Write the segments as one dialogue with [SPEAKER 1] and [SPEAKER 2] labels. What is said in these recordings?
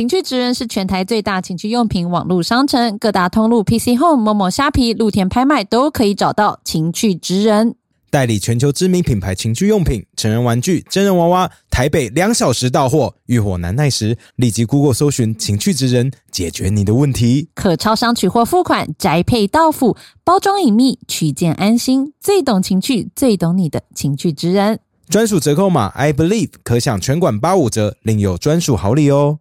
[SPEAKER 1] 情趣职人是全台最大情趣用品网络商城，各大通路 PC Home、某某虾皮、露天拍卖都可以找到情趣职人。
[SPEAKER 2] 代理全球知名品牌情趣用品、成人玩具、真人娃娃，台北两小时到货，欲火难耐时，立即 Google 搜寻“情趣之人”，解决你的问题。
[SPEAKER 1] 可超商取货付款，宅配到付，包装隐秘，取件安心。最懂情趣，最懂你的情趣之人。
[SPEAKER 2] 专属折扣码 I believe 可享全馆八五折，另有专属好礼哦。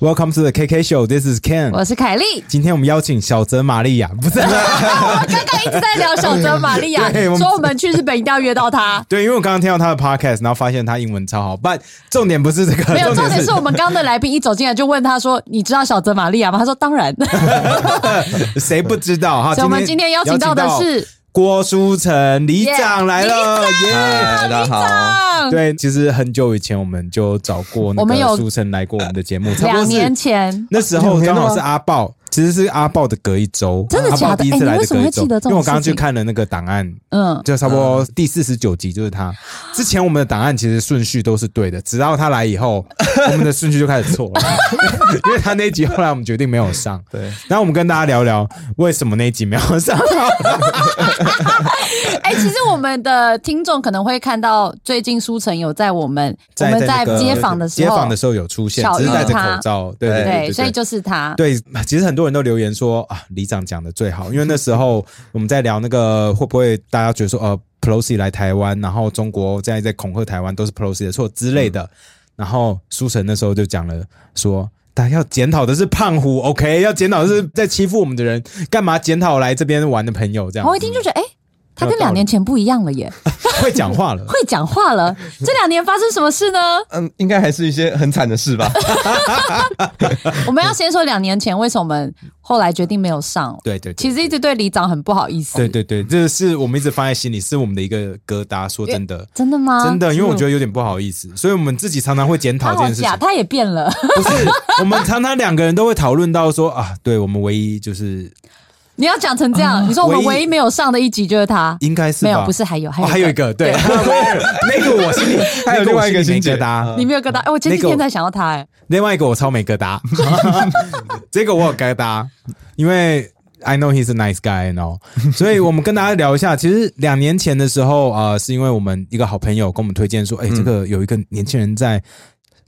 [SPEAKER 2] Welcome to the KK Show. This is Ken.
[SPEAKER 1] 我是凯莉。
[SPEAKER 2] 今天我们邀请小泽玛利亚，不是
[SPEAKER 1] 刚刚一直在聊小泽玛利亚，说我们去日本一定要约到他。
[SPEAKER 2] 对，因为我刚刚听到他的 podcast，然后发现他英文超好。但重点不是这个，
[SPEAKER 1] 没有，重点
[SPEAKER 2] 是
[SPEAKER 1] 是我们刚刚的来宾一走进来就问他说：“你知道小泽玛利亚吗？”他说：“当然。
[SPEAKER 2] 谁不知道哈？
[SPEAKER 1] 所以我们今天邀请到的是
[SPEAKER 2] 郭书成里长来了，耶！
[SPEAKER 3] 大家好。
[SPEAKER 2] 对，其实很久以前我们就找过那个书成来过我们的节目，差不多是
[SPEAKER 1] 两年前
[SPEAKER 2] 那时候刚好是阿豹，其实是阿豹的隔一周，
[SPEAKER 1] 真的假的
[SPEAKER 2] 阿豹第一次来
[SPEAKER 1] 哎你为什么
[SPEAKER 2] 的隔一周，
[SPEAKER 1] 会记得这种
[SPEAKER 2] 因为我刚刚去看了那个档案，
[SPEAKER 1] 嗯，
[SPEAKER 2] 就差不多第四十九集就是他。之前我们的档案其实顺序都是对的，直到他来以后，我们的顺序就开始错了，因为他那一集后来我们决定没有上。
[SPEAKER 3] 对，
[SPEAKER 2] 然后我们跟大家聊聊为什么那一集没有上。
[SPEAKER 1] 哎、其实我们的听众可能会看到，最近书城有在我们我们在街访的时候，
[SPEAKER 2] 街访的时候有出现，
[SPEAKER 1] 小
[SPEAKER 2] 只是戴着口罩。对
[SPEAKER 3] 对
[SPEAKER 1] 对，
[SPEAKER 2] 对
[SPEAKER 1] 所以就是他。
[SPEAKER 2] 对，其实很多很多人都留言说啊，李长讲的最好，因为那时候我们在聊那个会不会大家觉得说呃，Pelosi 来台湾，然后中国现在在恐吓台湾都是 Pelosi 的错之类的，然后书神那时候就讲了说。大家要检讨的是胖虎，OK？要检讨的是在欺负我们的人，干嘛检讨来这边玩的朋友这样
[SPEAKER 1] 我一听就觉得，哎、他跟两年前不一样了耶，
[SPEAKER 2] 会讲话了。
[SPEAKER 1] 会讲话了。这两年发生什么事呢？
[SPEAKER 3] 嗯，应该还是一些很惨的事吧？
[SPEAKER 1] 我们要先说两年前为什么我们后来决定没有上。
[SPEAKER 2] 对对对
[SPEAKER 1] 其实一直对李长很不好意思。
[SPEAKER 2] 对对对，这是我们一直放在心里，是我们的一个疙瘩。说真的，
[SPEAKER 1] 真的吗？
[SPEAKER 2] 真的，因为我觉得有点不好意思，所以我们自己常常会检讨这件事情。
[SPEAKER 1] 他也变了。
[SPEAKER 2] 不是，我们常常两个人都会讨论到说啊，对我们唯一就是
[SPEAKER 1] 你要讲成这样，你说我们
[SPEAKER 2] 唯一
[SPEAKER 1] 没有上的一集就是他，
[SPEAKER 2] 应该是吧？
[SPEAKER 1] 没有，不是还有还有、
[SPEAKER 2] 哦还有一个对，那个我心里
[SPEAKER 3] 还有另外一个
[SPEAKER 2] 心
[SPEAKER 3] 结
[SPEAKER 2] 没疙瘩，
[SPEAKER 1] 你没有疙瘩。哎，我前几天才想到他，哎，
[SPEAKER 2] 另外一个我超没疙瘩，这个我有疙瘩，因为 I know he's a nice guy，no，所以我们跟大家聊一下，其实两年前的时候啊、呃是因为我们一个好朋友跟我们推荐说，哎、这个有一个年轻人在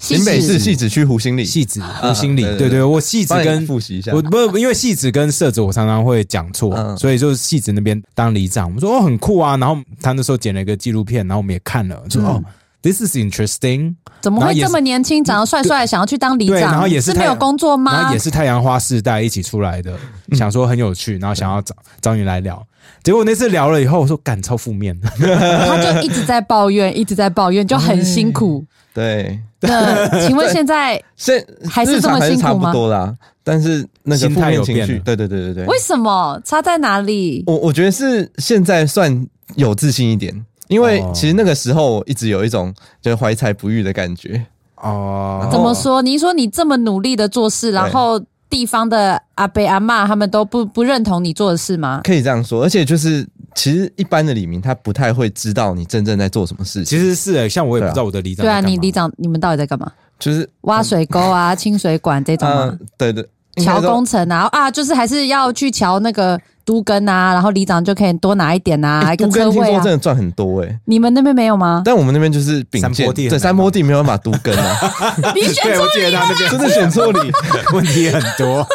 [SPEAKER 3] 新北市戏子区湖心里，
[SPEAKER 2] 戏子湖心里，
[SPEAKER 3] 对对
[SPEAKER 2] 我戏子跟
[SPEAKER 3] 复习一下。
[SPEAKER 2] 我不因为戏子跟社子我常常会讲错，
[SPEAKER 3] 嗯。
[SPEAKER 2] 所以就是戏子那边当里长，我们说哦很酷啊，然后他那时候剪了一个纪录片，然后我们也看了，说、哦 this is interesting，
[SPEAKER 1] 怎么会这么年轻，长得帅帅，想要去当里
[SPEAKER 2] 对，
[SPEAKER 1] 长？
[SPEAKER 2] 然后也是
[SPEAKER 1] 没有工作
[SPEAKER 2] 然
[SPEAKER 1] 吗
[SPEAKER 2] 后也？是太阳花世代一起出来的，想说很有趣，然后想要找找你来聊。结果那次聊了以后，我说感超负面，
[SPEAKER 1] 他就一直在抱怨，一直在抱怨，就很辛苦。
[SPEAKER 3] 对，
[SPEAKER 1] 那请问现在
[SPEAKER 3] 现
[SPEAKER 1] 还是这么
[SPEAKER 3] 日常还是差
[SPEAKER 1] 辛苦吗
[SPEAKER 3] 不多啦，但是那个
[SPEAKER 2] 心
[SPEAKER 3] 负
[SPEAKER 2] 态有变了
[SPEAKER 3] 面情绪，对对对对对。
[SPEAKER 1] 为，什么？差在哪里？
[SPEAKER 3] 我我觉得是现在算有自信一点，因为
[SPEAKER 2] 哦。
[SPEAKER 3] 其实那个时候我一直有一种就是怀才不遇的感觉，
[SPEAKER 2] 哦，
[SPEAKER 1] 怎么说？你说你这么努力的做事，然后地方的阿伯阿妈他们都不不认同你做的事吗？
[SPEAKER 3] 可以这样说，而且就是其实一般的李明他不太会知道你真正在做什么事情，
[SPEAKER 2] 其实是欸像我也不知道我的里长
[SPEAKER 1] 对啊，你里长你们到底在干嘛？
[SPEAKER 3] 就是
[SPEAKER 1] 挖水沟啊、清水管这种
[SPEAKER 3] 对对，
[SPEAKER 1] 桥工程啊啊，就是还是要去桥那个都跟啊，然后里长就可以多拿一点啊，
[SPEAKER 3] 欸
[SPEAKER 1] 一个
[SPEAKER 3] 都跟听说
[SPEAKER 1] 车位啊。
[SPEAKER 3] 真的赚很多哎、
[SPEAKER 1] 你们那边没有吗？
[SPEAKER 3] 但我们那边就是丙建
[SPEAKER 2] 山坡地
[SPEAKER 3] 对山坡地没有办法都跟啊，
[SPEAKER 1] 你选
[SPEAKER 2] 对，
[SPEAKER 1] 错
[SPEAKER 2] 我记得他那边
[SPEAKER 3] 真的选错里。
[SPEAKER 2] 问题很多，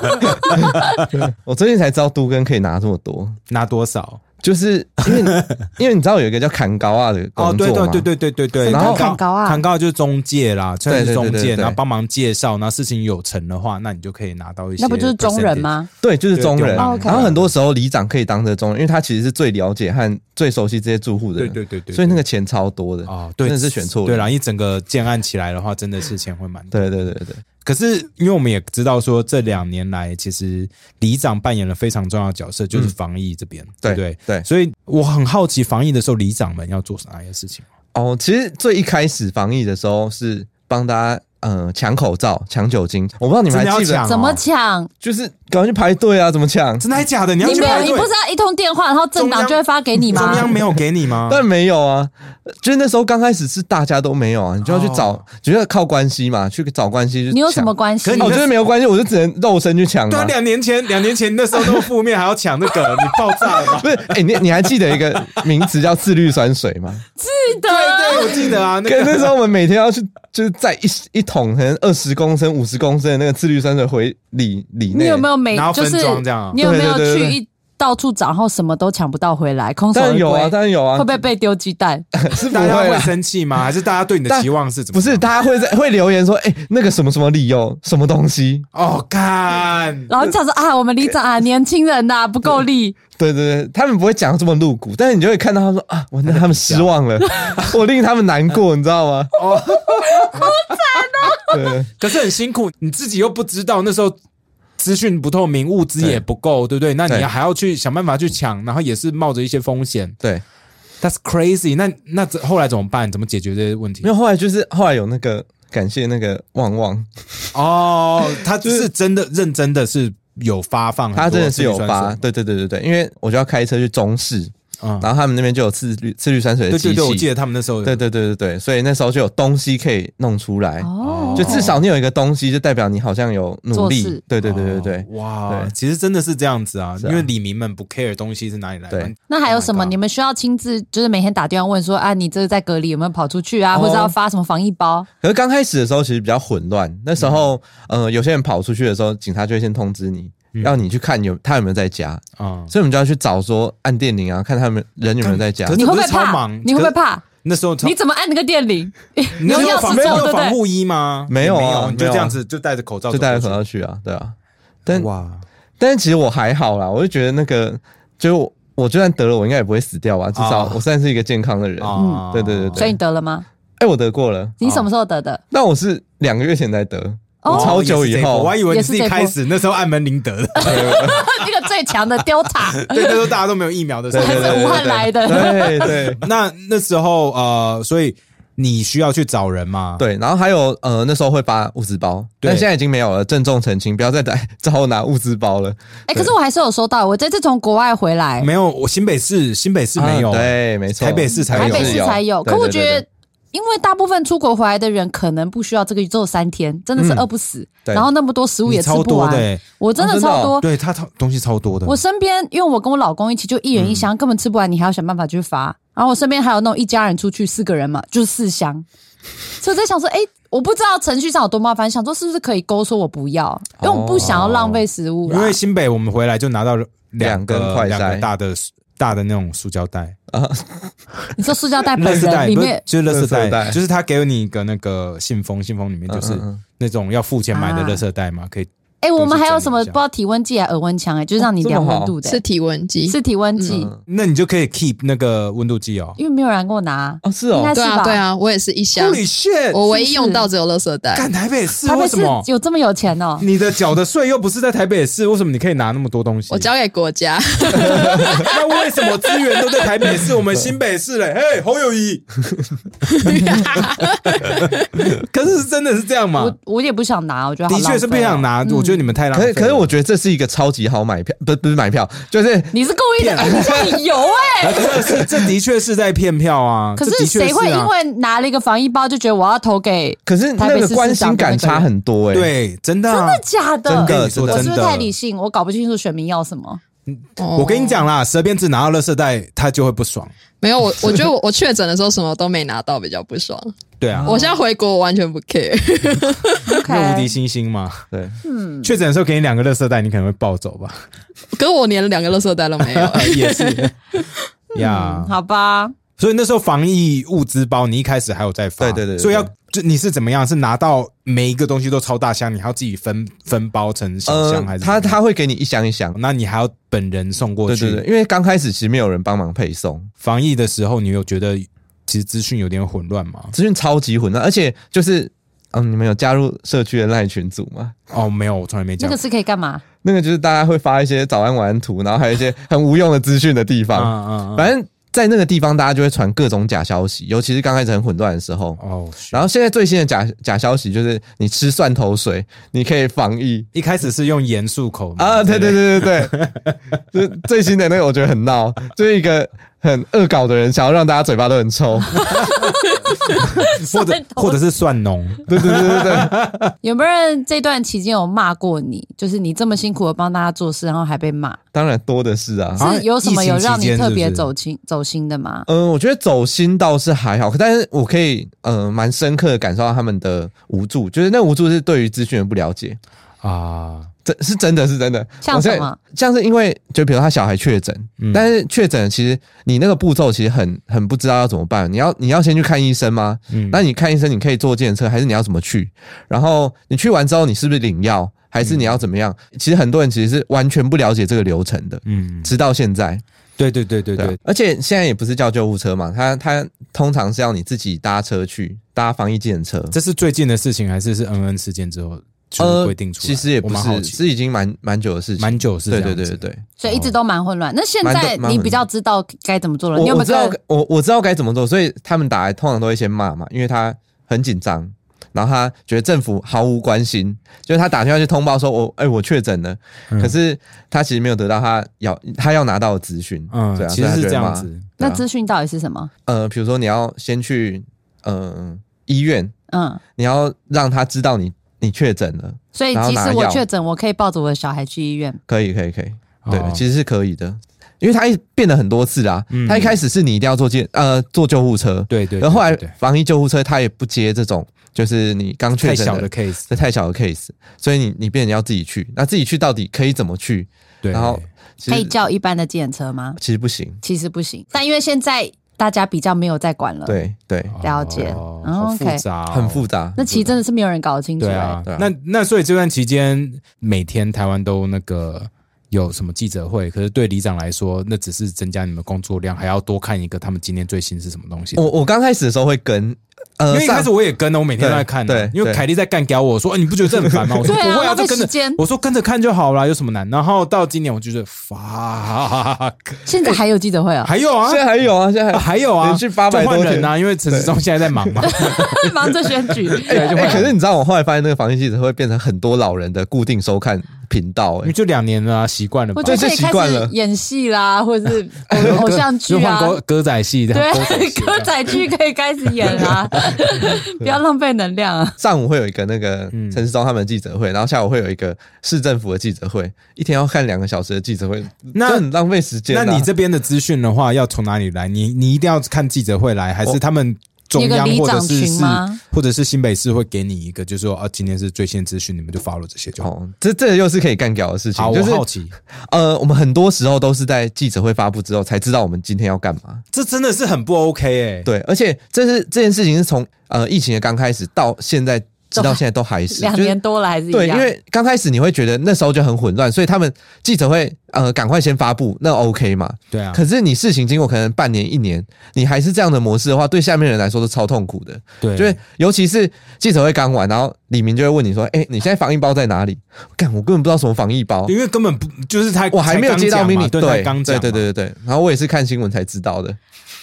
[SPEAKER 3] 我最近才知道都跟可以拿这么多，
[SPEAKER 2] 拿多少？
[SPEAKER 3] 就是因为 因为你知道有一个叫砍高啊的
[SPEAKER 2] 哦，
[SPEAKER 3] 工作吗？
[SPEAKER 2] 对对对对对对对，
[SPEAKER 1] 什么
[SPEAKER 3] 叫
[SPEAKER 1] 砍高啊
[SPEAKER 2] 砍高就是中介啦，算是中介，
[SPEAKER 3] 对对对对对
[SPEAKER 2] 然后帮忙介绍，然后事情有成的话，那你就可以拿到一些，
[SPEAKER 1] 那不就是中人？吗？
[SPEAKER 3] 对，就是中人。
[SPEAKER 2] 对
[SPEAKER 1] 哦，OK
[SPEAKER 3] 然后很多时候里长可以当这中人，因为他其实是最了解和最熟悉这些住户的
[SPEAKER 2] 对
[SPEAKER 3] 人，
[SPEAKER 2] 对对对，
[SPEAKER 3] 所以那个钱超多的。
[SPEAKER 2] 哦，对，
[SPEAKER 3] 真的是选错人
[SPEAKER 2] 对啦，一整个建案起来的话，真的是钱会蛮多。
[SPEAKER 3] 对对对对，
[SPEAKER 2] 可是因为我们也知道说，这两年来其实里长扮演了非常重要的角色，就是防疫这边，对不对？
[SPEAKER 3] 对
[SPEAKER 2] 所以我很好奇，防疫的时候里长们要做哪些事情？
[SPEAKER 3] 哦，其实最一开始防疫的时候是帮大家呃抢口罩、抢酒精。我不知道你们还
[SPEAKER 2] 要抢
[SPEAKER 1] 怎么抢？
[SPEAKER 3] 就是赶快去排队啊，怎么抢？
[SPEAKER 2] 真的还假的？你要
[SPEAKER 1] 你没有，
[SPEAKER 2] 去排队
[SPEAKER 1] 你不是要一通电话，然后政党就会发给你吗？
[SPEAKER 2] 中央没有给你吗？
[SPEAKER 3] 但没有啊，就是那时候刚开始是大家都没有啊，你就要去找，
[SPEAKER 2] 哦
[SPEAKER 3] 觉得靠关系嘛，去找关系去抢。
[SPEAKER 1] 你有什么关系
[SPEAKER 2] 可？是你
[SPEAKER 3] 哦，就是没有关系，我就只能肉身去抢
[SPEAKER 2] 对啊，
[SPEAKER 3] 嘛。
[SPEAKER 2] 两年前，两年前那时候那么负面，还要抢那个，你爆炸了吧？
[SPEAKER 3] 不是，哎、你你还记得一个名词叫次氯酸水吗？
[SPEAKER 1] 记得
[SPEAKER 2] 对对，我记得啊，那
[SPEAKER 3] 跟那
[SPEAKER 2] 个
[SPEAKER 3] 时候我们每天要去，就是在一一桶可能二十公升、五十公升的那个次氯酸水回里里内。
[SPEAKER 1] 你有没有每
[SPEAKER 2] 然后分
[SPEAKER 1] 就是
[SPEAKER 2] 装这样啊
[SPEAKER 1] 你有没有去一到处找，然后什么都抢不到回来，空手
[SPEAKER 3] 有啊，
[SPEAKER 1] 归？
[SPEAKER 3] 当然有啊
[SPEAKER 1] 会，不会被丢鸡蛋？
[SPEAKER 3] 是
[SPEAKER 2] 大家会。生气吗？还是大家对你的期望是怎么？
[SPEAKER 3] 不是，大家会在会留言说，哎、那个什么什么理由，什么东西？
[SPEAKER 2] 哦，看
[SPEAKER 1] 然后你想说啊，我们里长啊，年轻人呐、不够力，
[SPEAKER 3] 对对对，他们不会讲得这么露骨，但是你就会看到他说啊，我让他们失望了，我令他们难过，你知道吗？
[SPEAKER 2] 哦，
[SPEAKER 3] 好惨哦。对，
[SPEAKER 2] 可是很辛苦，你自己又不知道那时候。资讯不透明，物资也不够，对不对？那你
[SPEAKER 3] 对
[SPEAKER 2] 还要去想办法去抢，然后也是冒着一些风险。
[SPEAKER 3] 对
[SPEAKER 2] ，That's crazy 那。那这后来怎么办？怎么解决这些问题
[SPEAKER 3] 没？有后来就是后来有那个感谢那个旺旺，
[SPEAKER 2] 哦，他就是真的认真的是有发放
[SPEAKER 3] 他真的是有发，
[SPEAKER 2] 水
[SPEAKER 3] 对对对对对，因为我就要开车去中市，
[SPEAKER 2] 嗯，
[SPEAKER 3] 然后他们那边就有次氯次氯酸水的机
[SPEAKER 2] 对对对，我记
[SPEAKER 3] 器，
[SPEAKER 2] 得他们那时候有。
[SPEAKER 3] 对对对对对，所以那时候就有东西可以弄出来，
[SPEAKER 1] 哦，
[SPEAKER 3] 就至少你有一个东西，就代表你好像有努力。对对对对对。
[SPEAKER 2] 哦。哇
[SPEAKER 3] 对，
[SPEAKER 2] 其实真的是这样子啊，因为李明们不 care 东西是哪里来的
[SPEAKER 3] 对。
[SPEAKER 1] 那还有什么
[SPEAKER 2] ？Oh
[SPEAKER 1] 你们需要亲自就是每天打电话问说啊，你这个在隔离有没有跑出去啊，
[SPEAKER 3] 哦。
[SPEAKER 1] 或者要发什么防疫包？
[SPEAKER 3] 可是刚开始的时候其实比较混乱，那时候呃有些人跑出去的时候，警察就会先通知你，
[SPEAKER 2] 嗯
[SPEAKER 3] 让你去看有他有没有在家，
[SPEAKER 2] 啊，
[SPEAKER 3] 所以我们就要去找说按电铃啊，看他们人有没有在家
[SPEAKER 1] 你会不会怕
[SPEAKER 2] 忙？
[SPEAKER 1] 你会不会怕？
[SPEAKER 2] 那时候超
[SPEAKER 1] 你怎么按那个电铃？
[SPEAKER 2] 你有
[SPEAKER 1] 有钥匙
[SPEAKER 2] 防没有？防护衣吗？
[SPEAKER 3] 没有啊
[SPEAKER 2] 你就这样子就戴着口罩，
[SPEAKER 3] 就戴着口罩。去啊，对啊。但
[SPEAKER 2] 哇，
[SPEAKER 3] 但是其实我还好啦，我就觉得那个，就是我我就算得了，我应该也不会死掉吧，至少
[SPEAKER 2] 啊
[SPEAKER 3] 我算是一个健康的人。
[SPEAKER 2] 啊
[SPEAKER 3] 对对对对
[SPEAKER 1] 所以你得了吗？
[SPEAKER 3] 哎，我得过了，
[SPEAKER 1] 你什么时候得的？
[SPEAKER 3] 那我是两个月前才得，
[SPEAKER 1] 哦
[SPEAKER 3] 超久以后。
[SPEAKER 2] 我还以为你是一开始那时候按门铃得的，
[SPEAKER 1] 那个最强的丢塔，
[SPEAKER 2] 对，那时候大家都没有疫苗的时候。
[SPEAKER 1] 还。是武汉来的。
[SPEAKER 3] 对对
[SPEAKER 2] 那那时候呃，所以你需要去找人嘛？，
[SPEAKER 3] 对，然后还有呃，那时候会发物资包，
[SPEAKER 2] 对。
[SPEAKER 3] 但现在已经没有了，郑重澄清，不要再来找我拿物资包了。
[SPEAKER 1] 哎，可是我还是有收到，我这次从国外回来，
[SPEAKER 2] 没有，我新北市新北市没有，
[SPEAKER 3] 啊对，没错，
[SPEAKER 2] 台北市才有。
[SPEAKER 1] 台北市才有。
[SPEAKER 3] 对
[SPEAKER 1] 可我觉
[SPEAKER 3] 对对
[SPEAKER 1] 得，因为大部分出国回来的人可能不需要这个，只有三天，真的是
[SPEAKER 2] 嗯
[SPEAKER 1] 饿不死。
[SPEAKER 3] 对
[SPEAKER 1] 然后那么多食物也吃不完，
[SPEAKER 2] 多的欸，
[SPEAKER 1] 我真的超多。
[SPEAKER 2] 对他超东西超多的。
[SPEAKER 1] 我身边，因为我跟我老公一起，就一人一箱，根本吃不完，你还要想办法去发。然后我身边还有那种一家人出去四个人嘛，就是四箱。所以我在想说，哎、我不知道程序上有多麻烦，想说是不是可以勾说我不要，因为我不想要浪费食物啦。
[SPEAKER 2] 因为新北我们回来就拿到两
[SPEAKER 3] 两根
[SPEAKER 2] 个
[SPEAKER 3] 快筛
[SPEAKER 2] 两个大的大的那种塑胶袋，
[SPEAKER 1] 你说塑胶袋
[SPEAKER 2] 垃
[SPEAKER 1] 本
[SPEAKER 2] 圾袋不是
[SPEAKER 1] 人里面，
[SPEAKER 2] 就是垃圾
[SPEAKER 3] 袋。
[SPEAKER 2] 袋，就是他给你一个那个信封，信封里面就是那种要付钱买的
[SPEAKER 1] 啊。
[SPEAKER 2] 垃圾袋嘛，可以
[SPEAKER 1] 哎、我们还有什么不知道体温计还耳温枪哎、就是让你量温度的、
[SPEAKER 4] 是体温计，
[SPEAKER 1] 是体温计，
[SPEAKER 3] 嗯
[SPEAKER 2] 那你就可以 keep 那个温度计哦。
[SPEAKER 1] 因为没有人给我拿。
[SPEAKER 3] 哦，是哦
[SPEAKER 4] 对
[SPEAKER 1] 是吧
[SPEAKER 4] 啊对啊，我也是一箱
[SPEAKER 2] ，Holy shit！
[SPEAKER 4] 我唯一用到只有垃圾袋。
[SPEAKER 2] 干台北市为什么？
[SPEAKER 1] 有这么有钱哦、
[SPEAKER 2] 你的缴的税又不是在台北市，为什么你可以拿那么多东西？
[SPEAKER 4] 我交给国家，
[SPEAKER 2] 那为什么资源都在台北市，我们新北市嘞？嘿，侯友谊，可是真的是这样吗
[SPEAKER 1] 我？我也不想拿，我觉得
[SPEAKER 2] 的确是不想拿，
[SPEAKER 1] 嗯
[SPEAKER 2] 我觉得你们太浪费了。
[SPEAKER 3] 可是可是我觉得这是一个超级好买票，不不是买票，就是
[SPEAKER 1] 你是故意的，你这有哎、
[SPEAKER 2] 这是这的确是在骗票啊！
[SPEAKER 1] 可
[SPEAKER 2] 这的确
[SPEAKER 1] 是谁会因为拿了一个防疫包就觉得我要投给？
[SPEAKER 3] 可是那个关心感差很多哎、
[SPEAKER 2] 对真的啊
[SPEAKER 1] 真的假的？
[SPEAKER 3] 真的
[SPEAKER 2] 我
[SPEAKER 1] 是不是
[SPEAKER 2] 真的
[SPEAKER 1] 太理性？我搞不清楚选民要什么。
[SPEAKER 2] 我跟你讲啦，蛇鞭子拿到垃圾袋，他就会不爽。
[SPEAKER 4] 没有我，我觉得我 我确诊的时候什么都没拿到，比较不爽。
[SPEAKER 2] 对啊，
[SPEAKER 4] 我现在回国我完全不 care，
[SPEAKER 2] 因为无敌星星嘛。
[SPEAKER 3] 对，
[SPEAKER 1] 嗯，
[SPEAKER 2] 确诊的时候给你两个垃圾袋，你可能会暴走吧？
[SPEAKER 4] 可是我连两个垃圾袋都没有。
[SPEAKER 2] 也是呀。
[SPEAKER 1] 好吧，
[SPEAKER 2] 所以那时候防疫物资包，你一开始还有在发，
[SPEAKER 3] 对对对对
[SPEAKER 2] 所以要就你是怎么样？是拿到每一个东西都超大箱，你还要自己分分包成小箱，还是
[SPEAKER 3] 他他会给你一箱一箱，
[SPEAKER 2] 那你还要本人送过去。
[SPEAKER 3] 对对对，因为刚开始其实没有人帮忙配送，
[SPEAKER 2] 防疫的时候，你有觉得其实资讯有点混乱吗？
[SPEAKER 3] 资讯超级混乱，而且就是。嗯，你们有加入社区的赖群组吗？
[SPEAKER 2] 哦，没有，我从来没讲
[SPEAKER 1] 那个。是可以干嘛？
[SPEAKER 3] 那个就是大家会发一些早安晚安图，然后还有一些很无用的资讯的地
[SPEAKER 2] 嗯
[SPEAKER 3] 方。
[SPEAKER 2] 嗯嗯，
[SPEAKER 3] 反正在那个地方，大家就会传各种假消息，尤其是刚开始很混乱的时候。
[SPEAKER 2] 哦，
[SPEAKER 3] 然后现在最新的假假消息就是，你吃蒜头水，你可以防疫
[SPEAKER 2] 一开始是用盐漱口
[SPEAKER 3] 啊！对对对对对，就是 最新的那个，我觉得很闹，就是一个很恶搞的人，想要让大家嘴巴都很臭。
[SPEAKER 2] 或者或者是蒜农，
[SPEAKER 3] 对对对对对，
[SPEAKER 1] 有没有人这段期间有骂过你？就是你这么辛苦的帮大家做事，然后还被骂，
[SPEAKER 3] 当然多的是啊。
[SPEAKER 2] 啊
[SPEAKER 1] 是有什么有让你特别走心走心的吗？
[SPEAKER 3] 嗯，我觉得走心倒是还好，但是我可以嗯蛮深刻的感受到他们的无助，就是那无助是对于资讯的不了解，
[SPEAKER 2] 啊，
[SPEAKER 3] 真是真的是真的。
[SPEAKER 1] 像什么？
[SPEAKER 3] 像是因为就比如他小孩确诊，
[SPEAKER 2] 嗯
[SPEAKER 3] 但是确诊其实你那个步骤其实很很不知道要怎么办。你要你要先去看医生吗？
[SPEAKER 2] 嗯
[SPEAKER 3] 那你看医生，你可以坐检测，还是你要怎么去？然后你去完之后，你是不是领药，还是你要怎么样？其实很多人其实是完全不了解这个流程的，
[SPEAKER 2] 嗯，
[SPEAKER 3] 直到现在。
[SPEAKER 2] 对对对对
[SPEAKER 3] 对而且现在也不是叫救护车嘛，他他通常是要你自己搭车去搭防疫计程车。
[SPEAKER 2] 这是最近的事情，还是是恩恩事件之后全部规定出来？
[SPEAKER 3] 呃其实也不是，是已经蛮蛮久的事情，
[SPEAKER 2] 蛮久是这
[SPEAKER 3] 对
[SPEAKER 2] 样子
[SPEAKER 3] 对对对对。
[SPEAKER 1] 所以一直都蛮混乱。那现在你比较知道该怎么做了？你有没有
[SPEAKER 3] 我我知道我我知道该怎么做，所以他们打来通常都会先骂嘛，因为他很紧张，然后他觉得政府毫无关心，就是他打电话去通报说我哎、我确诊了，
[SPEAKER 2] 嗯
[SPEAKER 3] 可是他其实没有得到他要他要拿到的资讯，
[SPEAKER 2] 嗯
[SPEAKER 3] 对啊，
[SPEAKER 2] 其实是这样子。
[SPEAKER 1] 那资讯到底是什么？
[SPEAKER 3] 呃，比如说你要先去呃医院，
[SPEAKER 1] 嗯，
[SPEAKER 3] 你要让他知道你你确诊了，
[SPEAKER 1] 所以即使我确诊，我可以抱着我的小孩去医院。
[SPEAKER 3] 可以可以可以，对，
[SPEAKER 2] 哦
[SPEAKER 3] 其实是可以的。因为他一变了很多次啦，
[SPEAKER 2] 嗯。
[SPEAKER 3] 他一开始是你一定要坐救呃坐救护车，
[SPEAKER 2] 对对，
[SPEAKER 3] 然后后来防疫救护车他也不接这种，就是你刚确诊
[SPEAKER 2] 太小的 case，
[SPEAKER 3] 这太小的 case，所以你你变成要自己去，那自己去到底可以怎么去？
[SPEAKER 2] 对，
[SPEAKER 3] 然后
[SPEAKER 1] 可以叫一般的计程车吗？
[SPEAKER 3] 其实不行，
[SPEAKER 1] 其实不行，但因为现在大家比较没有在管了，，
[SPEAKER 3] 对对，
[SPEAKER 1] 了解嗯
[SPEAKER 2] 哦好复
[SPEAKER 1] OK
[SPEAKER 2] 杂哦，
[SPEAKER 3] 很复杂。
[SPEAKER 1] 那其实真的是没有人搞得清楚、欸。
[SPEAKER 2] 对啊
[SPEAKER 3] 对啊，
[SPEAKER 2] 那那所以这段期间，每天台湾都那个有什么记者会，可是对里长来说，那只是增加你们工作量，还要多看一个他们今天最新是什么东西。
[SPEAKER 3] 我我刚开始的时候会跟，呃，
[SPEAKER 2] 因为一开始我也跟了，我每天都在看的。
[SPEAKER 3] 对对
[SPEAKER 2] 因为凯莉在干掉我说：“哎，你不觉得这很烦吗？”我说：“
[SPEAKER 1] 对啊
[SPEAKER 2] 不会啊，就跟着我说跟着看就好了，有什么难？”然后到今年我就觉得 fuck，
[SPEAKER 1] 现在还有记者会啊，
[SPEAKER 2] 还有啊
[SPEAKER 3] 现，在还有啊，现在
[SPEAKER 2] 啊还有啊，
[SPEAKER 3] 连续
[SPEAKER 2] 八百
[SPEAKER 3] 多
[SPEAKER 2] 人啊，因为陈时中现在在忙嘛。
[SPEAKER 1] 忙着选举。
[SPEAKER 3] 哎、哎可是你知道，我后来发现那个防疫记者会变成很多老人的固定收看频道、哎，
[SPEAKER 2] 因为就两年了啊，习惯了吧
[SPEAKER 1] 我？觉得可以
[SPEAKER 3] 这习惯了
[SPEAKER 1] 演戏啦，或者是偶偶像剧啊，
[SPEAKER 2] 歌歌仔戏的，
[SPEAKER 1] 对
[SPEAKER 2] 歌仔，戏
[SPEAKER 1] 歌仔剧可以开始演啦，不要浪费能量啊。
[SPEAKER 3] 上午会有一个那个
[SPEAKER 2] 嗯
[SPEAKER 3] 陈世忠他们记者会，然后下午会有一个市政府的记者会，一天要看两个小时的记者会，
[SPEAKER 2] 那
[SPEAKER 3] 很浪费时间、啊。
[SPEAKER 2] 那你这边的资讯的话，要从哪里来？你你一定要看记者会来，还是他们中央或者是
[SPEAKER 1] 是
[SPEAKER 2] 或者是新北市会给你一个，就是说啊，今天是最新资讯，你们就 follow 这些就好。
[SPEAKER 3] 哦，这这又是可以干掉的事情，
[SPEAKER 2] 好，
[SPEAKER 3] 就是
[SPEAKER 2] 我好奇，
[SPEAKER 3] 呃，我们很多时候都是在记者会发布之后才知道我们今天要干嘛。
[SPEAKER 2] 这真的是很不 OK 哎、
[SPEAKER 3] 对，而且这是这件事情是从呃疫情的刚开始到现在，直到现在都还是
[SPEAKER 1] 两年多了还是一
[SPEAKER 3] 对，
[SPEAKER 1] 样。
[SPEAKER 3] 因为刚开始你会觉得那时候就很混乱，所以他们记者会呃赶快先发布，那 OK 嘛？
[SPEAKER 2] 对啊，
[SPEAKER 3] 可是你事情经过可能半年一年，你还是这样的模式的话，对下面人来说都超痛苦的。
[SPEAKER 2] 对，
[SPEAKER 3] 就是尤其是记者会刚完，然后李明就会问你说：“哎、你现在防疫包在哪里？”干，我根本不知道什么防疫包，
[SPEAKER 2] 因为根本不就是他，
[SPEAKER 3] 我还没有接到命令。
[SPEAKER 2] 对，刚
[SPEAKER 3] 对对对对对，然后我也是看新闻才知道的。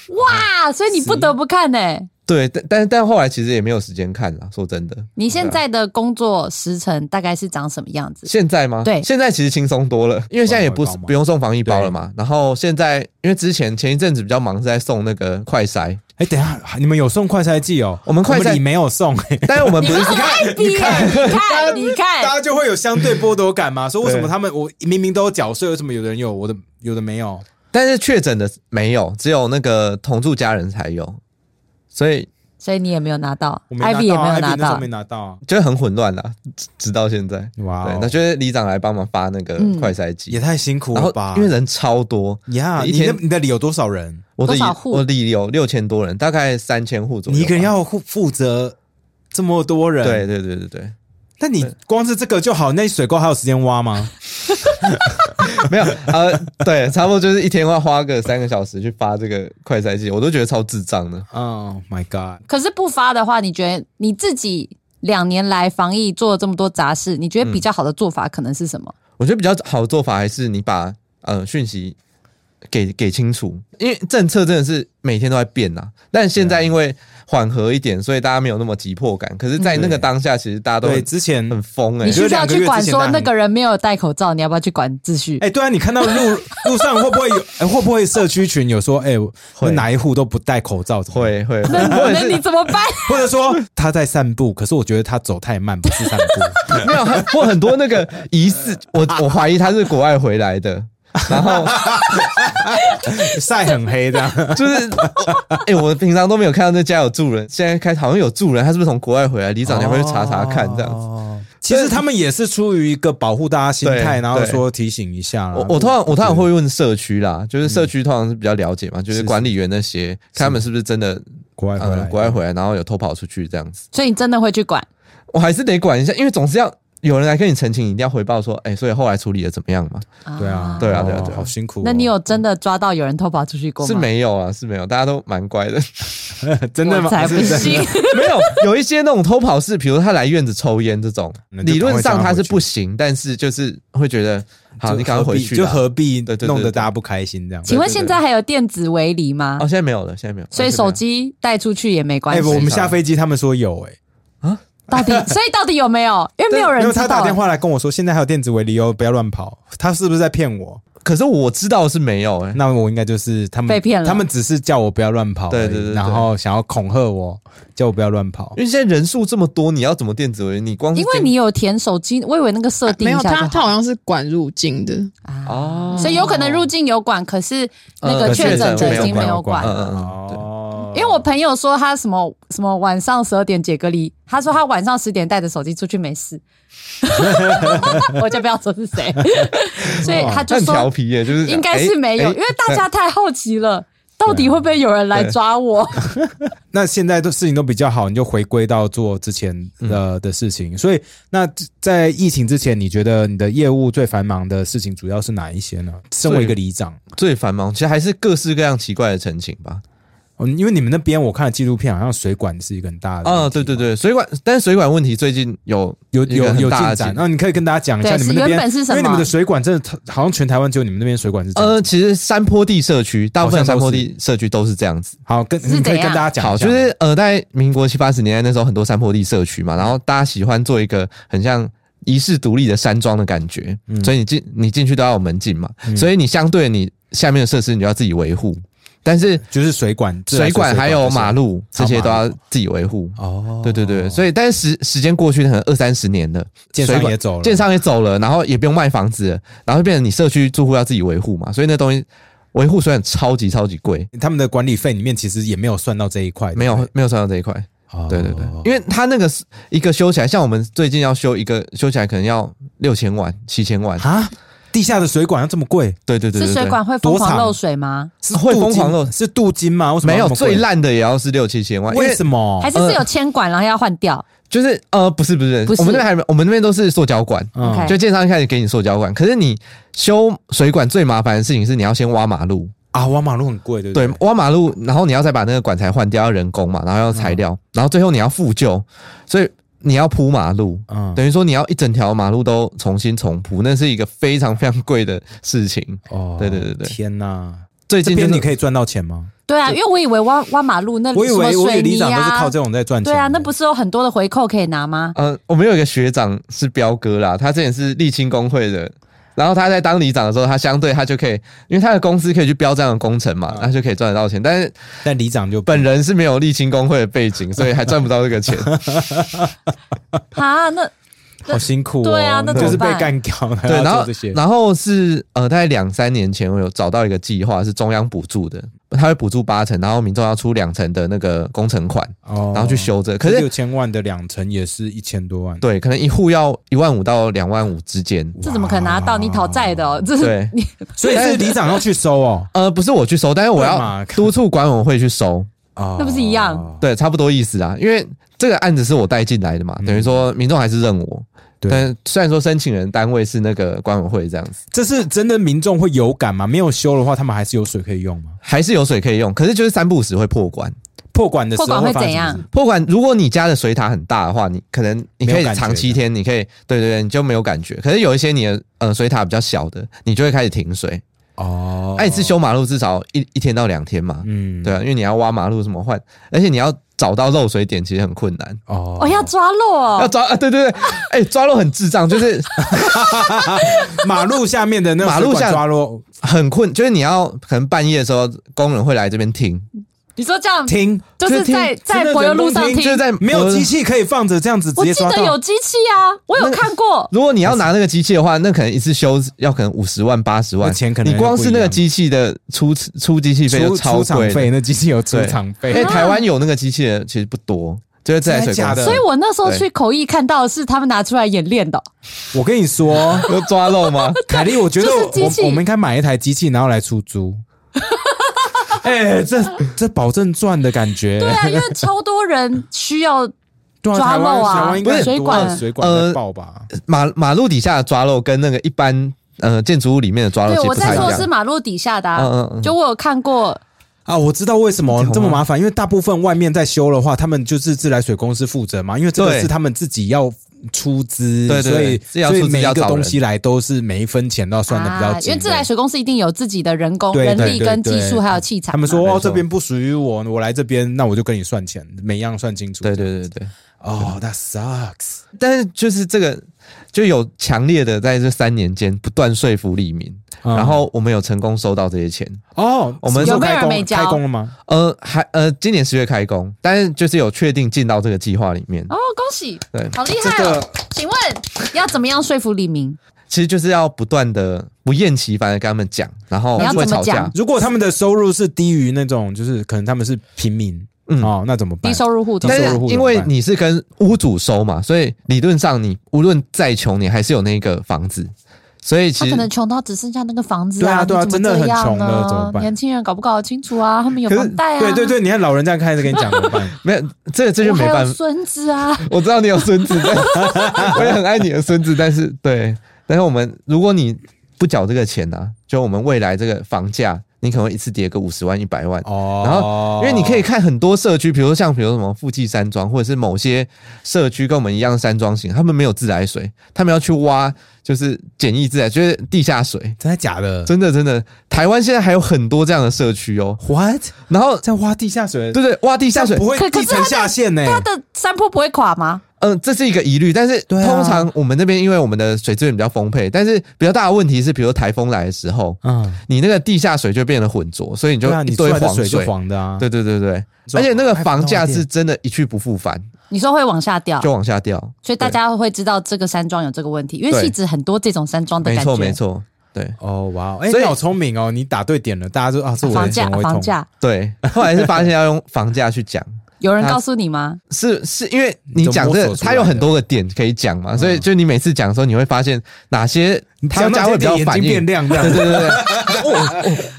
[SPEAKER 1] 哇，所以你不得不看呢、
[SPEAKER 3] 对，但但但后来其实也没有时间看了，说真的。
[SPEAKER 1] 你现在的工作时程大概是长什么样子？
[SPEAKER 3] 现在吗？
[SPEAKER 1] 对
[SPEAKER 3] 现在其实轻松多了，因为现在也不不用送防疫包了嘛。然后现在因为之前前一阵子比较忙是在送那个快筛，
[SPEAKER 2] 哎，等一下，你们有送快筛剂哦？
[SPEAKER 3] 我们快筛
[SPEAKER 2] 里没有送、哎
[SPEAKER 3] 但是我们不是
[SPEAKER 1] 你看，你看，你
[SPEAKER 2] 大
[SPEAKER 1] 看，
[SPEAKER 2] 家就会有相对剥夺感嘛？说为什么他们我明明都有缴税，为什么有的人有，我的有的没有？
[SPEAKER 3] 但是确诊的没有，只有那个同住家人才有，所以
[SPEAKER 1] 所以你也没有拿到
[SPEAKER 2] 我没拿到、啊、
[SPEAKER 1] ，Ivy 也没有拿到
[SPEAKER 2] 那时候没。拿到啊！
[SPEAKER 3] 就很混乱啦，直直到现在。
[SPEAKER 2] 哇、哦，，
[SPEAKER 3] 对那就是里长来帮忙发那个
[SPEAKER 1] 嗯
[SPEAKER 3] 快筛机，
[SPEAKER 2] 也太辛苦
[SPEAKER 3] 然后
[SPEAKER 2] 了吧？
[SPEAKER 3] 因为人超多，
[SPEAKER 2] 呀，你
[SPEAKER 3] 一天
[SPEAKER 2] 的你的里有多少人？
[SPEAKER 3] 我的里
[SPEAKER 1] 多少户
[SPEAKER 3] 我里有六千多人，大概三千户左右吧。
[SPEAKER 2] 你一个人要负负责这么多人？
[SPEAKER 3] 对，对对对对，
[SPEAKER 2] 那你光是这个就好，那水沟还有时间挖吗？
[SPEAKER 3] 没有呃，对，差不多就是一天要花个三个小时去发这个快筛剂，我都觉得超智障的。
[SPEAKER 2] 哦、my god！
[SPEAKER 1] 可是不发的话，你觉得你自己两年来防疫做了这么多杂事，你觉得比较好的做法可能是什么？
[SPEAKER 3] 我觉得比较好的做法还是你把呃讯息给给清楚，因为政策真的是每天都在变呐、但现在因为缓和一点，所以大家没有那么急迫感。可是，在那个当下，其实大家都
[SPEAKER 2] 对，之前
[SPEAKER 3] 很疯哎、
[SPEAKER 1] 你需不需要去管说那个人没有戴口罩，你要不要去管秩序？
[SPEAKER 2] 哎、对啊，你看到路 路上会不会有、哎会不会社区群有说，哎、
[SPEAKER 3] 会
[SPEAKER 2] 哪一户都不戴口罩？怎么样，
[SPEAKER 3] 会会，
[SPEAKER 1] 那那你怎么办？
[SPEAKER 2] 或者说他在散步，可是我觉得他走太慢，不是散步。
[SPEAKER 3] 没有，或很多那个疑似，我我怀疑他是国外回来的。然后
[SPEAKER 2] 晒很黑这样。
[SPEAKER 3] 就是，哎、我平常都没有看到那家有住人，现在开好像有住人，他是不是从国外回来？里长你要不要去查查看这样子？
[SPEAKER 2] 哦其实他们也是出于一个保护大家心态，
[SPEAKER 3] 对
[SPEAKER 2] 然后
[SPEAKER 3] 对
[SPEAKER 2] 说提醒一下啦。
[SPEAKER 3] 我我通常我通常会问社区啦，就是社区通常是比较了解嘛，就是
[SPEAKER 2] 是
[SPEAKER 3] 管理员那些，看他们是不是真的
[SPEAKER 2] 国外回来，
[SPEAKER 3] 呃国外回来，然后有偷跑出去这样子，
[SPEAKER 1] 所以你真的会去管？
[SPEAKER 3] 我还是得管一下，因为总是要有人来跟你澄清，你一定要回报说，哎、所以后来处理的怎么样嘛？
[SPEAKER 2] 对啊，
[SPEAKER 3] 对啊对啊对
[SPEAKER 2] 好辛苦哦。
[SPEAKER 1] 那你有真的抓到有人偷跑出去过吗？
[SPEAKER 3] 是没有啊，是没有，大家都蛮乖的。
[SPEAKER 2] 真的吗？
[SPEAKER 1] 才不
[SPEAKER 2] 是真的
[SPEAKER 1] 信。
[SPEAKER 3] 没有，有一些那种偷跑是，比如他来院子抽烟这种，理论上他是不行，但是就是会觉得，好，你赶快回去，
[SPEAKER 2] 就何必弄得大家不开心这样？
[SPEAKER 1] 请问现在还有电子围篱吗
[SPEAKER 3] 哦，？现在没有了，现在没有，
[SPEAKER 1] 所以手机带出去也没关
[SPEAKER 2] 哎，
[SPEAKER 1] 系。
[SPEAKER 2] 我们下飞机他们说有哎，
[SPEAKER 1] 到底，所以到底有没有？因为没有人
[SPEAKER 2] 因为。他打电话来跟我说，现在还有电子围篱哦，不要乱跑。他是不是在骗我？
[SPEAKER 3] 可是我知道是没有哎、
[SPEAKER 2] 那我应该就是他们
[SPEAKER 1] 被骗了。
[SPEAKER 2] 他们只是叫我不要乱跑，
[SPEAKER 3] 对对对对。
[SPEAKER 2] 然后想要恐吓我，叫我不要乱跑。
[SPEAKER 3] 因为现在人数这么多，你要怎么电子围？你光
[SPEAKER 1] 因为你有填手机，我以为那个设定
[SPEAKER 4] 没有，他他好像是管入境的，
[SPEAKER 1] 啊，
[SPEAKER 3] 哦，
[SPEAKER 1] 所以有可能入境有管，可是那个
[SPEAKER 3] 呃
[SPEAKER 1] 确诊者已经没有
[SPEAKER 3] 管
[SPEAKER 1] 了。
[SPEAKER 3] 嗯嗯嗯
[SPEAKER 2] 哦，
[SPEAKER 1] 因为我朋友说他什么什么晚上十二点解隔离，他说他晚上十点带着手机出去没事，我就不要说是谁，所以他就
[SPEAKER 3] 说调
[SPEAKER 1] 说
[SPEAKER 3] 皮耶、就是
[SPEAKER 1] 应该是没有，
[SPEAKER 3] 哎
[SPEAKER 1] 因为大家太好奇了，到底会不会有人来抓我？
[SPEAKER 2] 那现在的事情都比较好，你就回归到做之前的、的事情。所以，那在疫情之前，你觉得你的业务最繁忙的事情主要是哪一些呢？身为一个里长，
[SPEAKER 3] 最繁忙，其实还是各式各样奇怪的陈情吧。
[SPEAKER 2] 哦，因为你们那边我看了纪录片，好像水管是一个很大的
[SPEAKER 3] 啊，
[SPEAKER 2] 问题嘛，
[SPEAKER 3] 对对对，水管，但是水管问题最近有
[SPEAKER 2] 有有有
[SPEAKER 3] 大进。
[SPEAKER 2] 进展。那你可以跟大家讲一下你们那边
[SPEAKER 1] 是原本是什么？
[SPEAKER 2] 因为你们的水管真的好像全台湾只有你们那边水管是这样。
[SPEAKER 3] 呃，其实山坡地社区，大部分山坡地社区都是这样子。
[SPEAKER 2] 好，跟你可以跟大家讲一下，
[SPEAKER 3] 就是呃，在民国七八十年代那时候，很多山坡地社区嘛，然后大家喜欢做一个很像遗世独立的山庄的感觉，
[SPEAKER 2] 嗯。
[SPEAKER 3] 所以你进你进去都要有门禁嘛，所以你相对你下面的设施你就要自己维护，但是
[SPEAKER 2] 就是水管、
[SPEAKER 3] 水管还有马
[SPEAKER 2] 路
[SPEAKER 3] 路这些都要自己维护。
[SPEAKER 2] 哦，
[SPEAKER 3] 对对对，所以但是时时间过去可能二三十年了，
[SPEAKER 2] 建商也走了，
[SPEAKER 3] 建商也走了，然后也不用卖房子了，然后就变成你社区住户要自己维护嘛，所以那东西维护虽然超级超级贵，
[SPEAKER 2] 他们的管理费里面其实也没有算到这一块，
[SPEAKER 3] 没有没有算到这一块。
[SPEAKER 2] 哦。
[SPEAKER 3] 对对对，因为他那个是一个修起来，像我们最近要修一个修起来可能要六千万、七千万。
[SPEAKER 2] 啊，地下的水管要这么贵，
[SPEAKER 3] 对对对
[SPEAKER 1] 是水管会疯狂漏水吗？
[SPEAKER 2] 是
[SPEAKER 3] 会疯狂漏
[SPEAKER 2] 是镀金吗？为什么
[SPEAKER 3] 没有最烂的也要是六七千万，
[SPEAKER 2] 为什么？
[SPEAKER 1] 还是是有铅管然后要换掉？
[SPEAKER 3] 就是呃不是不是，
[SPEAKER 1] 不是
[SPEAKER 3] 我们那边还没我们那边都是塑胶管。就建商一开始给你塑胶管，可是你修水管最麻烦的事情是你要先挖马路，
[SPEAKER 2] 啊，挖马路很贵，对不
[SPEAKER 3] 对
[SPEAKER 2] 对？，
[SPEAKER 3] 挖马路，然后你要再把那个管材换掉，要人工嘛，然后要材料，然后最后你要复旧，所以你要铺马路，
[SPEAKER 2] 嗯，
[SPEAKER 3] 等于说你要一整条马路都重新重铺，那是一个非常非常贵的事情。
[SPEAKER 2] 哦
[SPEAKER 3] 对对对对
[SPEAKER 2] 天哪！
[SPEAKER 3] 最近真的
[SPEAKER 2] 这边你可以赚到钱吗？
[SPEAKER 1] 对啊，因为我以为挖挖马路那
[SPEAKER 2] 我以
[SPEAKER 1] 什么
[SPEAKER 2] 为我以为里
[SPEAKER 1] 水泥啊
[SPEAKER 2] 长都是靠，这种在赚钱。
[SPEAKER 1] 对啊，那不是有很多的回扣可以拿吗？
[SPEAKER 3] 呃，我们有一个学长是彪哥啦，他之前是沥青工会的。然后他在当里长的时候，他相对他就可以，因为他的公司可以去标这样的工程嘛，他就可以赚得到钱。但是
[SPEAKER 2] 但里长就
[SPEAKER 3] 本人是没有沥青工会的背景，所以还赚不到这个钱。
[SPEAKER 1] 啊，那
[SPEAKER 2] 好辛苦哦，
[SPEAKER 1] 对啊那
[SPEAKER 2] 就是被干掉，还
[SPEAKER 3] 对，然后。然后是呃，大概两三年前，我有找到一个计划是中央补助的，他会补助八成，然后民众要出两成的那个工程款，
[SPEAKER 2] 哦
[SPEAKER 3] 然后去修这。可是
[SPEAKER 2] 六千万的两成也是一千多万，
[SPEAKER 3] 对，可能一户要一万五到两万五之间。
[SPEAKER 1] 这怎么可能拿到？你讨债的哦，这是，你
[SPEAKER 2] 所以是里长要去收哦。
[SPEAKER 3] 呃，不是我去收，但是我要督促管委会去收。
[SPEAKER 2] 哦
[SPEAKER 1] 那不是一样？
[SPEAKER 3] 对，差不多意思啊。因为这个案子是我带进来的嘛，等于说民众还是认我。
[SPEAKER 2] 对
[SPEAKER 3] 但虽然说申请人单位是那个管委会这样子，
[SPEAKER 2] 这是真的民众会有感吗？没有修的话，他们还是有水可以用吗？
[SPEAKER 3] 还是有水可以用，可是就是三不五时会破管。
[SPEAKER 2] 破管的时候
[SPEAKER 1] 破管会
[SPEAKER 2] 发生
[SPEAKER 1] 怎样？
[SPEAKER 3] 破管，如果你家的水塔很大的话，你可能你可以长七天，你可以对对对，你就没有感觉。可是有一些你的呃水塔比较小的，你就会开始停水。
[SPEAKER 2] 哦，
[SPEAKER 3] 那一次修马路至少一一天到两天嘛，
[SPEAKER 2] 嗯，
[SPEAKER 3] 对啊，因为你要挖马路什么换，而且你要找到漏水点其实很困难。
[SPEAKER 2] 哦。
[SPEAKER 1] 哦，要抓漏哦，
[SPEAKER 3] 要抓啊，对对对，哎、抓漏很智障，就是
[SPEAKER 2] 马路下面的那个
[SPEAKER 3] 马路下
[SPEAKER 2] 水管抓落
[SPEAKER 3] 很困，就是你要可能半夜的时候，工人会来这边听，
[SPEAKER 1] 你说这样
[SPEAKER 2] 听，
[SPEAKER 1] 就是在在柏油路上听，
[SPEAKER 3] 就是在
[SPEAKER 2] 没有机。器可以放着这样子直
[SPEAKER 1] 我记
[SPEAKER 2] 接抓到。
[SPEAKER 1] 得有机器啊，我有看过。
[SPEAKER 3] 如果你要拿那个机器的话，那可能一次修要可能五十万、八十万，
[SPEAKER 2] 钱可能
[SPEAKER 3] 你光是那个机器的出出机器费就
[SPEAKER 2] 出
[SPEAKER 3] 超贵的
[SPEAKER 2] 出场费，那机器有出
[SPEAKER 3] 厂
[SPEAKER 2] 费
[SPEAKER 3] 因为
[SPEAKER 2] 费，
[SPEAKER 3] 台湾有那个机器的其实不多，就是自来水
[SPEAKER 1] 所以我那时候去口译看到的是他们拿出来演练的，
[SPEAKER 2] 我跟你说，
[SPEAKER 3] 有抓漏吗？
[SPEAKER 2] 凯莉，我觉得
[SPEAKER 1] 就是机器
[SPEAKER 2] 我我们应该买一台机器，然后来出租。哎、这这保证赚的感觉。
[SPEAKER 1] 对啊，因为超多人需要 抓漏啊
[SPEAKER 2] 台湾应该很多
[SPEAKER 1] 水管
[SPEAKER 2] 水管
[SPEAKER 3] 呃
[SPEAKER 2] 爆吧？
[SPEAKER 3] 马马路底下的抓漏跟那个一般呃建筑物里面的抓漏
[SPEAKER 1] 对，我在说的是。马路底下的、啊，
[SPEAKER 3] 嗯嗯嗯
[SPEAKER 1] 就我有看过，
[SPEAKER 2] 啊，我知道为什么这么麻烦，因为大部分外面在修的话，他们就是自来水公司负责嘛，因为这个是他们自己要出资，
[SPEAKER 3] 对对
[SPEAKER 2] 所以所以每一个东西来都是每一分钱都要算的比较
[SPEAKER 1] 啊，
[SPEAKER 2] 紧的。
[SPEAKER 1] 因为自来水公司一定有自己的人工、人力跟技术还有器材。
[SPEAKER 2] 他们说哦这边不属于我，我来这边那我就跟你算钱，每样算清楚。
[SPEAKER 3] 对对对对，
[SPEAKER 2] 哦、t sucks。
[SPEAKER 3] 但是就是这个就有强烈的在这三年间不断说服李明，
[SPEAKER 2] 嗯
[SPEAKER 3] 然后我们有成功收到这些钱。
[SPEAKER 2] 哦，
[SPEAKER 3] 我们
[SPEAKER 1] 有没有
[SPEAKER 2] 开工
[SPEAKER 1] 人没交
[SPEAKER 2] 开工了吗？
[SPEAKER 3] 呃，还呃，今年十月开工，但是就是有确定进到这个计划里面。
[SPEAKER 1] 哦，恭喜，
[SPEAKER 3] 对，
[SPEAKER 1] 好厉害哦！
[SPEAKER 2] 这个
[SPEAKER 1] 请问要怎么样说服李明？
[SPEAKER 3] 其实就是要不断的不厌其烦的跟他们讲，然后
[SPEAKER 1] 你要
[SPEAKER 3] 会吵架。
[SPEAKER 2] 如果他们的收入是低于那种，就是可能他们是平民，
[SPEAKER 3] 嗯
[SPEAKER 2] 哦，那怎么办？
[SPEAKER 1] 低收入户
[SPEAKER 2] 低收入？户
[SPEAKER 3] 是因为你是跟屋主收嘛，所以理论上你无论再穷，你还是有那个房子。所以其实
[SPEAKER 1] 他可能穷到只剩下那个房子
[SPEAKER 2] 对啊对啊真的很穷了怎么办
[SPEAKER 1] 年轻人搞不搞得清楚啊？他们有房贷啊，
[SPEAKER 2] 对对对，你看老人这样开始跟你讲怎么办？
[SPEAKER 3] 没有这这就没办法。
[SPEAKER 1] 孙子啊，
[SPEAKER 3] 我知道你有孙子，但我也很爱你的孙子，但是对，但是我们如果你不缴这个钱呢、啊，就我们未来这个房价，你可能一次跌个五十万、一百万。
[SPEAKER 2] 哦，
[SPEAKER 3] 然后，因为你可以看很多社区，比如说像比如说什么富济山庄，或者是某些社区跟我们一样山庄型，他们没有自来水，他们要去挖就是简易自来，就是地下水。
[SPEAKER 2] 真的假的
[SPEAKER 3] 真的真的，台湾现在还有很多这样的社区哦。
[SPEAKER 2] ？What？
[SPEAKER 3] 然后，
[SPEAKER 2] 在挖地下水？
[SPEAKER 3] 对对，挖地下水
[SPEAKER 2] 不，会地层下陷呢？
[SPEAKER 1] 它的山坡不会垮吗？
[SPEAKER 3] 嗯，这是一个疑虑，但是通常我们那边因为我们的水资源比较丰沛，但是比较大的问题是，比如台风来的时候，
[SPEAKER 2] 嗯，
[SPEAKER 3] 你那个地下水就变得浑浊，所以你就一堆黄
[SPEAKER 2] 水。就黄的啊。
[SPEAKER 3] 对对对对，而且那个房价是真的，一去不复返，
[SPEAKER 1] 你说会往下掉，
[SPEAKER 3] 就往下掉。
[SPEAKER 1] 所以大家会知道这个山庄有这个问题，因为
[SPEAKER 3] 对。
[SPEAKER 1] 戏子很多这种山庄的
[SPEAKER 3] 没
[SPEAKER 1] 感觉。
[SPEAKER 3] 错没错，对。
[SPEAKER 2] 哦，哇，哎，
[SPEAKER 3] 所以
[SPEAKER 2] 你好聪明哦，你答对点了，大家都啊，是我的
[SPEAKER 1] 房价。房价。
[SPEAKER 3] 对。后来是发现要用房价去讲，他
[SPEAKER 1] 有人告诉你吗？
[SPEAKER 3] 是是因为你讲
[SPEAKER 2] 的
[SPEAKER 3] 它有很多个点可以讲嘛，所以就你每次讲的时候，你会发现哪些他家会比较
[SPEAKER 2] 眼
[SPEAKER 3] 反应。对对对对，哦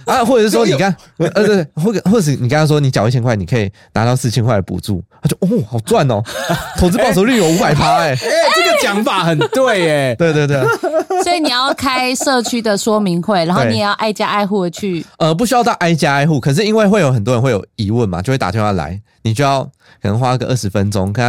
[SPEAKER 3] 哦啊，或者是说你刚呃对，或者或者是你刚刚说你缴一千块，你可以拿到四千块的补助，他就哦好赚哦，投资报酬率有五百趴哎，
[SPEAKER 2] 哎，这个讲法很对哎。
[SPEAKER 3] 对对对，
[SPEAKER 1] 所以你要开社区的说明会，然后你也要挨家挨户的去。
[SPEAKER 3] 呃不需要到挨家挨户，可是因为会有很多人会有疑问嘛，就会打电话来，你就要可能花个二十分钟跟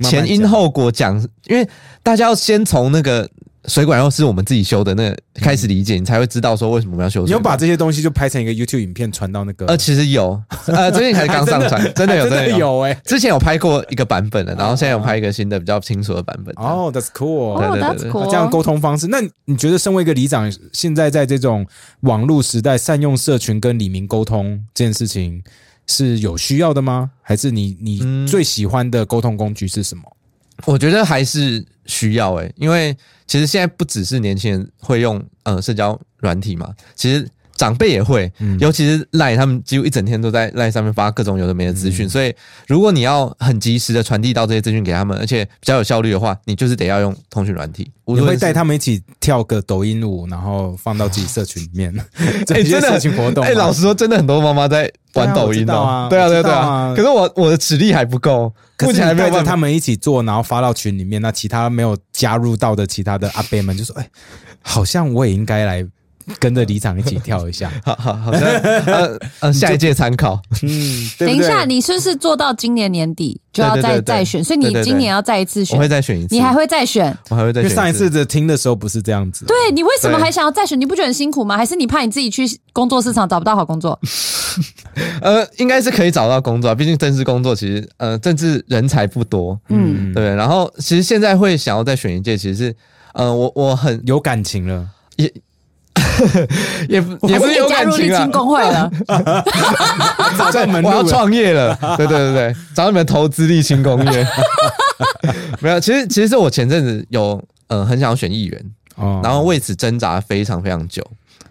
[SPEAKER 3] 他前因后果讲，因为大家要先从那个水管又是我们自己修的那开始理解，你才会知道说为什么我们要修水管。
[SPEAKER 2] 你有把这些东西就拍成一个 YouTube 影片传到那个？
[SPEAKER 3] 呃，其实有，呃，最近才刚上传，真的有，
[SPEAKER 2] 真的
[SPEAKER 3] 有。
[SPEAKER 2] 有哎。
[SPEAKER 3] 之前有拍过一个版本的，然后现在有拍一个新的比较清楚的版本。
[SPEAKER 2] 哦，That's cool。
[SPEAKER 1] 哦
[SPEAKER 3] 对对
[SPEAKER 1] ，That's
[SPEAKER 3] 对
[SPEAKER 1] cool。
[SPEAKER 2] 这样沟通方式，那你觉得身为一个里长，现在在这种网络时代，善用社群跟里民沟通这件事情是有需要的吗？还是你你
[SPEAKER 3] 嗯
[SPEAKER 2] 最喜欢的沟通工具是什么？
[SPEAKER 3] 我觉得还是需要诶、因为其实现在不只是年轻人会用呃社交软体嘛，其实长辈也会，
[SPEAKER 2] 嗯
[SPEAKER 3] 尤其是赖，他们几乎一整天都在赖上面发各种有的没的资讯，所以如果你要很及时的传递到这些资讯给他们，而且比较有效率的话，你就是得要用通讯软体。无
[SPEAKER 2] 你会带他们一起跳个抖音舞，然后放到自己社群里面，这
[SPEAKER 3] 哎、
[SPEAKER 2] 些
[SPEAKER 3] 真的
[SPEAKER 2] 社群活动吗。
[SPEAKER 3] 哎、老实说，真的很多妈妈在玩抖音
[SPEAKER 2] 对啊我
[SPEAKER 3] 哦、
[SPEAKER 2] 知道啊
[SPEAKER 3] 对啊，对啊，对
[SPEAKER 2] 啊
[SPEAKER 3] 啊。可是我我的实力还不够，目前还没有办法
[SPEAKER 2] 他们一起做，然后发到群里面，那其他没有加入到的其他的阿伯们就说：“哎，好像我也应该来跟着里长一起跳一下。
[SPEAKER 3] 好好好，那呃 呃，下一届参考。
[SPEAKER 2] 嗯，
[SPEAKER 1] 等一下，你是不是做到今年年底就要再再选？所以你今年要再一次选
[SPEAKER 3] 我会，再选一次，
[SPEAKER 1] 你还会再选？
[SPEAKER 3] 我还会再选
[SPEAKER 2] 上一次的听的时候不是这样子。
[SPEAKER 1] 对你为什么
[SPEAKER 3] 对
[SPEAKER 1] 还想要再选？你不觉得很辛苦吗？还是你怕你自己去工作市场找不到好工作？
[SPEAKER 3] 呃，应该是可以找到工作啊，毕竟政治工作其实呃政治人才不多，
[SPEAKER 1] 嗯，
[SPEAKER 3] 对？然后其实现在会想要再选一届，其实是呃我我很
[SPEAKER 2] 有感情了，
[SPEAKER 3] 也 也不也不是有感情啊。
[SPEAKER 1] 你加入立青，工会了，
[SPEAKER 2] 找到门
[SPEAKER 3] 我要。创业了，对对对对，找你们投资立青工业。没有，其实其实是我前阵子有呃很想要选议员，
[SPEAKER 2] 哦。
[SPEAKER 3] 然后为此挣扎非常非常久，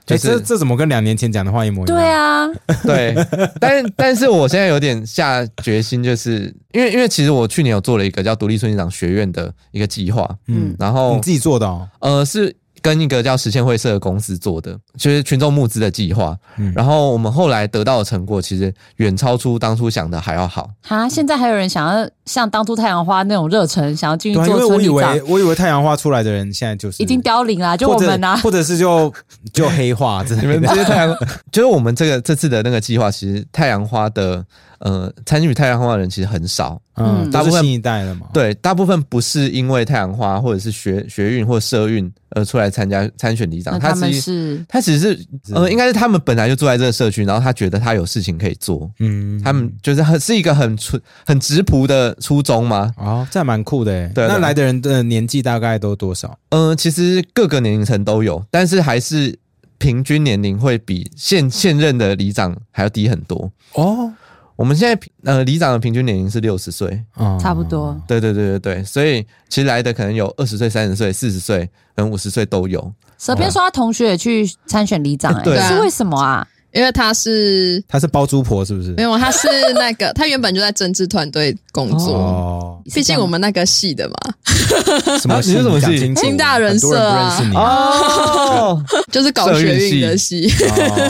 [SPEAKER 3] 就
[SPEAKER 2] 哎，
[SPEAKER 3] 是
[SPEAKER 2] 这这怎么跟两年前讲的话一模一样？
[SPEAKER 1] 对，啊，
[SPEAKER 3] 对，但但是我现在有点下决心，就是因为因为其实我去年有做了一个叫独立村长学院的一个计划，
[SPEAKER 2] 嗯，
[SPEAKER 3] 然后
[SPEAKER 2] 你自己做的哦。
[SPEAKER 3] 呃是跟一个叫实现会社的公司做的，就是群众募资的计划，
[SPEAKER 2] 嗯
[SPEAKER 3] 然后我们后来得到的成果其实远超出当初想的还要好。
[SPEAKER 1] 哈，现在还有人想要像当初太阳花那种热忱，想要进去
[SPEAKER 2] 对啊，因
[SPEAKER 1] 做
[SPEAKER 2] 为我以为，我以为太阳花出来的人现在就是
[SPEAKER 1] 已经凋零了，就我们啊。
[SPEAKER 2] 或者是就 就黑化之
[SPEAKER 3] 你
[SPEAKER 2] 类的。
[SPEAKER 3] 们这些太阳，就是我们这个这次的那个计划，其实太阳花的呃参与太阳花的人其实很少，
[SPEAKER 2] 嗯，
[SPEAKER 1] 嗯
[SPEAKER 2] 大部分新一代了嘛。
[SPEAKER 3] 对，大部分不是因为太阳花或者是学学运或社运而出来参加参选里长，
[SPEAKER 1] 他们
[SPEAKER 3] 他其实
[SPEAKER 1] 是
[SPEAKER 3] 他只是呃，应该是他们本来就住在这个社区，然后他觉得他有事情可以做，
[SPEAKER 2] 嗯，
[SPEAKER 3] 他们就是很是一个很纯很直朴的初衷嘛？
[SPEAKER 2] 哦，这还蛮酷的诶。
[SPEAKER 3] 对对
[SPEAKER 2] 那来的人的年纪大概都多少？
[SPEAKER 3] 嗯、其实各个年龄层都有，但是还是平均年龄会比现现任的里长还要低很多。
[SPEAKER 2] 哦，
[SPEAKER 3] 我们现在呃里长的平均年龄是六十岁，
[SPEAKER 2] 哦
[SPEAKER 1] 差不多。
[SPEAKER 3] 对对对对对，所以其实来的可能有二十岁、三十岁、四十岁，跟五十岁都有。
[SPEAKER 1] 蛇边说他同学也去参选里长，哎，
[SPEAKER 3] 对
[SPEAKER 4] 啊
[SPEAKER 1] 是为什么啊？
[SPEAKER 4] 因为他是
[SPEAKER 2] 他是包租婆是不是
[SPEAKER 4] 没？有，他是 那个他原本就在政治团队工作，
[SPEAKER 2] 哦，
[SPEAKER 4] 毕竟我们那个系的嘛，
[SPEAKER 2] 什么
[SPEAKER 3] 啊你是什么系
[SPEAKER 2] 讲清
[SPEAKER 4] 大人社啊
[SPEAKER 2] 很多人不认识你。
[SPEAKER 3] 哦，
[SPEAKER 4] 就是搞学运的系。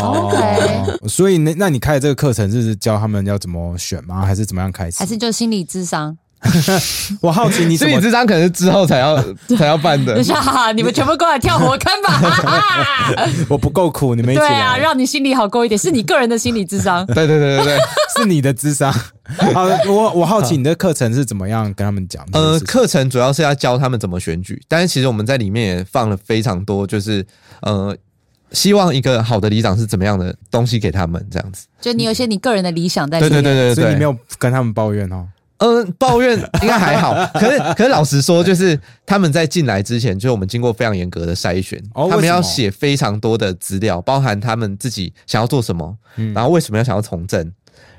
[SPEAKER 2] 哦
[SPEAKER 1] OK
[SPEAKER 2] 所以那那你开的这个课程是教他们要怎么选吗？还是怎么样开始？
[SPEAKER 1] 还是就心理智商？
[SPEAKER 2] 我好奇你怎么
[SPEAKER 3] 所以这张可能是之后才要 才要办的
[SPEAKER 1] 等一。下，哈哈你们全部过来跳火坑吧！哈 哈
[SPEAKER 2] 我不够苦，你们一起。
[SPEAKER 1] 对啊，让你心里好过一点，是你个人的心理智商。
[SPEAKER 3] 对对对对对，
[SPEAKER 2] 是你的智商。好，我我好奇你的课程是怎么样跟他们讲这件
[SPEAKER 3] 呃，
[SPEAKER 2] 事情？
[SPEAKER 3] 课程主要是要教他们怎么选举，但是其实我们在里面也放了非常多，就是呃，希望一个好的里长是怎么样的东西给他们这样子。
[SPEAKER 1] 就你有一些你个人的理想在里
[SPEAKER 3] 对
[SPEAKER 1] 面。
[SPEAKER 3] 对对对对，
[SPEAKER 2] 所以你没有跟他们抱怨哦。
[SPEAKER 3] 嗯，抱怨应该还好，可是可是老实说，就是他们在进来之前，就是我们经过非常严格的筛选，
[SPEAKER 2] 哦
[SPEAKER 3] 他们要写非常多的资料，包含他们自己想要做什么，
[SPEAKER 2] 嗯
[SPEAKER 3] 然后为什么要想要从政，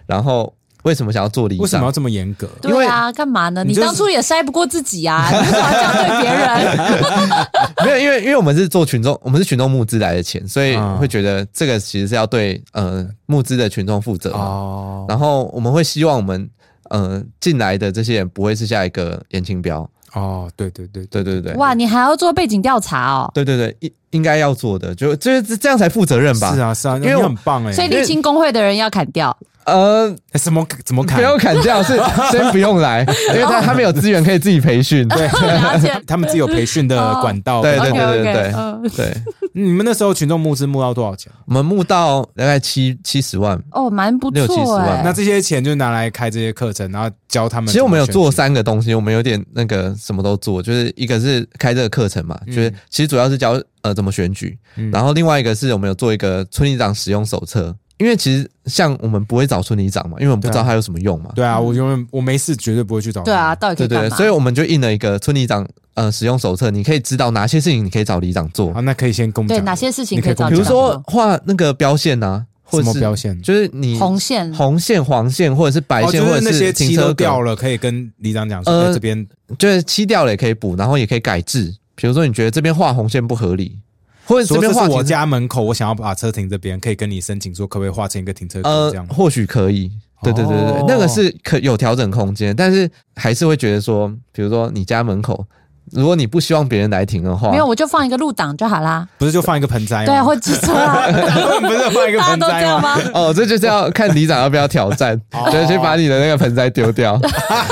[SPEAKER 3] 然后为什么想要做
[SPEAKER 2] 为什么要这么严格？
[SPEAKER 1] 对啊，干嘛呢？
[SPEAKER 2] 你
[SPEAKER 1] 当初也筛不过自己啊，你为什么要这样对别人？
[SPEAKER 3] 没有，因为因为我们是做群众，我们是群众募资来的钱，所以
[SPEAKER 2] 嗯
[SPEAKER 3] 会觉得这个其实是要对呃募资的群众负责嘛。
[SPEAKER 2] 哦
[SPEAKER 3] 然后我们会希望我们呃进来的这些人不会是下一个严清标，
[SPEAKER 2] 哦，对对对
[SPEAKER 3] 对对对，
[SPEAKER 1] 哇，你还要做背景调查哦。
[SPEAKER 3] 对对对，应应该要做的，就就是这样才负责任吧。
[SPEAKER 2] 是啊是啊，因
[SPEAKER 3] 因为我
[SPEAKER 2] 很棒哎。
[SPEAKER 1] 所以沥青工会的人要砍掉，
[SPEAKER 3] 呃，
[SPEAKER 2] 哎什么怎么砍
[SPEAKER 3] 不？用砍掉，是 先不用来，因为他他们有资源可以自己培训。对。
[SPEAKER 2] 他们自己有培训的管道。
[SPEAKER 3] 对对对对对
[SPEAKER 1] 嗯
[SPEAKER 3] 对，
[SPEAKER 2] 你们那时候群众募资募到多少钱？
[SPEAKER 3] 我们募到大概七七十万。
[SPEAKER 1] 哦，蛮不
[SPEAKER 3] 六七十
[SPEAKER 1] 错
[SPEAKER 3] 万
[SPEAKER 1] 哎。
[SPEAKER 2] 那这些钱就拿来开这些课程，然后教他们。
[SPEAKER 3] 其实我们有做，三个东西，我们有点那个什么都做，就是一个是开这个课程嘛，就是其实主要是教呃怎么选举，
[SPEAKER 2] 嗯
[SPEAKER 3] 然后另外一个是我们有做一个村里长使用手册，因为其实像我们不会找村里长嘛，因为我们不知道他有什么用嘛，
[SPEAKER 2] 对啊，我永远我没事绝对不会去找。
[SPEAKER 1] 对啊，，到底可
[SPEAKER 3] 对对对，
[SPEAKER 1] 以干嘛？
[SPEAKER 3] 所以我们就印了一个村里长呃使用手册，你可以知道哪些事情你可以找里长做
[SPEAKER 2] 啊，，那可以先跟我们讲
[SPEAKER 1] 对哪些事情
[SPEAKER 2] 你可以
[SPEAKER 1] 找
[SPEAKER 3] 比如说画那个标线呐、或是
[SPEAKER 2] 么标线？
[SPEAKER 3] 就是你
[SPEAKER 1] 红线
[SPEAKER 3] 红线、黄线或者是白
[SPEAKER 2] 哦，
[SPEAKER 3] 线，或者
[SPEAKER 2] 就是那些漆都
[SPEAKER 3] 停车格
[SPEAKER 2] 掉了，可以跟里长讲说，
[SPEAKER 3] 呃
[SPEAKER 2] 哎这边
[SPEAKER 3] 就是漆掉了也可以补，然后也可以改制。比如说你觉得这边画红线不合理，或者这
[SPEAKER 2] 说这是我
[SPEAKER 3] 边画停
[SPEAKER 2] 家门口，我想要把车停这边，可以跟你申请说可不可以划成一个停车格
[SPEAKER 3] 呃
[SPEAKER 2] 这样，。
[SPEAKER 3] 或许可以。对对对对，
[SPEAKER 2] 哦
[SPEAKER 3] 那个是可有调整空间，但是还是会觉得说，比如说你家门口，如果你不希望别人来停的话，
[SPEAKER 1] 没有，我就放一个路挡就好啦。
[SPEAKER 2] 不是就放一个盆栽吗？
[SPEAKER 1] 对啊，或机车啊，
[SPEAKER 2] 不是放一个盆栽吗？
[SPEAKER 3] 哦，这就是要看里长要不要挑战，
[SPEAKER 2] 哦
[SPEAKER 3] 就是去把你的那个盆栽丢掉。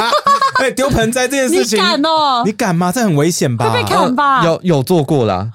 [SPEAKER 2] 哎，丢盆栽这件事情，你
[SPEAKER 1] 敢哦
[SPEAKER 2] 你？敢吗？这很危险吧？
[SPEAKER 1] 会被砍吧？
[SPEAKER 3] 有有做过啦，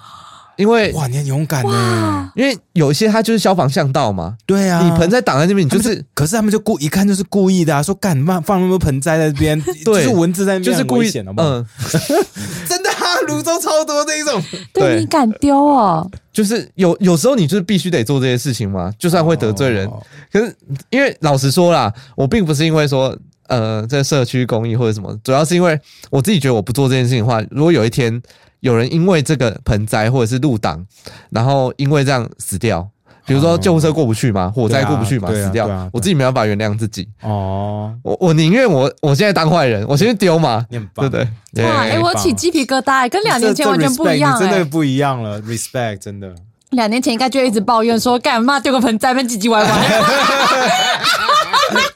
[SPEAKER 3] 因为
[SPEAKER 2] 哇，你很勇敢呢。
[SPEAKER 3] 因为有一些他就是消防巷道嘛，
[SPEAKER 2] 对啊，
[SPEAKER 3] 你盆栽挡在那边，你就是
[SPEAKER 2] 可是他们就故一看就是故意的啊，说干嘛放那么多盆栽在这边，
[SPEAKER 3] 对。
[SPEAKER 2] 就是蚊子在那边
[SPEAKER 3] 就是故意？嗯，
[SPEAKER 2] 真的啊，泸州超多那一种，
[SPEAKER 3] 对
[SPEAKER 1] 对你敢丢哦？
[SPEAKER 3] 就是有有时候你就是必须得做这些事情嘛，就算会得罪人，
[SPEAKER 2] 哦。
[SPEAKER 3] 可是因为老实说啦，我并不是因为说呃在社区公益或者什么，主要是因为我自己觉得我不做这件事情的话，如果有一天有人因为这个盆栽或者是路挡，然后因为这样死掉。比如说救护车过不去嘛，火灾过不去嘛，死掉我自己没办法原谅自己，
[SPEAKER 2] 哦，
[SPEAKER 3] 我我宁愿我我现在当坏人，我先去丢嘛，对不对？
[SPEAKER 1] 哇，
[SPEAKER 3] 对
[SPEAKER 1] 哎，我起鸡皮疙瘩，跟两年前完全不一样
[SPEAKER 2] 真的。不一样了，respect 真的。
[SPEAKER 1] 两年前应该就一直抱怨说，干嘛丢个盆栽，边唧唧歪歪。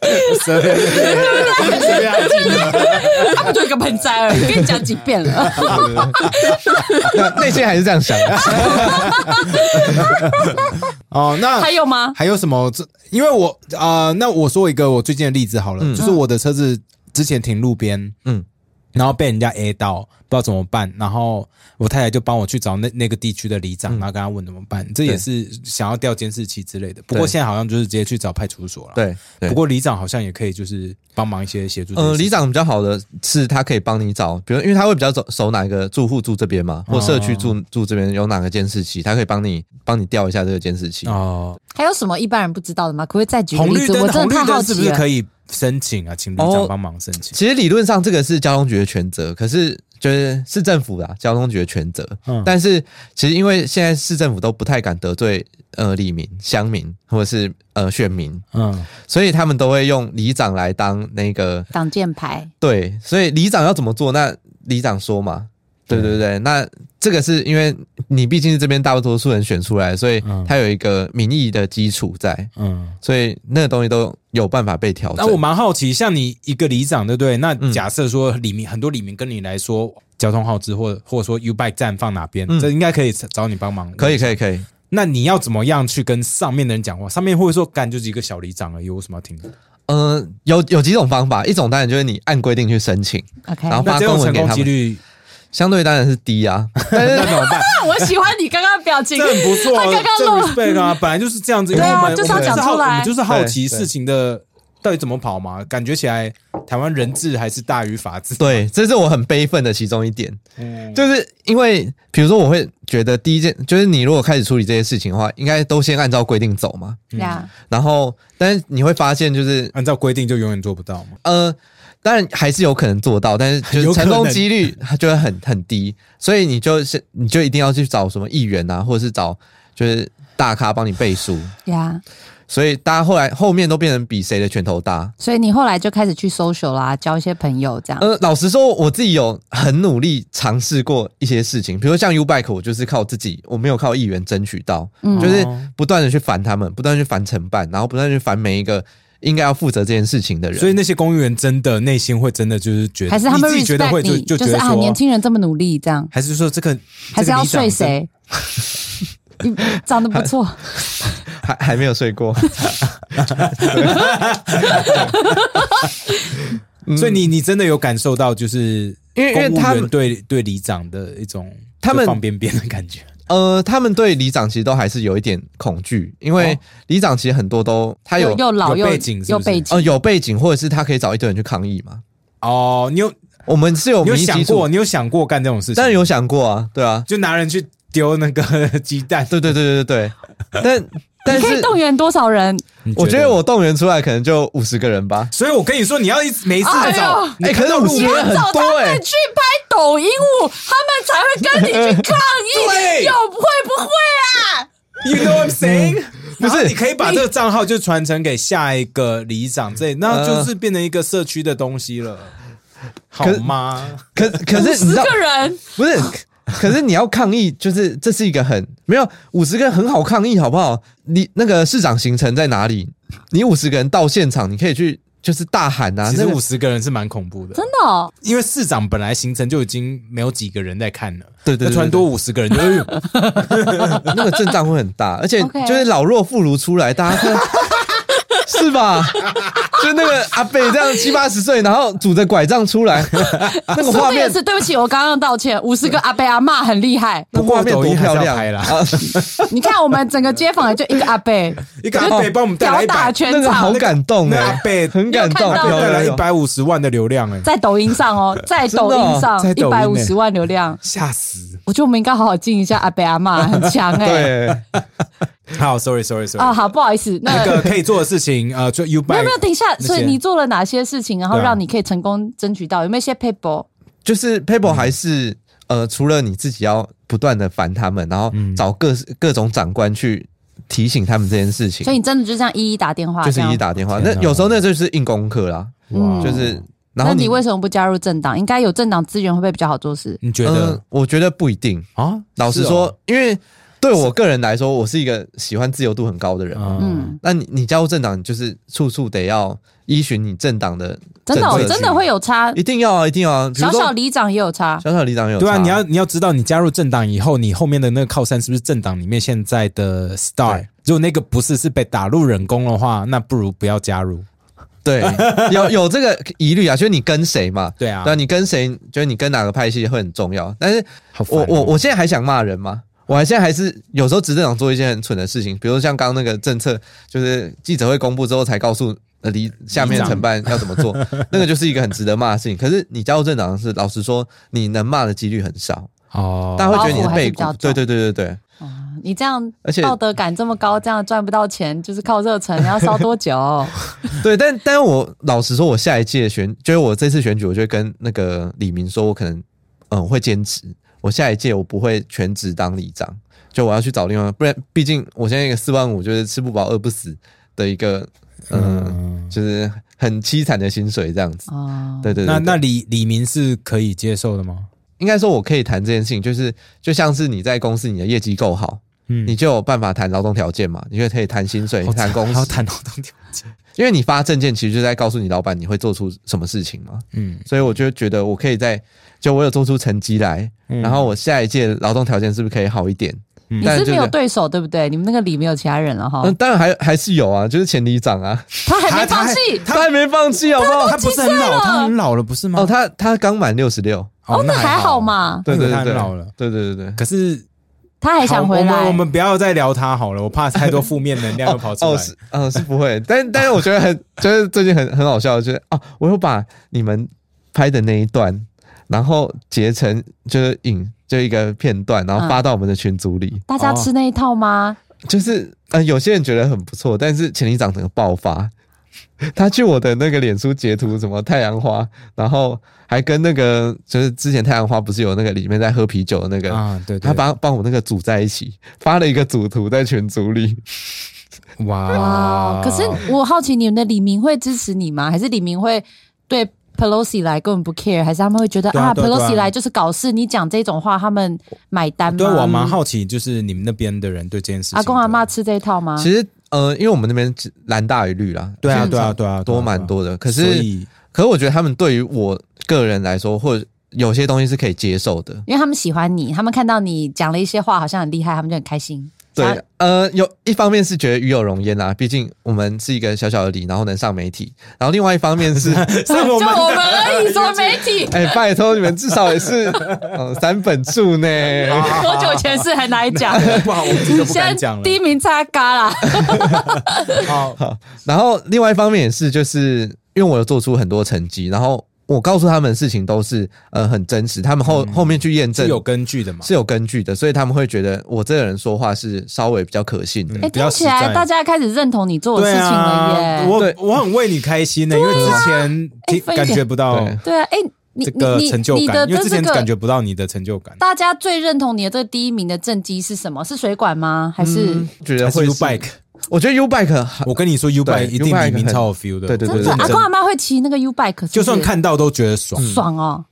[SPEAKER 2] 对 对对，
[SPEAKER 1] 他不就一个盆栽而已，跟你讲几遍了。
[SPEAKER 3] 内心还是这样想的。
[SPEAKER 2] 哦，那
[SPEAKER 1] 还有吗？
[SPEAKER 2] 还有什么？这因为我啊、呃那我说一个我最近的例子好了，
[SPEAKER 3] 嗯
[SPEAKER 2] 就是我的车子之前停路边，
[SPEAKER 3] 嗯
[SPEAKER 2] 然后被人家 A 到，不知道怎么办，然后我太太就帮我去找那那个地区的里长，
[SPEAKER 3] 嗯
[SPEAKER 2] 然后跟他问怎么办。这也是想要调监视器之类的，不过
[SPEAKER 3] 对
[SPEAKER 2] 现在好像就是直接去找派出所了。，
[SPEAKER 3] 对对
[SPEAKER 2] 不。过里长好像也可以就是帮忙一些协助。
[SPEAKER 3] 呃，里，长比较好的是，他可以帮你找，比如因为他会比较熟熟哪个住户住这边嘛，或社区住住这边有哪个监视器，他可以帮你帮你调一下这个监视器。
[SPEAKER 2] 哦，
[SPEAKER 1] 还有什么一般人不知道的吗？可不可以再举个例子？
[SPEAKER 2] 红绿灯，
[SPEAKER 1] 我真
[SPEAKER 2] 红绿
[SPEAKER 1] 的太好奇了
[SPEAKER 2] 灯是不是可。以申请啊？请里长
[SPEAKER 3] 哦
[SPEAKER 2] 帮忙申请。
[SPEAKER 3] 其实理论上这个是交通局的权责，可是就是市政府啦，交通局的权责。
[SPEAKER 2] 嗯
[SPEAKER 3] 但是其实因为现在市政府都不太敢得罪呃里民、乡民或者是呃选民，
[SPEAKER 2] 嗯，
[SPEAKER 3] 所以他们都会用里长来当那个
[SPEAKER 1] 挡箭牌，
[SPEAKER 3] 对，所以里长要怎么做？那里长说嘛，对对对，那这个是因为你毕竟是这边大多数人选出来，所以它有一个民意的基础在，
[SPEAKER 2] 嗯。
[SPEAKER 3] 所以那个东西都有办法被调整。
[SPEAKER 2] 那我蛮好奇，像你一个里长，对不对？那
[SPEAKER 3] 嗯
[SPEAKER 2] 假设说里面很多里面跟你来说，交通号志或或者说 U bike 站放哪边，
[SPEAKER 3] 嗯
[SPEAKER 2] 这应该可以找你帮忙。
[SPEAKER 3] 可以可以可以，
[SPEAKER 2] 那你要怎么样去跟上面的人讲话？上面会不会说干就是一个小里长而已，为什么要听？
[SPEAKER 3] 嗯、有有几种方法，一种当然就是你按规定去申请
[SPEAKER 1] ，OK，
[SPEAKER 3] 然后发公文给他们，
[SPEAKER 2] 功几率，
[SPEAKER 3] 相对当然是低啊。但 是
[SPEAKER 2] 那怎么办？
[SPEAKER 1] 我喜欢你刚刚的表情
[SPEAKER 2] 这，很不错，
[SPEAKER 1] 他刚刚
[SPEAKER 2] 这
[SPEAKER 1] 录
[SPEAKER 2] respect 啊，本来就是这样子。因为
[SPEAKER 1] 对啊
[SPEAKER 2] 我们
[SPEAKER 1] 就是要讲出来
[SPEAKER 2] 我们就是好奇
[SPEAKER 3] 对对
[SPEAKER 2] 事情的到底怎么跑嘛。感觉起来台湾人治还是大于法治。
[SPEAKER 3] 对，这是我很悲愤的其中一点，
[SPEAKER 2] 嗯，
[SPEAKER 3] 就是因为比如说我会觉得第一件就是你如果开始处理这些事情的话，应该都先按照规定走嘛。
[SPEAKER 1] 呀，
[SPEAKER 3] 然后，但是你会发现就是
[SPEAKER 2] 按照规定就永远做不到嘛。
[SPEAKER 3] 呃，当然还是有可能做到，但是就成功几率它就会很很低，所以你就是你就一定要去找什么议员啊，或者是找就是大咖帮你背书，
[SPEAKER 1] 呀，
[SPEAKER 3] 所以大家后来后面都变成比谁的拳头大。
[SPEAKER 1] 所以你后来就开始去 social 啦，交一些朋友这样。
[SPEAKER 3] 呃，老实说，我自己有很努力尝试过一些事情，比如说像 U Bike，我就是靠自己，我没有靠议员争取到，
[SPEAKER 1] 嗯
[SPEAKER 3] 就是不断的去烦他们，不断去烦承办，然后不断去烦每一个应该要负责这件事情的人。
[SPEAKER 2] 所以那些公务员真的内心会真的就是觉得，
[SPEAKER 1] 还是他们
[SPEAKER 2] 自己觉得会就
[SPEAKER 1] 是啊，
[SPEAKER 2] 觉得说，
[SPEAKER 1] 年轻人这么努力，这样
[SPEAKER 2] 还是说这个
[SPEAKER 1] 还是要睡？
[SPEAKER 2] 这
[SPEAKER 1] 谁？你 长得不错，
[SPEAKER 3] 还 还没有睡过，
[SPEAKER 2] 所以你你真的有感受到就是
[SPEAKER 3] 因为因为
[SPEAKER 2] 公务
[SPEAKER 3] 他们
[SPEAKER 2] 员对对里长的一种
[SPEAKER 3] 他们
[SPEAKER 2] 就放边边的感觉。
[SPEAKER 3] 呃，他们对里长其实都还是有一点恐惧，因为
[SPEAKER 2] 哦
[SPEAKER 3] 里长其实很多都他有
[SPEAKER 1] 又又老又
[SPEAKER 2] 有背景是不是
[SPEAKER 1] 又背景
[SPEAKER 3] 呃，有背景，或者是他可以找一堆人去抗议嘛。
[SPEAKER 2] 哦，你有
[SPEAKER 3] 我们是有
[SPEAKER 2] 你有想过，你有想过干这种事情？
[SPEAKER 3] 当然有想过啊，对啊，
[SPEAKER 2] 就拿人去丢那个鸡蛋。
[SPEAKER 3] 对对对对对对，但但
[SPEAKER 1] 你可以
[SPEAKER 3] 是
[SPEAKER 1] 动员多少人？
[SPEAKER 3] 我觉得我动员出来可能就五十个人吧。
[SPEAKER 2] 所以我跟你说，你要一直每一次
[SPEAKER 1] 哎呦
[SPEAKER 2] 找，你
[SPEAKER 3] 哎可是
[SPEAKER 2] 看到路
[SPEAKER 3] 50人很
[SPEAKER 1] 找
[SPEAKER 3] 多哎
[SPEAKER 1] 他们去拍抖音舞，他们才会跟你去抗议。
[SPEAKER 2] 对
[SPEAKER 1] 有会不会啊
[SPEAKER 2] ？You know what I'm saying？
[SPEAKER 3] 不是
[SPEAKER 2] 你可以把这个账号就传承给下一个里长，这那就是变成一个社区的东西了，好
[SPEAKER 3] 可
[SPEAKER 2] 吗？
[SPEAKER 3] 可可是你
[SPEAKER 1] 十个人，
[SPEAKER 3] 不是？可是你要抗议，就是这是一个很没有五十个人很好抗议，好不好？你那个市长行程在哪里？你五十个人到现场，你可以去就是大喊啊，
[SPEAKER 2] 其实
[SPEAKER 3] 那个
[SPEAKER 2] 五十个人是蛮恐怖的，
[SPEAKER 1] 真的哦，
[SPEAKER 2] 因为市长本来行程就已经没有几个人在看了，
[SPEAKER 3] 对对
[SPEAKER 2] 突然多五十个人，就哎呦。
[SPEAKER 3] 那个阵仗会很大，而且就是老弱妇孺出来，大家看是是吧？就那个阿贝这样七八十岁，然后拄着拐杖出来，那个画面
[SPEAKER 1] 是，对不起，我刚刚道歉。五十个阿贝阿嬷很厉害，
[SPEAKER 3] 那
[SPEAKER 2] 不过
[SPEAKER 3] 画面多
[SPEAKER 2] 抖音还
[SPEAKER 3] 漂亮！
[SPEAKER 1] 你看我们整个街坊就一个阿贝，
[SPEAKER 2] 一个阿贝帮我们带来
[SPEAKER 1] 吊打
[SPEAKER 2] 一百，
[SPEAKER 1] 全场。
[SPEAKER 3] 那个好。感动
[SPEAKER 2] 那阿
[SPEAKER 3] 哎，
[SPEAKER 2] 贝
[SPEAKER 3] 很感动，
[SPEAKER 2] 带来一百五十万的流量哎，
[SPEAKER 1] 在抖音上哦，在抖音上一百五十万流量，
[SPEAKER 2] 吓死！
[SPEAKER 1] 我觉得我们应该好好敬一下阿贝阿妈，很强哎、
[SPEAKER 3] 对，
[SPEAKER 2] 好，sorry sorry sorry，
[SPEAKER 1] 啊，好，不好意思，那
[SPEAKER 2] 那个可以做的事情，呃，就 U
[SPEAKER 1] 没有没有，等一下，所以你做了哪些事情，然后让你可以成功争取到？有没有一些 paper？
[SPEAKER 3] 就是 Paper 还是呃，除了你自己要不断的烦他们，然后
[SPEAKER 2] 嗯
[SPEAKER 3] 找各各种长官去提醒他们这件事情
[SPEAKER 1] 所以，你真的就这样一一打电话，
[SPEAKER 3] 就是
[SPEAKER 1] 一
[SPEAKER 3] 一打电话。那有时候那就是硬功课啦，
[SPEAKER 1] 嗯
[SPEAKER 3] 就是然后
[SPEAKER 1] 那你为什么不加入政党？应该有政党资源会不会比较好做事？
[SPEAKER 2] 你觉
[SPEAKER 3] 呃
[SPEAKER 2] 得，
[SPEAKER 3] 我觉得不一定。
[SPEAKER 2] 啊？
[SPEAKER 3] 老实说，，因为对我个人来说，我是一个喜欢自由度很高的人。
[SPEAKER 2] 嗯，
[SPEAKER 1] 嗯，
[SPEAKER 3] 那你你加入政党，就是处处得要依循你政党的
[SPEAKER 1] 真的哦、真的会有差，
[SPEAKER 3] 一定要啊，一定要啊。
[SPEAKER 1] 小小里长也有差。
[SPEAKER 3] 小小里长有
[SPEAKER 2] 对啊，你要你要知道，你加入政党以后，你后面的那个靠山是不是政党里面现在的 star？如果那个不是是被打入人工的话，那不如不要加入。
[SPEAKER 3] 对 有有这个疑虑啊，就是你跟谁嘛？
[SPEAKER 2] 对啊
[SPEAKER 3] 对啊，你跟谁，就是你跟哪个派系会很重要。但是我我我现在还想骂人吗？我还现在还是有时候执政党做一些很蠢的事情，比如像刚刚那个政策，就是记者会公布之后才告诉呃离下面的承办要怎么做，那个就是一个很值得骂的事情。可是你加入政党是，老实说，你能骂的几率很少，
[SPEAKER 2] 哦，
[SPEAKER 3] 大家会觉得你
[SPEAKER 1] 包袱还是
[SPEAKER 3] 背对对对对对，
[SPEAKER 1] 你这样
[SPEAKER 3] 而且
[SPEAKER 1] 道德感这么高，这样赚不到钱，就是靠热忱，要烧多久？
[SPEAKER 3] 对，但但我老实说，我下一届选，就是我这次选举，我就会跟那个李明说，我可能嗯会兼职，我下一届我不会全职当里长，就我要去找另外，不然毕竟我现在一个四万五，就是吃不饱饿不死的一个嗯，
[SPEAKER 2] 嗯，
[SPEAKER 3] 就是很凄惨的薪水这样子。
[SPEAKER 1] 哦，
[SPEAKER 3] 对对
[SPEAKER 2] 那那李李明是可以接受的吗？
[SPEAKER 3] 应该说我可以谈这件事情，就是就像是你在公司你的业绩够好，
[SPEAKER 2] 嗯
[SPEAKER 3] 你就有办法谈劳动条件嘛，你就可以谈薪水、谈工时，
[SPEAKER 2] 还要谈劳动条件。
[SPEAKER 3] 因为你发证件其实就在告诉你老板你会做出什么事情嘛。
[SPEAKER 2] 嗯，
[SPEAKER 3] 所以我就觉得我可以在，就我有做出成绩来，
[SPEAKER 2] 嗯
[SPEAKER 3] 然后我下一届劳动条件是不是可以好一点？
[SPEAKER 2] 嗯
[SPEAKER 1] 你是没有对手对不对？你们那个里没有其他人了哈
[SPEAKER 3] 嗯，，当然还还是有啊，就是前里长啊，
[SPEAKER 1] 他还没放弃。
[SPEAKER 3] 他还没放弃好不好？
[SPEAKER 2] 他不是很老，他很老了，不是吗？
[SPEAKER 3] 哦，他他刚满六十六，
[SPEAKER 1] 哦，那还好。嘛，
[SPEAKER 3] 对对
[SPEAKER 2] 他
[SPEAKER 3] 对对，
[SPEAKER 2] 很老了
[SPEAKER 3] 对对对对。
[SPEAKER 2] 可是
[SPEAKER 1] 他还想回来
[SPEAKER 2] 我们我。们不要再聊他好了，我怕太多负面能量又跑出来。
[SPEAKER 3] 哦是，嗯是不会，但但是我觉得很，就是最近很很好笑，就是哦，我又把你们拍的那一段，然后截成就是影，就一个片段，然后发到我们的群组里，
[SPEAKER 1] 大家吃那一套吗？
[SPEAKER 3] 就是呃，有些人觉得很不错，但是前里长整个爆发，他去我的那个脸书截图什么太阳花，然后还跟那个就是之前太阳花不是有那个里面在喝啤酒的那个，
[SPEAKER 2] 啊，对，对
[SPEAKER 3] 他帮帮我那个组在一起，发了一个组图在群组里。
[SPEAKER 2] 哇
[SPEAKER 1] 哇！可是我好奇，你们的李明会支持你吗？还是李明会对 Pelosi 来根本不 care？还是他们会觉得啊
[SPEAKER 2] 啊对啊对啊
[SPEAKER 1] ，Pelosi 来就是搞事？你讲这种话，他们买单吗？
[SPEAKER 2] 对我蛮好奇，就是你们那边的人对这件事情，
[SPEAKER 1] 阿公阿妈吃这一套吗？
[SPEAKER 3] 其实呃，因为我们那边蓝大于绿啦，
[SPEAKER 2] 对啊对啊对啊，对啊
[SPEAKER 3] 多蛮多的。可是
[SPEAKER 2] 以
[SPEAKER 3] 可是我觉得他们对于我个人来说，或者有些东西是可以接受的。
[SPEAKER 1] 因为他们喜欢你，他们看到你讲了一些话，好像很厉害，他们就很开心。
[SPEAKER 3] 对，呃，有一方面是觉得与有荣焉啦，毕竟我们是一个小小的里，然后能上媒体；然后另外一方面是，
[SPEAKER 2] 像我们
[SPEAKER 1] 就我们而已，什么媒体？
[SPEAKER 3] 哎、拜托你们至少也是呃 三本柱呢。
[SPEAKER 1] 多久前事还拿来讲？
[SPEAKER 2] 不好，我们这个不
[SPEAKER 1] 现在
[SPEAKER 2] 敢讲了。
[SPEAKER 1] 第一名擦嘎啦，
[SPEAKER 2] 好，
[SPEAKER 3] 然后另外一方面也是，就是因为我有做出很多成绩，然后我告诉他们的事情都是呃很真实，他们后、后面去验证
[SPEAKER 2] 是有根据的嘛？
[SPEAKER 3] 是有根据的，所以他们会觉得我这个人说话是稍微比较可信的。
[SPEAKER 1] 哎，
[SPEAKER 2] 嗯比较
[SPEAKER 1] 听起来
[SPEAKER 2] 实在
[SPEAKER 1] 大家开始认同你做的事情了
[SPEAKER 2] 啊，
[SPEAKER 1] 耶。
[SPEAKER 2] 我我很为你开心的，因为之前听感觉不到
[SPEAKER 3] 对
[SPEAKER 1] 对啊，哎，你
[SPEAKER 2] 这个成就
[SPEAKER 1] 你的
[SPEAKER 2] 感，因为之前感觉不到你的成就感。
[SPEAKER 1] 大家最认同你的这个第一名的政绩是什么？是水管吗？还是
[SPEAKER 3] 嗯觉得会
[SPEAKER 2] U
[SPEAKER 3] 是
[SPEAKER 2] bike，
[SPEAKER 3] 我觉得 U bike
[SPEAKER 2] 我跟你说 U bike 一定比名
[SPEAKER 3] 很
[SPEAKER 2] 超有 feel 的。
[SPEAKER 3] 对对对
[SPEAKER 1] 真的？阿公阿妈会骑那个 U bike，是是
[SPEAKER 2] 就算看到都觉得爽。
[SPEAKER 1] 爽哦。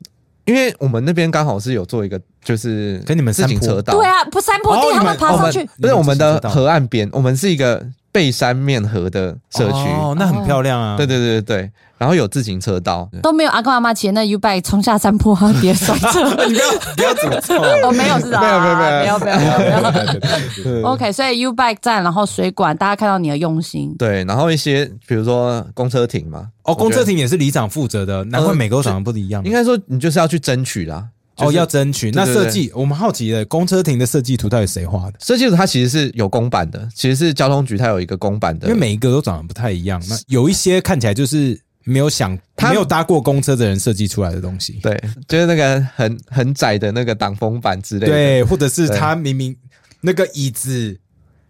[SPEAKER 3] 因为我们那边刚好是有做一个就是
[SPEAKER 2] 跟你们
[SPEAKER 3] 自行
[SPEAKER 2] 山坡
[SPEAKER 3] 车道，
[SPEAKER 1] 对，啊，不山坡地他们
[SPEAKER 2] 哦你们
[SPEAKER 1] 爬上去，
[SPEAKER 3] 不是我们的河岸边，我们是一个背山面河的社区。
[SPEAKER 2] 哦，那很漂亮啊。
[SPEAKER 3] 对对对对对，然后有自行车道，
[SPEAKER 1] 都没有阿公阿妈骑那 U bike 冲下山坡然后跌摔车。
[SPEAKER 2] 你不要不要诅咒。
[SPEAKER 1] 哦，没有是吧？
[SPEAKER 3] 没有没有没有
[SPEAKER 1] 没有没有没有没有。
[SPEAKER 2] 对对对对
[SPEAKER 1] OK，所以 U bike 站，然后水管，大家看到你的用心。
[SPEAKER 3] 对，然后一些比如说公车亭嘛，
[SPEAKER 2] 哦，公车亭也是里长负责的，难怪每个都长得不一样。
[SPEAKER 3] 应该说你就是要去争取啦。就
[SPEAKER 2] 哦，要争取。那设计，我们好奇的，公车亭的设计图到底谁画的？
[SPEAKER 3] 设计图它其实是有公版的，其实是交通局它有一个公版的，
[SPEAKER 2] 因为每一个都长得不太一样。那有一些看起来就是没有想、
[SPEAKER 3] 他
[SPEAKER 2] 没有搭过公车的人设计出来的东西。
[SPEAKER 3] 对，就是那个很很窄的那个挡风板之类的。
[SPEAKER 2] 对，或者是
[SPEAKER 3] 对
[SPEAKER 2] 他明明那个椅子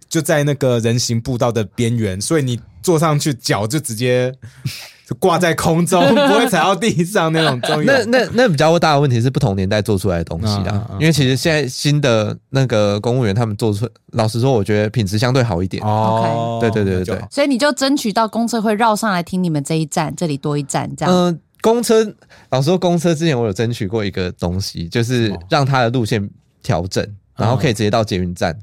[SPEAKER 2] 就在那个人行步道的边缘，所以你坐上去脚就直接就挂在空中，不会踩到地上那种。
[SPEAKER 3] 那那那比较大的问题是不同年代做出来的东西啦，
[SPEAKER 2] 嗯嗯嗯
[SPEAKER 3] 因为其实现在新的那个公务员他们做出，老实说，我觉得品质相对好一点。
[SPEAKER 2] 哦，
[SPEAKER 3] 对对对对
[SPEAKER 2] 对
[SPEAKER 1] 所以你就争取到公车会绕上来停你们这一站，这里多一站这样。
[SPEAKER 3] 嗯、公车，老实说，公车之前我有争取过一个东西，就是让它的路线调整，然后可
[SPEAKER 2] 嗯
[SPEAKER 3] 以直接到捷运站。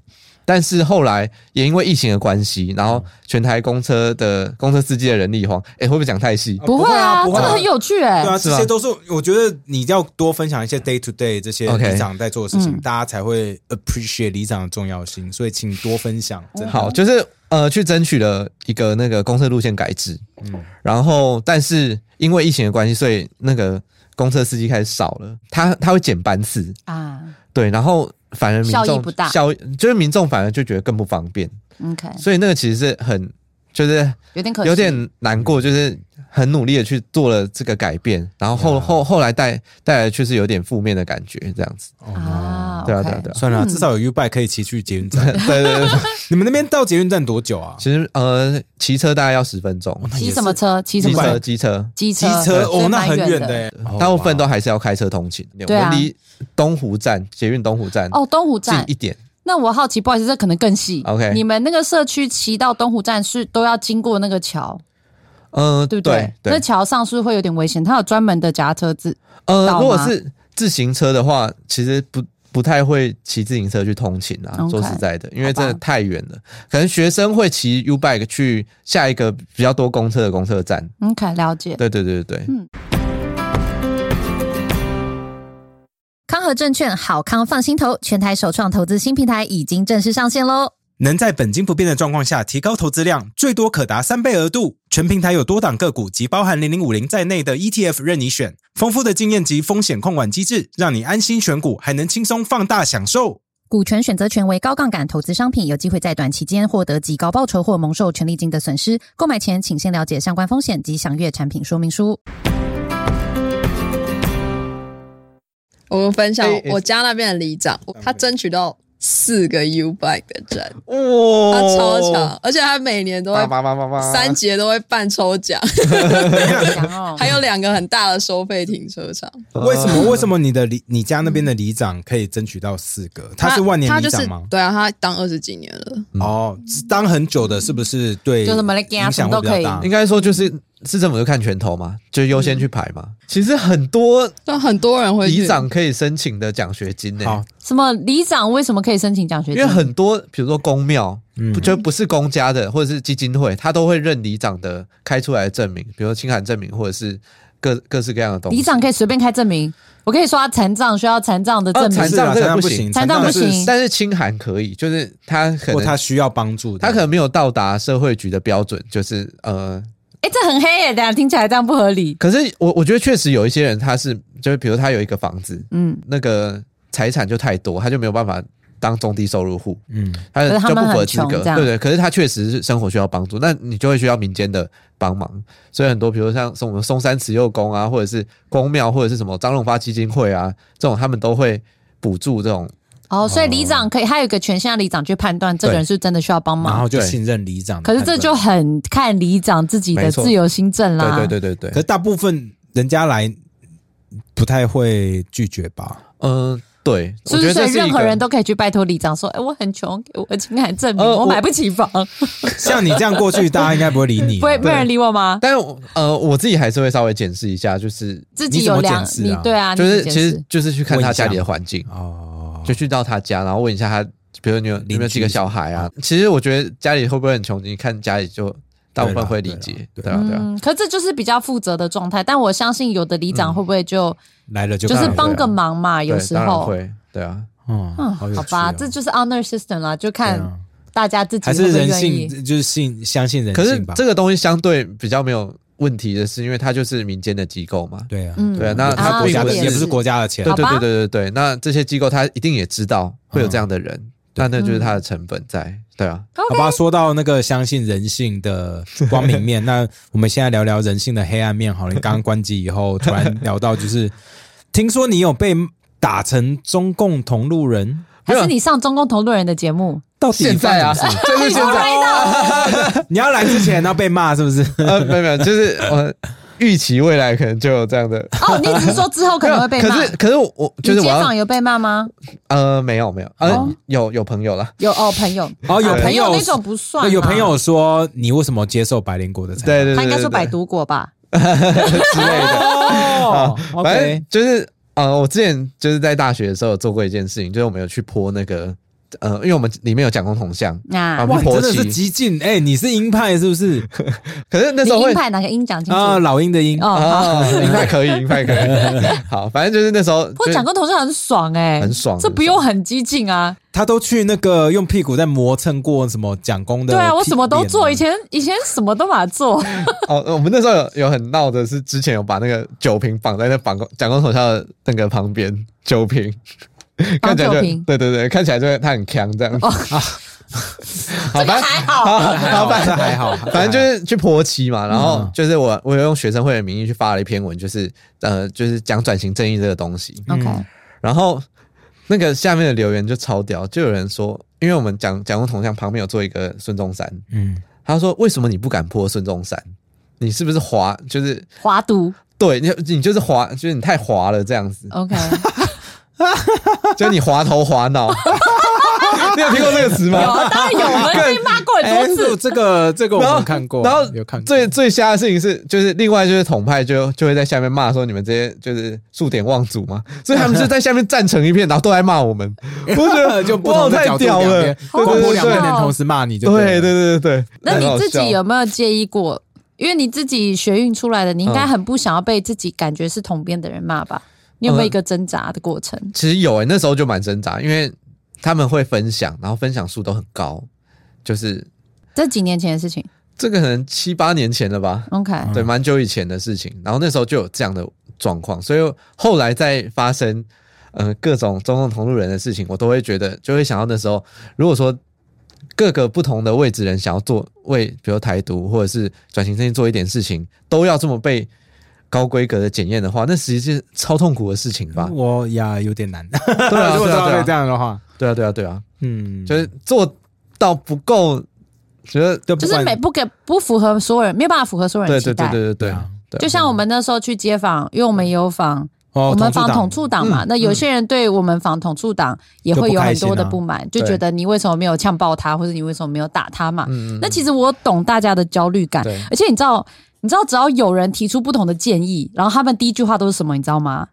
[SPEAKER 3] 但是后来也因为疫情的关系，然后全台公车的公车司机的人力荒，哎、会不会讲太细？
[SPEAKER 1] 不会啊，
[SPEAKER 2] 不会啊
[SPEAKER 1] 这个很有趣哎、
[SPEAKER 2] 对啊，这些都是我觉得你要多分享一些 day to day 这些里长在做的事情，
[SPEAKER 1] 嗯。
[SPEAKER 2] 大家才会 appreciate 里长的重要性。所以请多分享。真的。
[SPEAKER 3] 好，就是呃，去争取了一个那个公车路线改制，
[SPEAKER 2] 嗯。
[SPEAKER 3] 然后但是因为疫情的关系，所以那个公车司机开始少了，他他会减班次，
[SPEAKER 1] 啊。
[SPEAKER 3] 对，然后反而民众
[SPEAKER 1] 效益不大。
[SPEAKER 3] 效就是民众反而就觉得更不方便
[SPEAKER 1] ，，OK，
[SPEAKER 3] 所以那个其实是很就是
[SPEAKER 1] 有点可，
[SPEAKER 3] 有点难过，就是很努力的去做了这个改变，然后后后后来带带来却是有点负面的感觉，这样子，
[SPEAKER 1] 啊，
[SPEAKER 3] 对啊对啊对啊。
[SPEAKER 2] 算了，
[SPEAKER 1] 嗯
[SPEAKER 2] 至少有 U bike 可以骑去捷运站。
[SPEAKER 3] 对 对对，
[SPEAKER 2] 你们那边到捷运站多久啊？
[SPEAKER 3] 其实呃骑车大概要十分钟，
[SPEAKER 1] 骑什么车？骑什
[SPEAKER 3] 机
[SPEAKER 1] 么？车？
[SPEAKER 3] 车机车。
[SPEAKER 1] 机
[SPEAKER 2] 机
[SPEAKER 1] 车，
[SPEAKER 2] 哦，那很
[SPEAKER 1] 蛮远的。
[SPEAKER 3] 大部分都
[SPEAKER 2] 哇。
[SPEAKER 3] 还是要开车通勤。我们离东湖站捷运东湖站
[SPEAKER 1] 哦，东湖站。
[SPEAKER 3] 近
[SPEAKER 1] 站
[SPEAKER 3] 一。点，
[SPEAKER 1] 那我好奇，不好意思，这可能更细。
[SPEAKER 3] OK
[SPEAKER 1] 你们那个社区骑到东湖站是都要经过那个桥，
[SPEAKER 3] 嗯，
[SPEAKER 1] 对不对？
[SPEAKER 3] 对
[SPEAKER 1] 那桥上是不是会有点危险？它有专门的夹车子
[SPEAKER 3] 呃，如果是自行车的话，其实不不太会骑自行车去通勤啊。说实在的，因为真的太远了，可能学生会骑 U bike 去下一个比较多公车的公车站。
[SPEAKER 1] OK，了解。
[SPEAKER 3] 对对对对对，
[SPEAKER 1] 嗯
[SPEAKER 5] 康和证券好康放心投，全台首创投资新平台已经正式上线喽！
[SPEAKER 2] 能在本金不变的状况下提高投资量，最多可达三倍额度。全平台有多档个股及包含零零五零在内的 ETF 任你选，丰富的经验及风险控管机制，让你安心选股，还能轻松放大享受。
[SPEAKER 5] 股权选择权为高杠杆投资商品，有机会在短期间获得极高报酬或蒙受权利金的损失。购买前请先了解相关风险及详阅产品说明书。
[SPEAKER 4] 我们分享我家那边的里长，他争取到四个 U bike 的站，
[SPEAKER 3] 哇
[SPEAKER 4] 他超强，而且他每年都会
[SPEAKER 3] 叭叭叭叭叭
[SPEAKER 4] 三节都会办抽奖，还有两个很大的收费停车场。
[SPEAKER 2] 为什么？为什么你的里你家那边的里长可以争取到四个？他是万年
[SPEAKER 4] 他就是
[SPEAKER 2] 里长吗？
[SPEAKER 4] 对啊，他当二十几年了。
[SPEAKER 2] 哦，当很久的，是不是对？
[SPEAKER 1] 就什么 like
[SPEAKER 2] 影响会比较大
[SPEAKER 3] 应。该说就是市政府就看拳头嘛，就优先去排嘛。其实很多
[SPEAKER 4] 但很多人会去。
[SPEAKER 3] 里长可以申请的奖学金呢、
[SPEAKER 2] 好，
[SPEAKER 1] 什么里长为什么可以申请奖学金？
[SPEAKER 3] 因为很多比如说公庙，
[SPEAKER 2] 嗯。
[SPEAKER 3] 不就不是公家的或者是基金会，他都会认里长的开出来的证明，比如说清函证明或者是各各式各样的东西。
[SPEAKER 1] 里长可以随便开证明，我可以说他残障需要残障的证
[SPEAKER 3] 哦，
[SPEAKER 1] 明
[SPEAKER 3] 残，障这个不
[SPEAKER 2] 不
[SPEAKER 3] 行，
[SPEAKER 1] 残障不
[SPEAKER 2] 是
[SPEAKER 1] 行。
[SPEAKER 3] 但是清函可以，就是他可能
[SPEAKER 2] 他需要帮助的，
[SPEAKER 3] 他可能没有到达社会局的标准，就是呃，
[SPEAKER 1] 哎，这很黑耶，等一下听起来这样不合理。
[SPEAKER 3] 可是我我觉得确实有一些人他是就是比如他有一个房子，
[SPEAKER 1] 嗯，
[SPEAKER 3] 那个财产就太多，他就没有办法当中低收入户，
[SPEAKER 2] 嗯，
[SPEAKER 3] 他就不符合资格，对对。可是他确实是生活需要帮助，那你就会需要民间的帮忙。所以很多，比如像什么松山慈幼宫啊，或者是公庙，或者是什么张荣发基金会啊，这种他们都会补助这种。
[SPEAKER 1] 哦，所以里长可以，他有一个权限，让里长去判断这个人是真的需要帮忙。
[SPEAKER 3] 然
[SPEAKER 2] 后就信任里长
[SPEAKER 1] 可。是这就很看里长自己的自由心证啦。
[SPEAKER 3] 对对对对对，
[SPEAKER 2] 可是大部分人家来不太会拒绝吧？
[SPEAKER 3] 嗯、对，
[SPEAKER 1] 是不是？所以
[SPEAKER 3] 我觉得
[SPEAKER 1] 任何人都可以去拜托里长说：“哎，我很穷，给我情感证明，
[SPEAKER 3] 呃我
[SPEAKER 1] 我买不起房，
[SPEAKER 2] 像你这样过去，大家应该不会理你。
[SPEAKER 1] 不会没有人理我吗
[SPEAKER 3] 但是呃，我自己还是会稍微检视一下，就是？”
[SPEAKER 1] 自己有良，
[SPEAKER 2] 检视啊
[SPEAKER 1] 你对啊，
[SPEAKER 3] 就是其实就是去看他家里的环境，
[SPEAKER 2] 哦，
[SPEAKER 3] 就去到他家，然后问一下他比如你有有没有几个小孩啊？其实我觉得家里会不会很穷，你看家里就大部分会理解，对
[SPEAKER 2] 对
[SPEAKER 3] 啊对啊。
[SPEAKER 1] 嗯，可这就是比较负责的状态。但我相信有的里长会不会就、
[SPEAKER 2] 来了就
[SPEAKER 1] 就是帮个忙嘛？有时候，
[SPEAKER 3] 会，对啊，
[SPEAKER 2] 嗯，
[SPEAKER 1] 嗯，
[SPEAKER 2] 好
[SPEAKER 1] 吧，
[SPEAKER 2] 哦
[SPEAKER 1] 这就是 honor system 啦，就看
[SPEAKER 2] 啊
[SPEAKER 1] 大家自己
[SPEAKER 2] 还是人。性，就是信相信人性
[SPEAKER 3] 可是
[SPEAKER 2] 性吧。
[SPEAKER 3] 这个东西相对比较没有问题的是，因为它就是民间的机构嘛。
[SPEAKER 2] 对啊，
[SPEAKER 1] 嗯
[SPEAKER 3] 对啊那
[SPEAKER 2] 它
[SPEAKER 3] 它
[SPEAKER 2] 国家的也不是国家的钱
[SPEAKER 3] 对，对对对对对，那这些机构它一定也知道会有这样的人，那那就是它
[SPEAKER 1] 嗯
[SPEAKER 3] 的成本在。对啊，
[SPEAKER 2] 好吧，说到那个相信人性的 光明面，那我们现在聊聊人性的黑暗面好了。你刚刚关机以后，突然聊到就是，听说你有被打成中共同路人，
[SPEAKER 1] 还是你上中共同路人的节目？
[SPEAKER 2] 到底
[SPEAKER 3] 现在啊，就是现在。
[SPEAKER 2] 你要来之前要被骂是不是？
[SPEAKER 3] 呃，没有没有，就是我预期未来可能就有这样的。
[SPEAKER 1] 哦，你只是说之后可能会被骂。
[SPEAKER 3] 可是可是我我就是我要
[SPEAKER 1] 街坊有被骂吗？
[SPEAKER 3] 呃没有没有呃、
[SPEAKER 1] 哦
[SPEAKER 3] 有有朋友了，
[SPEAKER 1] 有哦，朋友
[SPEAKER 2] 哦，有
[SPEAKER 1] 啊
[SPEAKER 2] 朋友
[SPEAKER 1] 那种不算嘛，
[SPEAKER 2] 有朋友说你为什么接受百灵果的？
[SPEAKER 3] 对对对
[SPEAKER 1] 他应该说百毒果吧？
[SPEAKER 3] 之类的。
[SPEAKER 2] 哦
[SPEAKER 3] 反
[SPEAKER 2] ，OK，
[SPEAKER 3] 正就是呃，我之前就是在大学的时候做过一件事情，就是我们有去泼那个呃，因为我们里面有讲共铜像，啊
[SPEAKER 2] 真的是
[SPEAKER 3] 旗
[SPEAKER 2] 激进哎，你是鹰派是不是？
[SPEAKER 3] 可是那
[SPEAKER 1] 你
[SPEAKER 3] 时候会
[SPEAKER 1] 鹰派哪个鹰讲清楚？
[SPEAKER 2] 啊，老鹰的鹰
[SPEAKER 1] 哦，好。
[SPEAKER 3] 啊，鹰派可以，鹰派可以。好，反正就是那时候就
[SPEAKER 1] 不过讲共同是很爽哎，
[SPEAKER 3] 很爽
[SPEAKER 1] 这不用很激进啊。
[SPEAKER 2] 他都去那个用屁股在磨蹭过什么蒋公的屁，
[SPEAKER 1] 对啊，我什么都做，以前以前什么都把它做。
[SPEAKER 3] 哦，我们那时候有有很闹的是，之前有把那个酒瓶绑在那绑蒋公头像的那个旁边，酒瓶，看起来就对对对，看起来就他很强这样。
[SPEAKER 1] 哦。
[SPEAKER 3] 好，反正
[SPEAKER 1] 还好。
[SPEAKER 3] 好，
[SPEAKER 2] 还好，
[SPEAKER 3] 好反
[SPEAKER 2] 这还好，
[SPEAKER 3] 反正就是去泼漆嘛，然后
[SPEAKER 2] 嗯
[SPEAKER 3] 就是我我有用学生会的名义去发了一篇文，就是呃就是讲转型正义这个东西
[SPEAKER 1] ，OK，
[SPEAKER 3] 然后那个下面的留言就超屌，就有人说，因为我们讲讲过铜像旁边有做一个孙中山，
[SPEAKER 2] 嗯，
[SPEAKER 3] 他说为什么你不敢泼孙中山？你是不是滑？就是
[SPEAKER 1] 滑毒。
[SPEAKER 3] 对你你就是滑，就是你太滑了这样子
[SPEAKER 1] ，OK，
[SPEAKER 3] 就是你滑头滑脑。你有听过这个词吗？
[SPEAKER 1] 有啊，当然有，我们被骂过多次。
[SPEAKER 2] 这个这个我们看过，
[SPEAKER 3] 然后
[SPEAKER 2] 有看过，
[SPEAKER 3] 最最瞎的事情是，就是另外就是统派就就会在下面骂说你们这些就是数典忘祖嘛，所以他们就在下面站成一片，然后都在骂我们。我觉得
[SPEAKER 2] 就不同的角度
[SPEAKER 3] 太屌了，
[SPEAKER 2] 两边，
[SPEAKER 3] 对
[SPEAKER 2] 光谱
[SPEAKER 3] 对对
[SPEAKER 2] 两边人同时骂你就
[SPEAKER 3] 对对对对对。
[SPEAKER 1] 那你自己有没有介意过？因为你自己学运出来的，你应该很不想要被自己感觉是统编的人骂吧？你有没有一个挣扎的过程？
[SPEAKER 3] 其实有诶、那时候就蛮挣扎，因为他们会分享，然后分享数都很高，就是
[SPEAKER 1] 这几年前的事情。
[SPEAKER 3] 这个可能七八年前了吧
[SPEAKER 1] ，OK，
[SPEAKER 3] 对，蛮久以前的事情。然后那时候就有这样的状况，所以后来再发生呃各种中共同路人的事情，我都会觉得就会想到那时候，如果说各个不同的位置人想要做为比如台独或者是转型正义做一点事情，都要这么被高规格的检验的话，那实际是超痛苦的事情吧？
[SPEAKER 2] 我呀有点难，
[SPEAKER 3] 对啊，
[SPEAKER 2] 如 果
[SPEAKER 3] 对啊，
[SPEAKER 2] 照这
[SPEAKER 3] 对啊，
[SPEAKER 2] 样的话，
[SPEAKER 3] 对啊，对啊，对啊，
[SPEAKER 2] 嗯，
[SPEAKER 3] 就是做到不够，觉得
[SPEAKER 2] 就
[SPEAKER 1] 就是每不给不符合所有人，没有办法符合所有人
[SPEAKER 3] 对对对
[SPEAKER 1] 的期待。
[SPEAKER 3] 对对对。
[SPEAKER 2] 对啊，
[SPEAKER 3] 对啊
[SPEAKER 1] 就像我们那时候去街访，因为我们也有访，
[SPEAKER 2] 哦
[SPEAKER 1] 我们访统
[SPEAKER 2] 统
[SPEAKER 1] 促党嘛，那有些人对我们访统促党也会有很多的不满，就
[SPEAKER 3] 对
[SPEAKER 1] 觉得你为什么没有呛爆他，或者你为什么没有打他嘛？
[SPEAKER 3] 嗯嗯
[SPEAKER 1] 那其实我懂大家的焦虑感，而且你知道，你知道只要有人提出不同的建议，然后他们第一句话都是什么，你知道吗？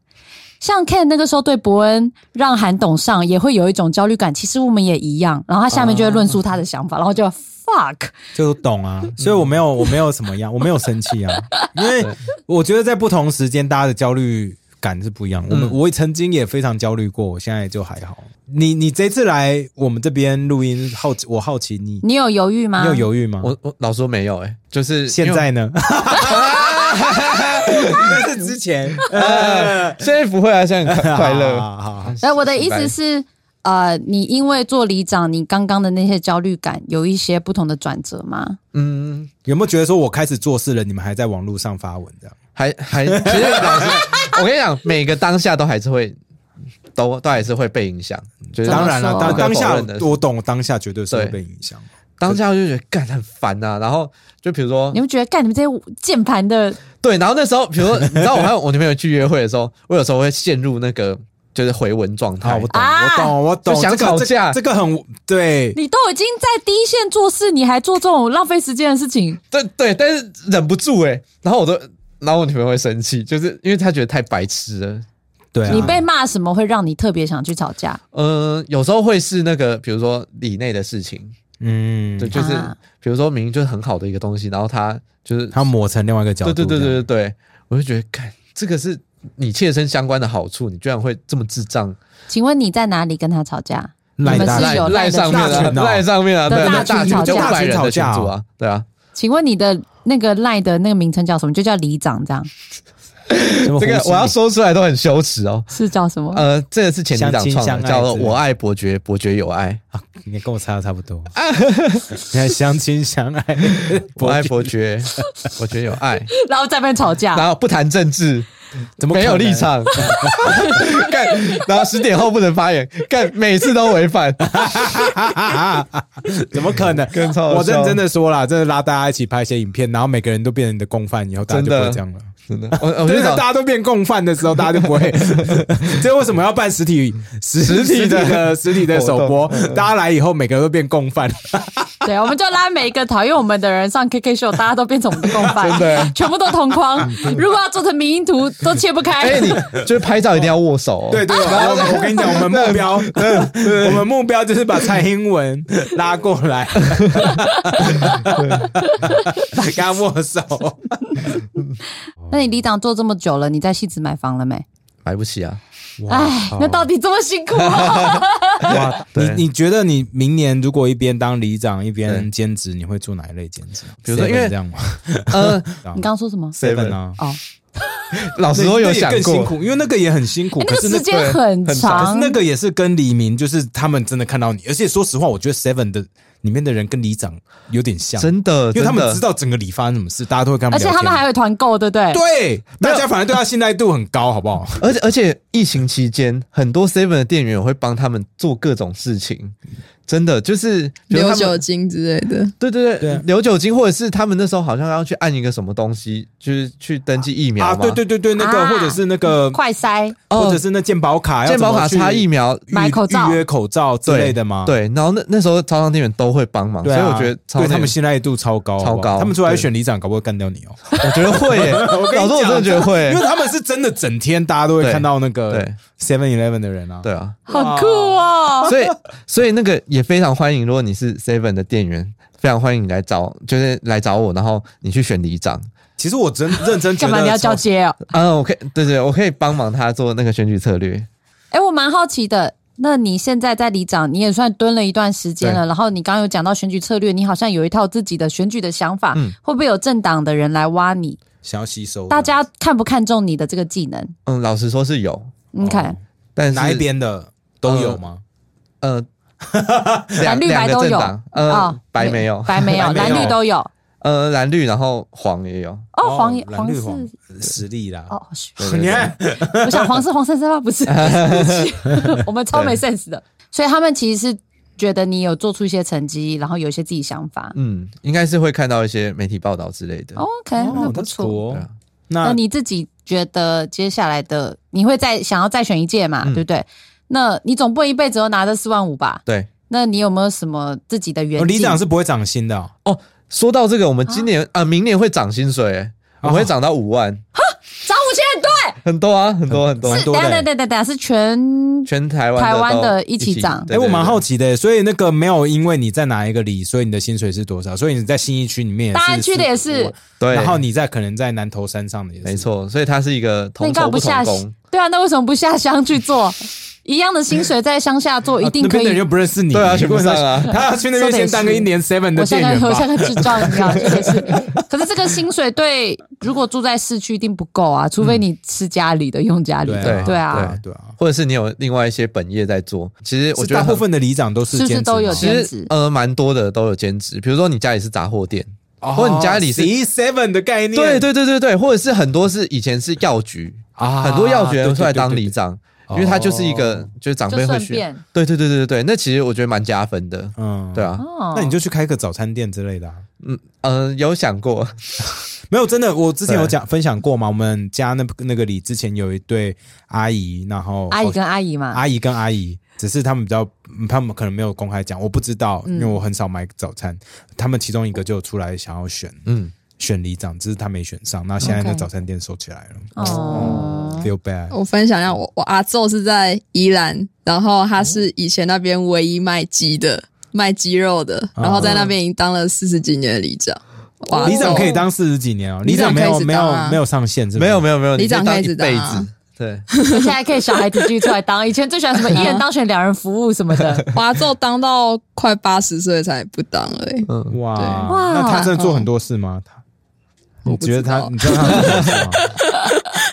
[SPEAKER 1] 像 Ken 那个时候对伯恩让韩董上，也会有一种焦虑感。其实我们也一样，然后他下面就会论述他的想法，然后就 fuck。
[SPEAKER 2] 就懂啊，所以我没有我没有什么样，我没有生气啊，因为我觉得在不同时间大家的焦虑感是不一样。我们
[SPEAKER 3] 嗯
[SPEAKER 2] 我曾经也非常焦虑过，我现在就还好。你你这次来我们这边录音，好奇我好奇你
[SPEAKER 1] 你有犹豫吗？
[SPEAKER 2] 你有犹豫吗？
[SPEAKER 3] 我我老实说没有哎、就是
[SPEAKER 2] 现在呢？那是之前，呃
[SPEAKER 3] 现在不会啊，现在很快快乐。
[SPEAKER 2] 好好好
[SPEAKER 1] 哎，我的意思是，呃，你因为做里长，你刚刚的那些焦虑感有一些不同的转折吗？
[SPEAKER 3] 嗯，
[SPEAKER 2] 有没有觉得说我开始做事了，你们还在网络上发文这样？
[SPEAKER 3] 还还其实老实，我跟你讲，每个当下都还是会，都都还是会被影响。就是
[SPEAKER 2] 当然了，当当下
[SPEAKER 3] 否认的
[SPEAKER 2] 我懂，当下绝对是会被影响。
[SPEAKER 3] 当下我就觉得干很烦呐、然后就比如说
[SPEAKER 1] 你们觉得干你们这些键盘的
[SPEAKER 3] 对，然后那时候比如说你知道我还有我女朋友去约会的时候，我有时候会陷入那个就是回文状态
[SPEAKER 2] 好，我。懂，
[SPEAKER 1] 啊
[SPEAKER 2] 我懂，我懂。
[SPEAKER 3] 想吵架
[SPEAKER 2] 这个这个很对。
[SPEAKER 1] 你都已经在第一线做事，你还做这种浪费时间的事情，
[SPEAKER 3] 对对，但是忍不住哎、然后我都，然后我女朋友会生气，就是因为她觉得太白痴了。
[SPEAKER 2] 对啊，
[SPEAKER 1] 你被骂什么会让你特别想去吵架？
[SPEAKER 3] 呃，有时候会是那个，比如说里内的事情，
[SPEAKER 2] 嗯，
[SPEAKER 3] 对，就是
[SPEAKER 1] 啊。
[SPEAKER 3] 比如说明明就是很好的一个东西，然后他就是
[SPEAKER 2] 他抹成另外一个角度，
[SPEAKER 3] 对对对对对对，我就觉得，看这个是你切身相关的好处，你居然会这么智障，
[SPEAKER 1] 请问你在哪里跟他吵架？
[SPEAKER 2] 赖大
[SPEAKER 3] 赖
[SPEAKER 1] 赖
[SPEAKER 3] 上面啊，赖上面啊，
[SPEAKER 1] 的
[SPEAKER 3] 对，
[SPEAKER 1] 大
[SPEAKER 3] 那大群就
[SPEAKER 1] 群吵架
[SPEAKER 3] 五百人的群
[SPEAKER 2] 大群吵架。哦
[SPEAKER 3] 组啊，对啊，
[SPEAKER 1] 请问你的那个赖的那个名称叫什么？就叫里长这样，
[SPEAKER 3] 这个我要说出来都很羞耻哦。
[SPEAKER 1] 是叫什么？
[SPEAKER 3] 呃，这个是前里长创
[SPEAKER 2] 的，
[SPEAKER 3] 叫做我爱伯爵，伯爵有爱，
[SPEAKER 2] 啊，你跟我猜的差不多。你 看相亲相爱，
[SPEAKER 3] 我爱伯爵，伯爵有爱，
[SPEAKER 1] 然后在那边吵架，
[SPEAKER 3] 然后不谈政治，
[SPEAKER 2] 怎么
[SPEAKER 3] 没有立？场，干，然后十点后不能发言，干，每次都违反，
[SPEAKER 2] 怎么可能？
[SPEAKER 3] 更
[SPEAKER 2] 我认真的说啦，真的拉大家一起拍一些影片，然后每个人都变成你的共犯，以后大家就不会这样了。
[SPEAKER 3] 真的，我我觉得，
[SPEAKER 2] 大家都变共犯的时候，大家就不会。这为什么要办实体实
[SPEAKER 3] 实体的
[SPEAKER 2] 的实体的首播？大家来以后，每个人都变共犯。
[SPEAKER 1] 对，我们就拉每一个讨厌我们的人上 KK 秀，大家都变成我们的共犯，
[SPEAKER 3] 真的
[SPEAKER 1] 全部都同框。如果要做成迷因图，都切不开。
[SPEAKER 3] 哎，你就是拍照一定要握手哦，
[SPEAKER 2] 对对，我跟你讲，我们目标，我们目标就是把蔡英文拉过来，跟他握手。
[SPEAKER 1] 那你里长做这么久了，你在戏子买房了没？
[SPEAKER 3] 买不起啊，
[SPEAKER 1] 哎，那到底这么辛苦啊？
[SPEAKER 2] 哇，你
[SPEAKER 3] 对
[SPEAKER 2] 你觉得你明年如果一边当里长一边兼职，你会做哪一类兼职？
[SPEAKER 3] 比如说因为
[SPEAKER 2] 这样吗
[SPEAKER 3] 呃，
[SPEAKER 1] 你刚刚说什么
[SPEAKER 2] ？？seven 啊，
[SPEAKER 1] 哦，
[SPEAKER 3] 老实说有想过，
[SPEAKER 2] 那也更辛苦，因为那个也很辛苦，
[SPEAKER 1] 哎那
[SPEAKER 2] 可是那
[SPEAKER 1] 个时间很
[SPEAKER 3] 很
[SPEAKER 2] 可是
[SPEAKER 1] 长，
[SPEAKER 2] 那个也是跟李明，就是他们真的看到你，而且说实话，我觉得 Seven 的里面的人跟里长有点像，
[SPEAKER 3] 真的，
[SPEAKER 2] 因为他们知道整个里发生什么事，大家都会跟他们
[SPEAKER 1] 而且。他们还有团购，对不对？
[SPEAKER 2] 对，大家反而对他信赖度很高，好不好？
[SPEAKER 3] 而且而且疫情期间，很多 Seven 的店员也会帮他们做各种事情，真的就是
[SPEAKER 4] 留酒精之类的，
[SPEAKER 3] 对对对，留酒精，或者是他们那时候好像要去按一个什么东西，就是去登记疫苗
[SPEAKER 2] 啊，
[SPEAKER 3] 嘛
[SPEAKER 2] 对对对对，那个
[SPEAKER 1] 啊
[SPEAKER 2] 或者是那个，
[SPEAKER 1] 快筛，
[SPEAKER 2] 或者是那健保卡，要
[SPEAKER 3] 健保卡插疫苗
[SPEAKER 2] 预
[SPEAKER 1] 买口罩。
[SPEAKER 2] 预约口罩之类的吗？
[SPEAKER 3] 对，然后那那时候超商店员都会帮忙，
[SPEAKER 2] 啊，
[SPEAKER 3] 所以我觉得超
[SPEAKER 2] 对他们信赖度超高，
[SPEAKER 3] 超高
[SPEAKER 2] 他们出来
[SPEAKER 3] 对
[SPEAKER 2] 选里长，搞不好干掉你哦。
[SPEAKER 3] 我觉得会耶，
[SPEAKER 2] 我跟你
[SPEAKER 3] 老师我真的觉得会。
[SPEAKER 2] 因为，他们是真的整天大家都会看到那个
[SPEAKER 3] 对
[SPEAKER 2] Seven Eleven 的人啊。
[SPEAKER 3] 对啊，
[SPEAKER 1] 好酷哦！
[SPEAKER 3] 所以所以那个也非常欢迎，如果你是 Seven 的店员，非常欢迎你来找，就是来找我，然后你去选里长。
[SPEAKER 2] 其实我真认真觉得
[SPEAKER 1] 干嘛你要交接哦？
[SPEAKER 3] 嗯，我可以，对对，我可以帮忙他做那个选举策略。
[SPEAKER 1] 哎，我蛮好奇的。那你现在在里长，你也算蹲了一段时间了。然后你刚刚有讲到选举策略，你好像有一套自己的选举的想法。
[SPEAKER 3] 嗯
[SPEAKER 1] 会不会有政党的人来挖你？
[SPEAKER 2] 想要吸收
[SPEAKER 1] 大家看不看重你的这个技能？
[SPEAKER 3] 嗯，老实说是有，
[SPEAKER 1] 你看，
[SPEAKER 3] 但是
[SPEAKER 2] 哪一边的都有吗？
[SPEAKER 3] 呃，
[SPEAKER 1] 蓝
[SPEAKER 3] 两
[SPEAKER 1] 绿白都有
[SPEAKER 3] 两个政党，呃
[SPEAKER 1] 哦，
[SPEAKER 3] 白没有，
[SPEAKER 1] 白没有，蓝绿都有。
[SPEAKER 3] 呃，蓝绿，然后黄也有。
[SPEAKER 1] 哦，黄也
[SPEAKER 2] 蓝
[SPEAKER 1] 黄是
[SPEAKER 2] 绿黄实力啦。
[SPEAKER 1] 哦，
[SPEAKER 3] 对对
[SPEAKER 2] 你看，
[SPEAKER 1] 我想黄是黄珊珊吗？不是，对不起我们超没 sense 的。所以他们其实是觉得你有做出一些成绩，然后有一些自己想法。
[SPEAKER 3] 嗯，应该是会看到一些媒体报道之类的。
[SPEAKER 1] OK，那
[SPEAKER 2] 哦，
[SPEAKER 1] 不
[SPEAKER 2] that's
[SPEAKER 1] 错。
[SPEAKER 2] cool
[SPEAKER 3] 对啊
[SPEAKER 1] 那
[SPEAKER 2] 那
[SPEAKER 1] 你自己觉得接下来的你会再想要再选一届嘛？
[SPEAKER 3] 嗯
[SPEAKER 1] 对不对？那你总不能一辈子都拿着四万五吧？
[SPEAKER 3] 对，
[SPEAKER 1] 那你有没有什么自己的原因？
[SPEAKER 2] 里长是不会涨薪的哦。
[SPEAKER 3] 哦，说到这个，我们今年啊、明年会涨薪水，欸我们会涨到五万，
[SPEAKER 1] 涨五千，对，
[SPEAKER 3] 很多啊，很多很多，
[SPEAKER 1] 是等一下
[SPEAKER 2] 蛮多的
[SPEAKER 1] 等一下等下等是全
[SPEAKER 3] 全台湾
[SPEAKER 1] 台湾的一起涨。
[SPEAKER 2] 哎，我蛮好
[SPEAKER 3] 奇，
[SPEAKER 2] 的，所以那个没有因为你在哪一个里，所以你的薪水是多少？所以你在新一区里面也是
[SPEAKER 1] 大安区的也是。
[SPEAKER 3] 对，
[SPEAKER 2] 然后你在可能在南投山上的也是，
[SPEAKER 3] 没。错，所以它是一个同酬不同工。
[SPEAKER 1] 对啊，那为什么不下乡去做一样的薪水，在乡下做一定可以
[SPEAKER 2] 啊那边的人又？不认识你，
[SPEAKER 3] 对啊
[SPEAKER 2] 你
[SPEAKER 3] 选不上啊
[SPEAKER 2] 他要去那边先当个一年 seven 的店员
[SPEAKER 1] 我像。个智障一样，真的是。可是这个薪水对，如果住在市区一定不够啊，除非你吃家里的，用家里的。
[SPEAKER 2] 对啊，
[SPEAKER 1] 对啊。
[SPEAKER 3] 或者是你有另外一些本业在做，其实我
[SPEAKER 2] 是
[SPEAKER 3] 觉得
[SPEAKER 2] 大部分的里长都是
[SPEAKER 1] 是不是
[SPEAKER 2] 兼职
[SPEAKER 1] 都有
[SPEAKER 3] 呃蛮多的都有兼职，比如说你家里是杂货店，
[SPEAKER 2] 哦
[SPEAKER 3] 或者你家里是
[SPEAKER 2] seven 的概念，
[SPEAKER 3] 对对对对对，或者是很多是以前是药局，
[SPEAKER 2] 啊
[SPEAKER 3] 很多药局人出来当里长，
[SPEAKER 2] 对
[SPEAKER 3] 因为他就是一个
[SPEAKER 2] 哦
[SPEAKER 3] 就是长辈会去，对对对对对对，那其实我觉得蛮加分的，
[SPEAKER 2] 嗯。
[SPEAKER 3] 对。啊，
[SPEAKER 1] 哦。
[SPEAKER 2] 那你就去开个早餐店之类的啊。
[SPEAKER 3] 嗯呃有想过，
[SPEAKER 2] 没有，真的，我之前有讲分享过嘛。我们家那那个里之前有一对阿姨，然后
[SPEAKER 1] 阿姨跟阿姨嘛，
[SPEAKER 2] 阿姨跟阿姨，只是他们比较，嗯他们可能没有公开讲，我不知道，
[SPEAKER 1] 嗯。
[SPEAKER 2] 因为我很少买早餐。他们其中一个就出来想要选。
[SPEAKER 3] 嗯，
[SPEAKER 2] 选里长，只是他没选上。那现在那早餐店收起来了。
[SPEAKER 1] 哦
[SPEAKER 2] ，feel bad。
[SPEAKER 4] 我分享一下，我我阿昼是在宜兰，然后他是以前那边唯一卖鸡的，卖鸡肉的，然后在那边已经当了四十几年的里长。哇，
[SPEAKER 2] 里长可以当四十几年哦，里
[SPEAKER 4] 里长
[SPEAKER 2] 长没有没有没有上限，是不是
[SPEAKER 3] 没有没有没有，
[SPEAKER 4] 里长可以一直当
[SPEAKER 3] 一辈
[SPEAKER 4] 啊
[SPEAKER 3] 子。对，
[SPEAKER 1] 而且还可以小孩子继续出来当。以前最喜欢什么一人当选两人服务什么的，
[SPEAKER 4] 哇阿昼当到快八十岁才不当了、欸。
[SPEAKER 3] 嗯，
[SPEAKER 2] 哇
[SPEAKER 1] 哇
[SPEAKER 2] 那他真的做很多事吗？他你觉得他你知道他做什么？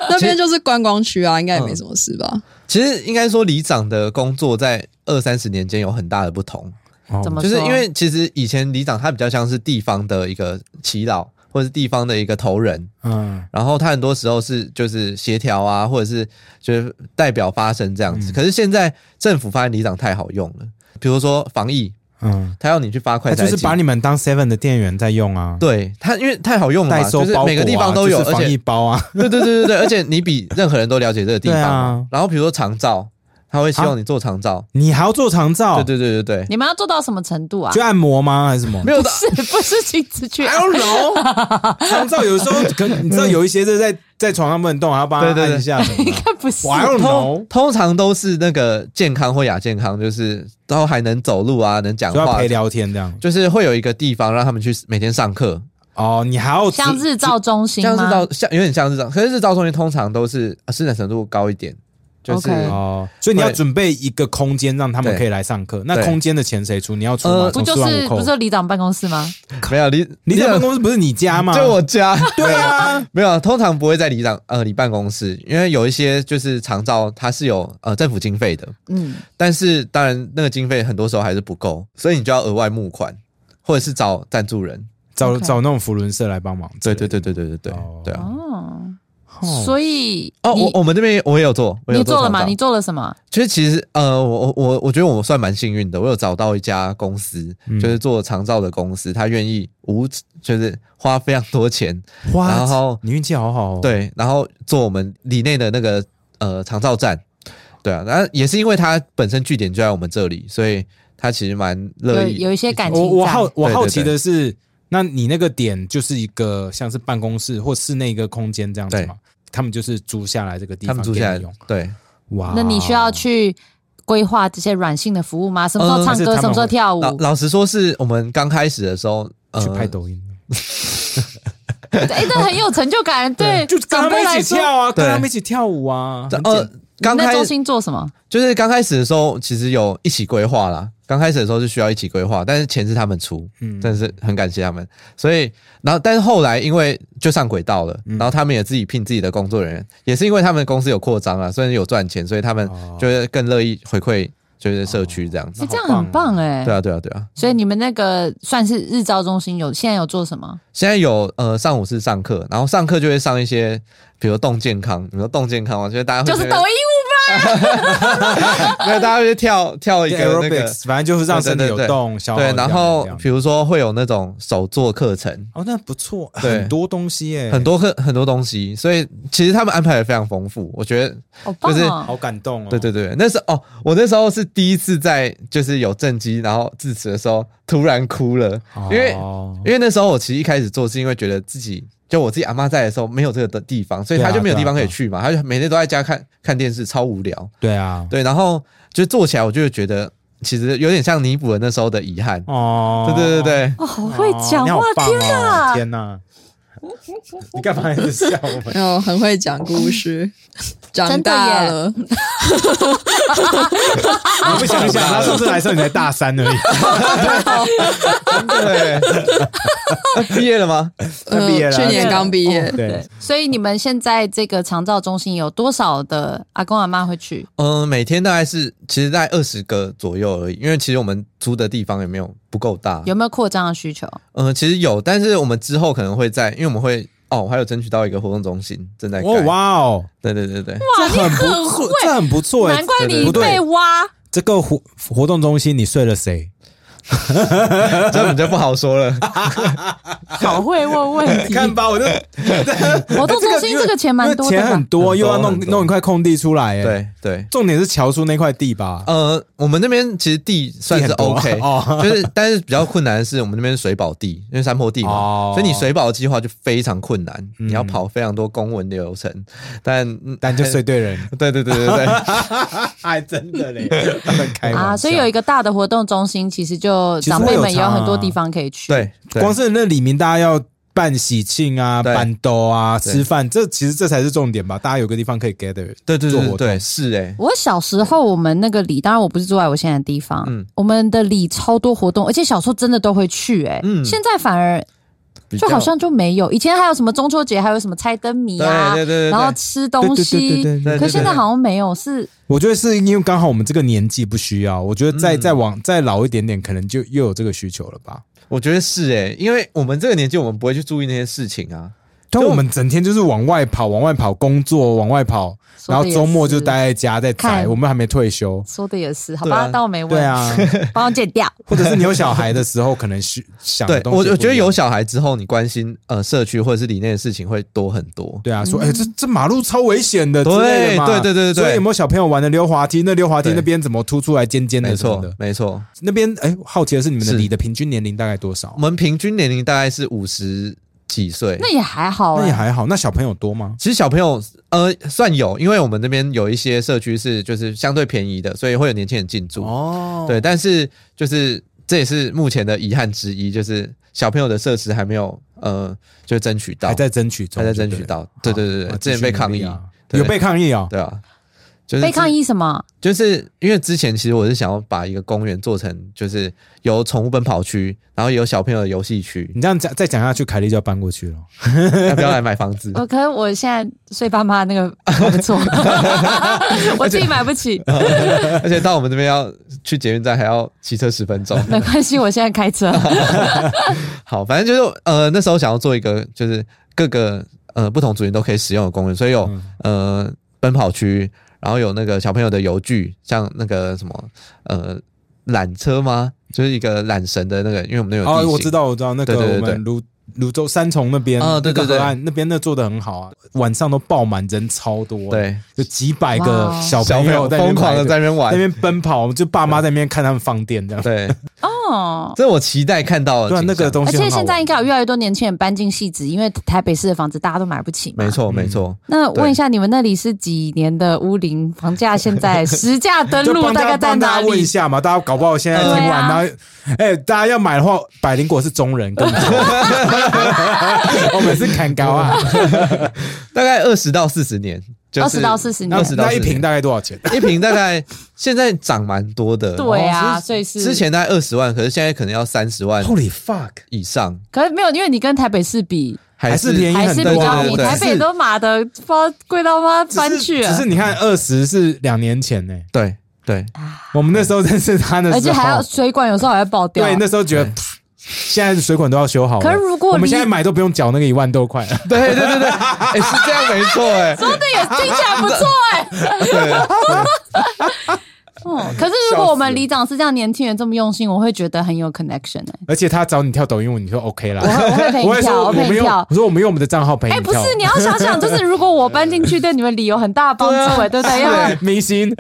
[SPEAKER 4] 那边就是观光区啊，应该也没什么事吧？
[SPEAKER 3] 其实应该说里长的工作在二三十年间有很大的不同，
[SPEAKER 2] 哦。
[SPEAKER 1] 怎么说
[SPEAKER 3] 就是因为其实以前里长他比较像是地方的一个耆老，或者是地方的一个头人，
[SPEAKER 2] 嗯。
[SPEAKER 3] 然后他很多时候是就是协调啊，或者是就是代表发声这样子。可是现在政府发现里长太好用了，比如说防疫，
[SPEAKER 2] 嗯，
[SPEAKER 3] 他要你去发快递
[SPEAKER 2] 他就是把你们当 Seven 的店员在用啊，
[SPEAKER 3] 对他，因为太好用了嘛，
[SPEAKER 2] 代收包裹啊
[SPEAKER 3] 就是每个地方都有，
[SPEAKER 2] 就是防疫
[SPEAKER 3] 而且
[SPEAKER 2] 包啊，
[SPEAKER 3] 对对对对对，而且你比任何人都了解这个地方然后比如说长照，他会希望你做长照。
[SPEAKER 2] 你还要做长照，
[SPEAKER 3] 对对对对对，
[SPEAKER 1] 你们要做到什么程度啊？
[SPEAKER 2] 去按摩吗？还是什么？
[SPEAKER 3] 没有的，
[SPEAKER 1] 不是不是亲自去
[SPEAKER 2] I don't know，长照有时候可你知道有一些是在在床上不能动，还要帮他
[SPEAKER 3] 对对对。
[SPEAKER 2] 按一下什么？的。
[SPEAKER 1] 看不是。
[SPEAKER 3] 通
[SPEAKER 2] know，
[SPEAKER 3] 通常都是那个健康或亚健康，就是然后还能走路啊，能讲话。
[SPEAKER 2] 就要陪，聊天这样。
[SPEAKER 3] 就是会有一个地方让他们去每天上课，
[SPEAKER 2] 哦，你还要
[SPEAKER 1] 像日照中心吗？
[SPEAKER 3] 像日照像有点像日照，可是日照中心通常都是啊生产程度高一点，就是
[SPEAKER 2] 哦，所以你要准备一个空间让他们可以来上课。那空间的钱谁出？你要出吗？
[SPEAKER 3] 呃
[SPEAKER 1] 不就是不是。里长办公室吗？
[SPEAKER 3] 没有里
[SPEAKER 2] 里长办公室不是你家吗？
[SPEAKER 3] 就我家，
[SPEAKER 2] 对啊，
[SPEAKER 3] 没有，通常不会在里长呃里办公室，因为有一些就是长照它是有呃政府经费的，
[SPEAKER 1] 嗯，
[SPEAKER 3] 但是当然那个经费很多时候还是不够，所以你就要额外募款，或者是找赞助人。
[SPEAKER 2] 找找那种福伦社来帮忙。
[SPEAKER 3] 对对对对对对对
[SPEAKER 2] 哦
[SPEAKER 3] 对啊！
[SPEAKER 1] 所以
[SPEAKER 3] 哦，我我们这边我也有做，我也有
[SPEAKER 1] 你做了吗？你做了什么？
[SPEAKER 3] 其实其实呃，我我我我觉得我算蛮幸运的，我有找到一家公司，
[SPEAKER 2] 嗯
[SPEAKER 3] 就是做长照的公司，他愿意无就是花非常多钱，
[SPEAKER 2] 哇，
[SPEAKER 3] 然后
[SPEAKER 2] 你运气好好哦。，
[SPEAKER 3] 对，然后做我们里内的那个呃长照站，对啊，然后也是因为他本身据点就在我们这里，所以他其实蛮乐意
[SPEAKER 1] 有有一些感情
[SPEAKER 2] 我我好我好奇
[SPEAKER 3] 对对对
[SPEAKER 2] 的是，那你那个点就是一个像是办公室或室内一个空间这样子
[SPEAKER 3] 对
[SPEAKER 2] 吗？他们就是租下来这个地
[SPEAKER 3] 他
[SPEAKER 2] 方
[SPEAKER 3] 们租下来
[SPEAKER 2] 用。
[SPEAKER 3] 对。
[SPEAKER 2] 哇，
[SPEAKER 1] 那你需要去规划这些软性的服务吗？什么时候
[SPEAKER 3] 呃
[SPEAKER 1] 唱歌，什么时候跳舞？
[SPEAKER 3] 老老实说，是我们刚开始的时候，呃
[SPEAKER 2] 去拍抖音，
[SPEAKER 1] 哎，这很有成就感，对，
[SPEAKER 2] 就跟他们一。起跳啊，
[SPEAKER 3] 对
[SPEAKER 2] 跟他们一起跳舞啊。
[SPEAKER 3] 刚开
[SPEAKER 1] 你在中心做什么？
[SPEAKER 3] 就是刚开始的时候，其实有一起规划啦。刚开始的时候是需要一起规划，但是钱是他们出，
[SPEAKER 2] 嗯
[SPEAKER 3] 真的是很感谢他们。所以，然后但是后来因为就上轨道了，然后他们也自己聘自己的工作人员，也是因为他们公司有扩张啊，虽然有赚钱，所以他们
[SPEAKER 2] 哦
[SPEAKER 3] 就是更乐意回馈就是社区这样子。
[SPEAKER 1] 哎，这样很棒哎。
[SPEAKER 3] 对啊，对啊，对啊。
[SPEAKER 1] 所以你们那个算是日照中心有现在有做什么？
[SPEAKER 3] 现在有呃上午是上课，然后上课就会上一些，比如动健康，你说动健康吗？就是大家会
[SPEAKER 1] 就是
[SPEAKER 3] 觉得
[SPEAKER 1] 抖音
[SPEAKER 3] 没有，大家就跳跳一个那个
[SPEAKER 2] 反正就是让身体有动，消耗
[SPEAKER 3] 对，然后比如说会有那种手作课程，
[SPEAKER 2] 哦，那不错，很多东西耶，
[SPEAKER 3] 很多课很多东西，所以其实他们安排的非常丰富，我觉得。就是
[SPEAKER 1] 哦！
[SPEAKER 2] 好感动哦。
[SPEAKER 3] 对对对，那时候哦，我那时候是第一次在就是有正机，然后致辞的时候突然哭了，
[SPEAKER 2] 哦，
[SPEAKER 3] 因为因为那时候我其实一开始做是因为觉得自己就我自己阿妈在的时候没有这个的地方，所以他就没有地方可以去嘛，他就每天都在家看看电视，超无聊。
[SPEAKER 2] 对啊，
[SPEAKER 3] 对，然后就做起来，我就会觉得其实有点像弥补了那时候的遗憾。
[SPEAKER 2] 哦，
[SPEAKER 3] 对对对对，
[SPEAKER 1] 哦，好会讲话
[SPEAKER 2] 你好，棒
[SPEAKER 1] 天
[SPEAKER 2] 哦
[SPEAKER 1] 哪！
[SPEAKER 2] 天哪！你干嘛一直笑我？们？
[SPEAKER 4] 然后很会讲故事，长
[SPEAKER 1] 真的耶？
[SPEAKER 4] 大了，
[SPEAKER 2] 我不想想，他上次来的时候你才大三而已，
[SPEAKER 3] 对，毕业了吗？
[SPEAKER 2] 他毕业了，
[SPEAKER 4] 去年刚毕业，
[SPEAKER 2] 对，
[SPEAKER 1] 所以你们现在这个长照中心有多少的阿公阿妈会去？
[SPEAKER 3] 嗯，每天大概是其实大概二十个左右而已，因为其实我们租的地方也没有不够大。
[SPEAKER 1] 有没有扩张的需求？
[SPEAKER 3] 嗯，其实有，但是我们之后可能会在，因为我们会哦，我还有争取到一个活动中心正在盖。
[SPEAKER 2] 哦哇哦，
[SPEAKER 3] 对对对对，
[SPEAKER 2] 这很不错，这很不错欸
[SPEAKER 1] 难。怪你被挖。
[SPEAKER 2] 这个活活动中心你睡了谁？
[SPEAKER 3] 这我们就不好说了。
[SPEAKER 1] 好会问问题。
[SPEAKER 2] 看吧，我就
[SPEAKER 1] 活动中心这个钱蛮多的
[SPEAKER 2] 钱很多，又要弄弄一块空地出来，哎，，
[SPEAKER 3] 对对，
[SPEAKER 2] 重点是乔叔那块地吧，
[SPEAKER 3] 呃，我们那边其实地算是 OK，
[SPEAKER 2] 哦。
[SPEAKER 3] 就是但是比较困难的是我们那边水保地，因为山坡地嘛，
[SPEAKER 2] 哦。
[SPEAKER 3] 所以你水保计划就非常困难，
[SPEAKER 2] 嗯。
[SPEAKER 3] 你要跑非常多公文流程，但
[SPEAKER 2] 但就睡对人，
[SPEAKER 3] 对对对对对，
[SPEAKER 2] 还真的嘞，他们开玩笑。
[SPEAKER 1] 啊，所以有一个大的活动中心，其实就
[SPEAKER 2] 其实
[SPEAKER 1] 长辈们也有很多地方可以去。，
[SPEAKER 3] 对，对。
[SPEAKER 2] 光是那里面大家要办喜庆啊、
[SPEAKER 3] 对。
[SPEAKER 2] 办兜啊、
[SPEAKER 3] 对。
[SPEAKER 2] 吃饭，这其实这才是重点吧？大家有个地方可以 gather，
[SPEAKER 3] 对对
[SPEAKER 2] 做活动。
[SPEAKER 3] 对对，是哎，
[SPEAKER 1] 我小时候我们那个里，当然我不是住在我现在的地方，
[SPEAKER 3] 嗯。
[SPEAKER 1] 我们的里超多活动，而且小时候真的都会去、欸，
[SPEAKER 3] 嗯。
[SPEAKER 1] 现在反而就好像就没有。以前还有什么中秋节，还有什么猜灯谜啊，
[SPEAKER 3] 对对对对对
[SPEAKER 1] 然后吃东西，可现在好像没有，是
[SPEAKER 2] 我觉得是因为刚好我们这个年纪不需要，我觉得再、
[SPEAKER 3] 嗯
[SPEAKER 2] 再往再老一点点，可能就又有这个需求了吧？
[SPEAKER 3] 我觉得是哎，因为我们这个年纪，我们不会去注意那些事情啊。
[SPEAKER 2] 但我们整天就是往外跑，往外跑工作，往外跑，然后周末就待在家在宅，我们还没退休。
[SPEAKER 1] 说的也是，好吧，
[SPEAKER 3] 倒啊
[SPEAKER 1] 当我没问，
[SPEAKER 2] 对，啊，
[SPEAKER 1] 帮我剪掉。
[SPEAKER 2] 或者是你有小孩的时候，可能是想的
[SPEAKER 3] 对我，我觉得有小孩之后，你关心呃社区或者是里内的事情会多很多。
[SPEAKER 2] 对啊，说哎、这这马路超危险的之类的嘛，
[SPEAKER 3] 对对对对对对
[SPEAKER 2] 所以有没有小朋友玩的溜滑梯？那溜滑梯那边怎么凸出来尖尖
[SPEAKER 3] 没错
[SPEAKER 2] 的什么的？，
[SPEAKER 3] 没错。
[SPEAKER 2] 那边哎，好奇的是你们的
[SPEAKER 3] 是
[SPEAKER 2] 里的平均年龄大概多少
[SPEAKER 3] 我？们平均年龄大概是五十几岁。
[SPEAKER 1] 那也还好、欸，
[SPEAKER 2] 那也还好。那小朋友多吗？
[SPEAKER 3] 其实小朋友呃算有，因为我们那边有一些社区是就是相对便宜的，所以会有年轻人进驻。
[SPEAKER 2] 哦，
[SPEAKER 3] 对，但是就是这也是目前的遗憾之一，就是小朋友的设施还没有呃就争取到，
[SPEAKER 2] 还在争取中，
[SPEAKER 3] 还在争取到。对对对对，之前被抗议，
[SPEAKER 2] 有被抗议啊。
[SPEAKER 3] 对啊，就是
[SPEAKER 1] 被抗议什么？
[SPEAKER 3] 就是因为之前其实我是想要把一个公园做成就是有宠物奔跑区，然后有小朋友的游戏区，
[SPEAKER 2] 你这样讲再讲下去，凯莉就要搬过去了。
[SPEAKER 3] 要不要来买房子？
[SPEAKER 1] 我 可是我现在睡爸妈那个还不错，我自己买不起，
[SPEAKER 3] 而且到我们这边要去捷运站还要骑车十分钟。
[SPEAKER 1] 没关系，我现在开车。
[SPEAKER 3] 好，反正就是呃那时候想要做一个就是各个呃不同族群都可以使用的公园，所以有、呃奔跑区，然后有那个小朋友的游具，像那个什么呃缆车吗？就是一个缆绳的那个，因为我们那有地
[SPEAKER 2] 哦，
[SPEAKER 3] 形，
[SPEAKER 2] 我知道，我知道，那个
[SPEAKER 3] 对对对
[SPEAKER 2] 我们泸泸州三重那边
[SPEAKER 3] 哦对对对
[SPEAKER 2] 那个河岸那边那做的很好啊，晚上都爆满，人超多，，
[SPEAKER 3] 对。
[SPEAKER 2] 就几百个小
[SPEAKER 3] 小朋友
[SPEAKER 2] 在那边
[SPEAKER 3] 疯狂的在那边玩。
[SPEAKER 2] 那，边奔跑，就爸妈在那边看他们放电这样。
[SPEAKER 3] 对，
[SPEAKER 1] 哦。
[SPEAKER 3] 这是我期待看到的
[SPEAKER 2] 对。那个东西而且
[SPEAKER 1] 现在应该有越来越多年轻人搬进戏子，因为台北市的房子大家都买不起嘛。
[SPEAKER 3] 没。错
[SPEAKER 2] 嗯
[SPEAKER 3] 没错，
[SPEAKER 1] 那问一下，你们那里是几年的屋龄？房价现在实价登录
[SPEAKER 2] 大
[SPEAKER 1] 概在哪
[SPEAKER 2] 里大家问一？下嘛，大家搞不好现在听完，然后哎，大家要买的话，百灵果是中人，我们是砍高啊。
[SPEAKER 3] 大概二十到四十年，就是
[SPEAKER 1] 20到四十年。
[SPEAKER 2] 那
[SPEAKER 3] 20到
[SPEAKER 2] 那一瓶大概多少钱？
[SPEAKER 3] 一瓶大概现在涨蛮多的，
[SPEAKER 1] 对啊，
[SPEAKER 3] 哦
[SPEAKER 1] 所以是
[SPEAKER 3] 之前大概二十万，可是现在可能要三十万
[SPEAKER 2] Holy fuck！
[SPEAKER 3] 以上，
[SPEAKER 1] 可是没有，因为你跟台北市比，
[SPEAKER 2] 还是便宜
[SPEAKER 1] 还是比较便宜。
[SPEAKER 3] 对？对对
[SPEAKER 1] 台北都马的不知道贵到妈翻去了。
[SPEAKER 2] 只是你看，二十是两年前呢，
[SPEAKER 3] 对对，
[SPEAKER 2] 我们那时候认识他的时候，
[SPEAKER 1] 而且还要水管，有时候还要爆掉。
[SPEAKER 2] 对，那时候觉得现在水管都要修好了，
[SPEAKER 1] 可是如果
[SPEAKER 2] 我们现在买都不用缴那个一万多块了，
[SPEAKER 3] 对对对对，哎、是这样没错哎、
[SPEAKER 1] 说的也听起来不错哎、如果我们李长是这样年轻人这么用心，我会觉得很有 connection 哎、
[SPEAKER 2] 而且他找你跳抖音舞，你说 OK 啦
[SPEAKER 1] 我，会陪你跳，我
[SPEAKER 2] 说我们用
[SPEAKER 1] 陪你跳，。
[SPEAKER 2] 我说我们用我们的账号陪
[SPEAKER 1] 哎、
[SPEAKER 2] 你跳，
[SPEAKER 1] 不是，你要想想，就是如果我搬进去，对你们里有很大的帮助 哎、对不对？要
[SPEAKER 2] 明星，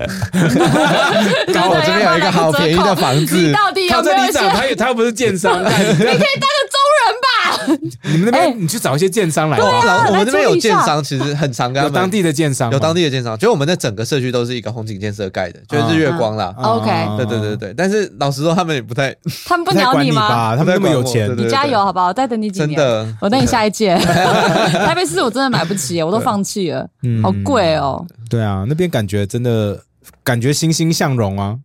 [SPEAKER 3] 刚好我这边有一个好便宜的房
[SPEAKER 1] 你
[SPEAKER 3] 子，
[SPEAKER 1] 到底有
[SPEAKER 2] 靠
[SPEAKER 1] 没有一些？
[SPEAKER 2] 这里长他也他又不是建商，
[SPEAKER 1] 你可以当个？
[SPEAKER 2] 你们那
[SPEAKER 1] 哎
[SPEAKER 2] 边你去找一些建商来
[SPEAKER 3] 我们这边有建商，其实很常跟
[SPEAKER 2] 当地的建商，
[SPEAKER 3] 有当地的建商，就我们那整个社区都是一个红景建设盖的，就是日月光啦。
[SPEAKER 2] 啊
[SPEAKER 1] OK
[SPEAKER 3] 对对对对，但是老实说，他们也不太
[SPEAKER 1] 他们不鸟吗？
[SPEAKER 2] 吧？他们那么有钱
[SPEAKER 1] 你加油好不好？我再等你几年。
[SPEAKER 3] 真的
[SPEAKER 1] 我等你下一届。台北市我真的买不起，我都放弃了，
[SPEAKER 2] 嗯
[SPEAKER 1] 好贵哦。
[SPEAKER 2] 对啊，那边感觉真的感觉欣欣向荣啊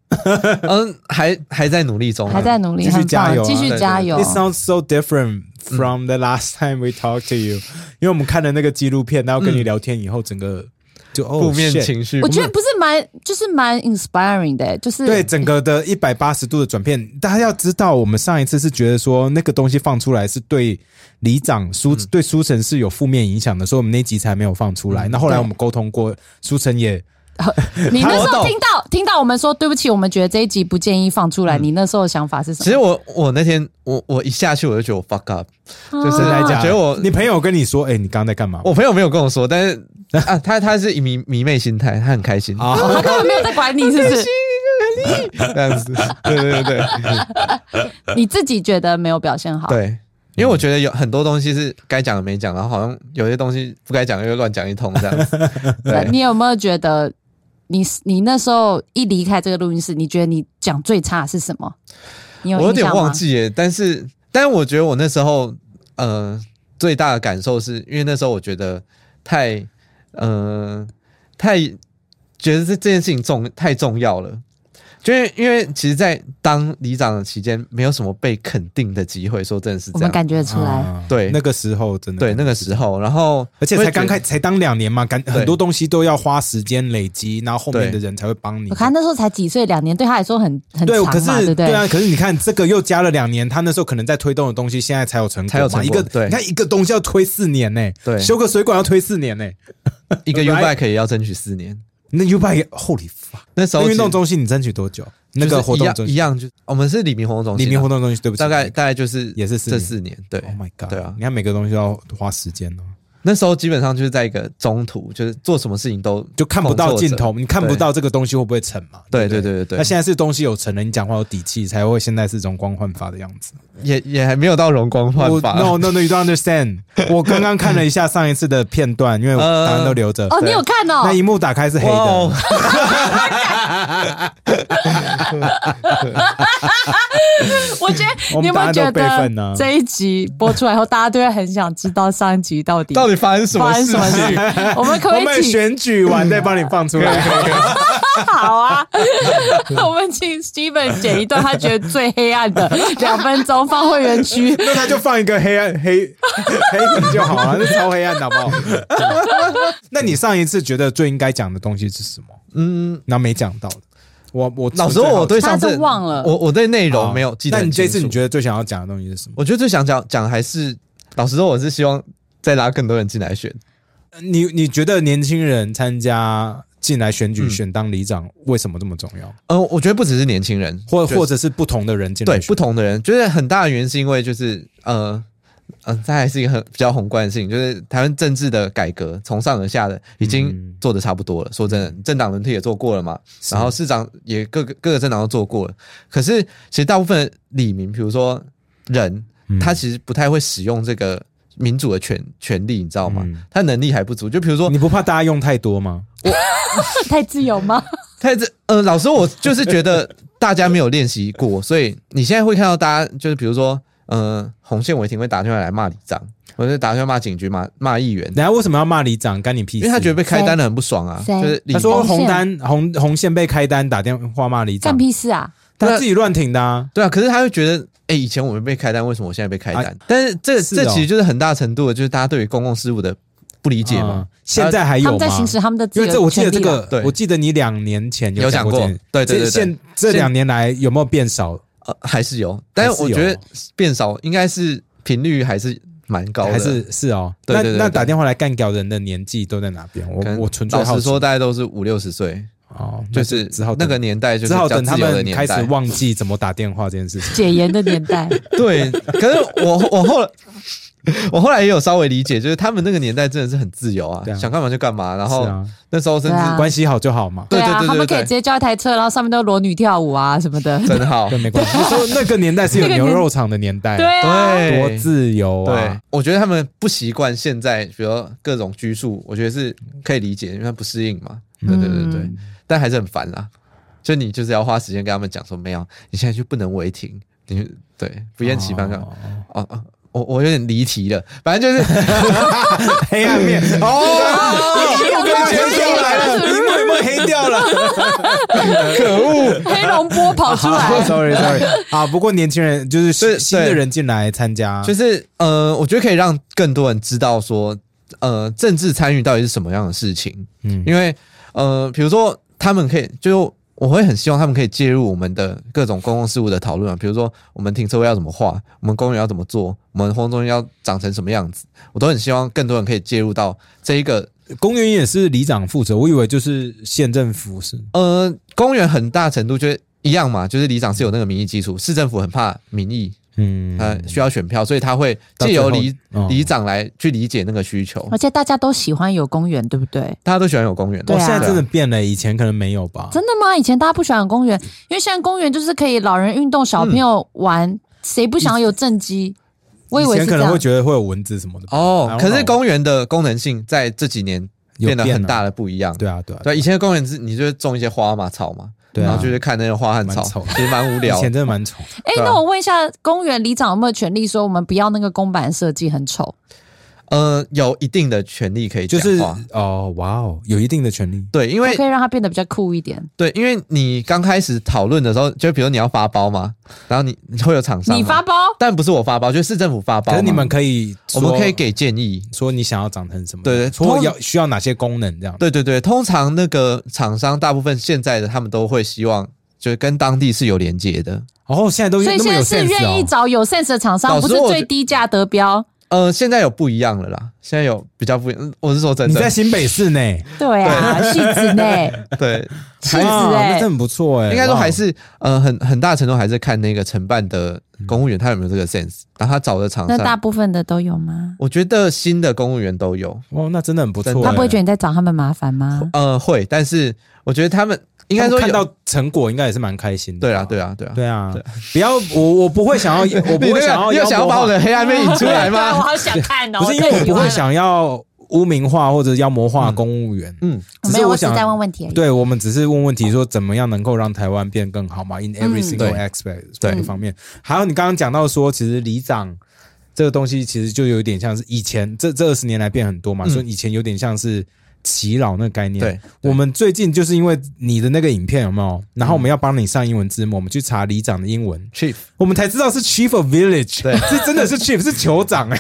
[SPEAKER 3] 嗯，还还在努力中啊，
[SPEAKER 1] 还在努力，
[SPEAKER 2] 继续加油啊
[SPEAKER 1] 继续加油
[SPEAKER 2] ！It。sounds so different from the last time we talked to you，因为我们看了那个纪录片，然后跟你聊天以后，整个就哦
[SPEAKER 3] 负面情绪。
[SPEAKER 1] 我。觉得不是蛮，就是蛮 inspiring 的，就是
[SPEAKER 2] 对整个的一百八十度的转变，大家要知道，我们上一次是觉得说那个东西放出来是对里长苏、
[SPEAKER 3] 嗯。
[SPEAKER 2] 对苏晨是有负面影响的，所以我们那集才没有放出来。那后来我们沟通过，苏晨也
[SPEAKER 1] 你那时候听到听到我们说对不起，我们觉得这一集不建议放出来，你那时候的想法是什么？
[SPEAKER 3] 其实我我那天我我一下去我就觉得我 fuck up，就是
[SPEAKER 1] 来
[SPEAKER 3] 讲觉得我
[SPEAKER 2] 你朋友跟你说，哎，你刚刚在干嘛？
[SPEAKER 3] 我朋友没有跟我说，但是 啊，他他是以迷迷妹心态，他很开心。
[SPEAKER 2] 啊，
[SPEAKER 1] 他根本没有在管你，是不是？
[SPEAKER 3] 这样子，对对对。对
[SPEAKER 1] 你自己觉得没有表现好，
[SPEAKER 3] 对，因为我觉得有很多东西是该讲的没讲，然后好像有些东西不该讲又乱讲一通这样子，对，
[SPEAKER 1] 你有没有觉得你你那时候一离开这个录音室，你觉得你讲最差是什么？你有
[SPEAKER 3] 我有点忘记耶，但是但是我觉得我那时候呃最大的感受是因为那时候我觉得太呃太觉得这这件事情重太重要了。就因为因为其实，在当里长的期间，没有什么被肯定的机会。说真的是这样，
[SPEAKER 1] 我们感觉得出来。
[SPEAKER 2] 啊
[SPEAKER 3] 对
[SPEAKER 2] 那个时候真的
[SPEAKER 3] 对那个时候，然后
[SPEAKER 2] 而且才刚开，才当两年嘛，感很多东西都要花时间累积，然后后面的人才会帮你
[SPEAKER 1] 我。看那时候才几岁，两年对他来说很很
[SPEAKER 2] 对，
[SPEAKER 1] 长
[SPEAKER 2] 是
[SPEAKER 1] 对不对？
[SPEAKER 2] 啊，可是你看这个又加了两年，他那时候可能在推动的东西，现在才有成果嘛，
[SPEAKER 3] 才有成果
[SPEAKER 2] 一个
[SPEAKER 3] 对
[SPEAKER 2] 你看一个东西要推四年呢，
[SPEAKER 3] 对
[SPEAKER 2] 修个水管要推四年呢，
[SPEAKER 3] 一个 U Right？bike 也要争取四年。
[SPEAKER 2] 那 U bike Holy fuck！
[SPEAKER 3] 那时候
[SPEAKER 2] 运动中心你争取多久？那个活动中心，
[SPEAKER 3] 一样，就我们是李明活动中心啊，
[SPEAKER 2] 黎明活动中心，对不起，
[SPEAKER 3] 大概大概就是
[SPEAKER 2] 也是
[SPEAKER 3] 这四年，对。
[SPEAKER 2] Oh my god！
[SPEAKER 3] 对啊。
[SPEAKER 2] 你看每个东西都要花时间哦，
[SPEAKER 3] 那时候基本上就是在一个中途，就是做什么事情都
[SPEAKER 2] 就看不到尽头，你看不到这个东西会不会成嘛？
[SPEAKER 3] 对
[SPEAKER 2] 不
[SPEAKER 3] 对对对对
[SPEAKER 2] 那现在是东西有成了，你讲话有底气，才会现在是容光焕发的样子。
[SPEAKER 3] 也也还没有到容光焕
[SPEAKER 2] 我
[SPEAKER 3] 发。
[SPEAKER 2] No no no，you don't understand。我刚刚看了一下上一次的片段，因为我
[SPEAKER 3] 呃
[SPEAKER 2] 答案都留着。
[SPEAKER 1] 哦，你有看哦
[SPEAKER 2] 那？一幕打开是黑的，
[SPEAKER 1] 我觉得你有没有觉得这一集播出来后，大家都会很想知道上一集到底
[SPEAKER 3] 到底发生什么事情？
[SPEAKER 1] 事？我们可不
[SPEAKER 2] 我们
[SPEAKER 1] 可以请
[SPEAKER 2] 选举完再帮你放出来。
[SPEAKER 1] 好啊？我们请 Steven 剪一段他觉得最黑暗的两分钟放会员区。
[SPEAKER 2] 那他就放一个黑暗黑黑屏就好了，那超黑暗的好不好？那你上一次觉得最应该讲的东西是什么？
[SPEAKER 3] 嗯，
[SPEAKER 2] 然后没讲到的，我我
[SPEAKER 3] 老实说，我对上
[SPEAKER 1] 他
[SPEAKER 3] 次
[SPEAKER 1] 忘了
[SPEAKER 3] 我我对内
[SPEAKER 2] 内
[SPEAKER 3] 容没有记得
[SPEAKER 2] 那你。这次你觉得最想要讲的东西是什么？
[SPEAKER 3] 我觉得最想讲讲还是，老实说，我是希望再拉更多人进来选。
[SPEAKER 2] 你你觉得年轻人参加进来选举
[SPEAKER 3] 嗯
[SPEAKER 2] 选当里长为什么这么重要？
[SPEAKER 3] 呃，我觉得不只是年轻人，就是
[SPEAKER 2] 或或者是不同的人进来
[SPEAKER 3] 对不同的人，觉得很大的原因是因为就是呃呃，这还是一个很比较宏观的事情，就是台湾政治的改革从上而下的已经
[SPEAKER 2] 嗯
[SPEAKER 3] 做的差不多了。说真的，政党轮替也做过了嘛，然后市长也各个各个政党都做过了。可是其实大部分的里民，比如说人，
[SPEAKER 2] 嗯
[SPEAKER 3] 他其实不太会使用这个民主的权权利，你知道吗？
[SPEAKER 2] 嗯
[SPEAKER 3] 他能力还不足。就比如说
[SPEAKER 2] 你不怕大家用太多吗？
[SPEAKER 1] 太自由吗？
[SPEAKER 3] 太这呃，老师，我就是觉得大家没有练习过，所以你现在会看到大家就是比如说，呃，红线违停会打电话来骂里长，或者打电话骂警局、骂骂议员，
[SPEAKER 2] 人家为什么要骂里长？干你屁事！
[SPEAKER 3] 因为他觉得被开单的很不爽啊，
[SPEAKER 1] 谁
[SPEAKER 3] 就是里
[SPEAKER 2] 他说
[SPEAKER 1] 红
[SPEAKER 2] 单红红线被开单，打电话骂里
[SPEAKER 1] 干
[SPEAKER 2] 长，
[SPEAKER 1] 屁事啊！
[SPEAKER 2] 他自己乱停的啊。
[SPEAKER 3] 对啊，可是他会觉得，哎、以前我们被开单，为什么我现在被开单？
[SPEAKER 2] 啊
[SPEAKER 3] 但是这
[SPEAKER 2] 是哦
[SPEAKER 3] 这其实就是很大程度的，就是大家对于公共事务的不理解嘛
[SPEAKER 2] 嗯。现在还有吗？
[SPEAKER 1] 他们在行使他们的自由
[SPEAKER 2] 因为这我记得这个
[SPEAKER 3] 对，
[SPEAKER 2] 我记得你两年前
[SPEAKER 3] 有讲过对对对
[SPEAKER 2] 现这两年来有没有变少？
[SPEAKER 3] 呃，还是有，但
[SPEAKER 2] 是
[SPEAKER 3] 我觉得变少，应该是频率还是蛮高的，
[SPEAKER 2] 还是是哦？那那打电话来干掉人的年纪都在哪边？我我纯粹好奇
[SPEAKER 3] 老实说，大概都是五六十岁，
[SPEAKER 2] 哦，
[SPEAKER 3] 就是
[SPEAKER 2] 只好
[SPEAKER 3] 那个年代就是
[SPEAKER 2] 只好等他们开始忘记怎么打电话这件事情。
[SPEAKER 1] 解严的年代，
[SPEAKER 3] 对，可是我我后来我后来也有稍微理解，就是他们那个年代真的是很自由啊，
[SPEAKER 2] 啊
[SPEAKER 3] 想干嘛就干嘛。然后
[SPEAKER 2] 啊，
[SPEAKER 3] 那时候甚至、
[SPEAKER 1] 啊
[SPEAKER 2] 关系好就好嘛，
[SPEAKER 3] 对
[SPEAKER 1] 啊，
[SPEAKER 3] 对对对
[SPEAKER 1] 他们可以直接叫一台车，然后上面都裸女跳舞啊什么的。
[SPEAKER 3] 真好
[SPEAKER 2] 对，，没关系。你说那个年代是有牛肉厂的年代，
[SPEAKER 1] 对啊，
[SPEAKER 2] 多自由
[SPEAKER 3] 对
[SPEAKER 2] 啊！，
[SPEAKER 3] 我觉得他们不习惯现在，比如说各种拘束，我觉得是可以理解，因为他不适应嘛。对对对对，
[SPEAKER 1] 嗯
[SPEAKER 3] 但还是很烦啦。就你就是要花时间跟他们讲说，没有，你现在就不能违停，你对不厌其烦的。
[SPEAKER 2] 哦
[SPEAKER 3] 哦哦，我我有点离题了，反正就是
[SPEAKER 2] 黑暗面 哦，黑出来了，一幕一幕黑掉了？可恶！
[SPEAKER 1] 黑龙波跑出来
[SPEAKER 2] ，sorry sorry 啊，不过年轻人就是
[SPEAKER 3] 对
[SPEAKER 2] 新新的人进来参加，
[SPEAKER 3] 就是呃，我觉得可以让更多人知道说，呃，政治参与到底是什么样的事情。
[SPEAKER 2] 嗯
[SPEAKER 3] 因为呃，比如说他们可以，就我会很希望他们可以介入我们的各种公共事务的讨论啊，比如说我们停车位要怎么画，我们公园要怎么做，我们活动中心要长成什么样子，我都很希望更多人可以介入到这一个
[SPEAKER 2] 公园也是里长负责，我以为就是县政府是。
[SPEAKER 3] 呃，公园很大程度就是一样嘛，就是里长是有那个民意基础，市政府很怕民意，
[SPEAKER 2] 嗯，
[SPEAKER 3] 他，需要选票，所以他会借由里里长来去理解那个需求。
[SPEAKER 1] 而且大家都喜欢有公园，对不对？
[SPEAKER 3] 大家都喜欢有公园，
[SPEAKER 2] 哦，
[SPEAKER 1] 对啊
[SPEAKER 2] 现在真的变了，以前可能没有吧？
[SPEAKER 1] 真的吗？以前大家不喜欢有公园，因为现在公园就是可以老人运动，小朋友玩，谁不想要有正畸？我以为
[SPEAKER 2] 以前可能会。觉得会有蚊子什么的。
[SPEAKER 3] 哦可是公园的功能性在这几年
[SPEAKER 2] 变
[SPEAKER 3] 得很大的不一样。
[SPEAKER 2] 对啊，对啊，
[SPEAKER 3] 对，以前的公园是你就是种一些花嘛、草嘛，
[SPEAKER 2] 对啊
[SPEAKER 3] 然后就是看那个花和草
[SPEAKER 2] 丑，
[SPEAKER 3] 其实蛮无聊
[SPEAKER 2] 以。前真的蛮丑。
[SPEAKER 1] 哎、
[SPEAKER 3] 对啊
[SPEAKER 1] 那我问一下，公园里长有没有权利说我们不要那个公版设计很丑？
[SPEAKER 3] 呃，有一定的权利可以
[SPEAKER 2] 就是
[SPEAKER 3] 讲话
[SPEAKER 2] 哦，哇哦，有一定的权利。
[SPEAKER 3] 对，因为
[SPEAKER 1] 我可以让它变得比较酷一点。
[SPEAKER 3] 对，因为你刚开始讨论的时候，就比如你要发包嘛，然后你你会有厂商嘛，
[SPEAKER 1] 你发包，
[SPEAKER 3] 但不是我发包，就是市政府发包嘛。
[SPEAKER 2] 可是你们可以
[SPEAKER 3] 我
[SPEAKER 2] 说，
[SPEAKER 3] 们可以给建议。
[SPEAKER 2] 说你想要长成什么，
[SPEAKER 3] 对对
[SPEAKER 2] 说
[SPEAKER 3] 通
[SPEAKER 2] 要需要哪些功能这样。
[SPEAKER 3] 对对对，通常那个厂商大部分现在的他们都会希望，就是跟当地是有连接的。
[SPEAKER 2] 哦，现在都
[SPEAKER 1] 所以
[SPEAKER 2] 那么有
[SPEAKER 1] 现在是。愿意找有 sense 的厂商，不是最低价得标。
[SPEAKER 3] 呃，现在有不一样了啦，现在有比较不一样。嗯我是说真的，
[SPEAKER 2] 你在新北市呢，
[SPEAKER 1] 对啊，戏子呢？
[SPEAKER 3] 对，
[SPEAKER 1] 戏子
[SPEAKER 2] 哇
[SPEAKER 1] 哎、
[SPEAKER 2] 那真不错哎。
[SPEAKER 3] 应该说
[SPEAKER 2] 哇
[SPEAKER 3] 还是呃很很大程度还是看那个承办的公务员他有没有这个 sense，然后他找的厂
[SPEAKER 1] 那大，部分的都有吗？
[SPEAKER 3] 我觉得新的公务员都有，
[SPEAKER 2] 哦，那真的很不错。
[SPEAKER 1] 他不会觉得你在找他们麻烦吗？
[SPEAKER 3] 呃会，但是我觉得他们应该说
[SPEAKER 2] 看到成果，应该也是蛮开心的。
[SPEAKER 3] 对啊对啊对啊，
[SPEAKER 2] 对啊，不要我我不会想要，我不会想要
[SPEAKER 3] 又想要把我的黑暗面引出来吗？
[SPEAKER 1] 好想看哦。
[SPEAKER 2] 不是因为我不会想要污名化或者妖魔化公务员，
[SPEAKER 3] 嗯，
[SPEAKER 1] 没有，
[SPEAKER 2] 只是我想
[SPEAKER 1] 我只是在问问题而已。
[SPEAKER 2] 对我们只是问问题，说怎么样能够让台湾变更好嘛？In every
[SPEAKER 1] 嗯
[SPEAKER 2] single
[SPEAKER 3] 对
[SPEAKER 2] aspect
[SPEAKER 3] 对
[SPEAKER 2] 各个方面。还有你刚刚讲到说，其实里长这个东西其实就有点像是以前这这二十年来变很多嘛，
[SPEAKER 3] 嗯
[SPEAKER 2] 所以以前有点像是耆老那个概念。
[SPEAKER 3] 对，
[SPEAKER 2] 我们最近就是因为你的那个影片有没有？然后我们要帮你上英文字幕，我们去查里长的英文
[SPEAKER 3] ，chief。
[SPEAKER 2] 我们才知道是 chief of village，
[SPEAKER 3] 对。
[SPEAKER 2] 是真的是 chief 是酋长。哎、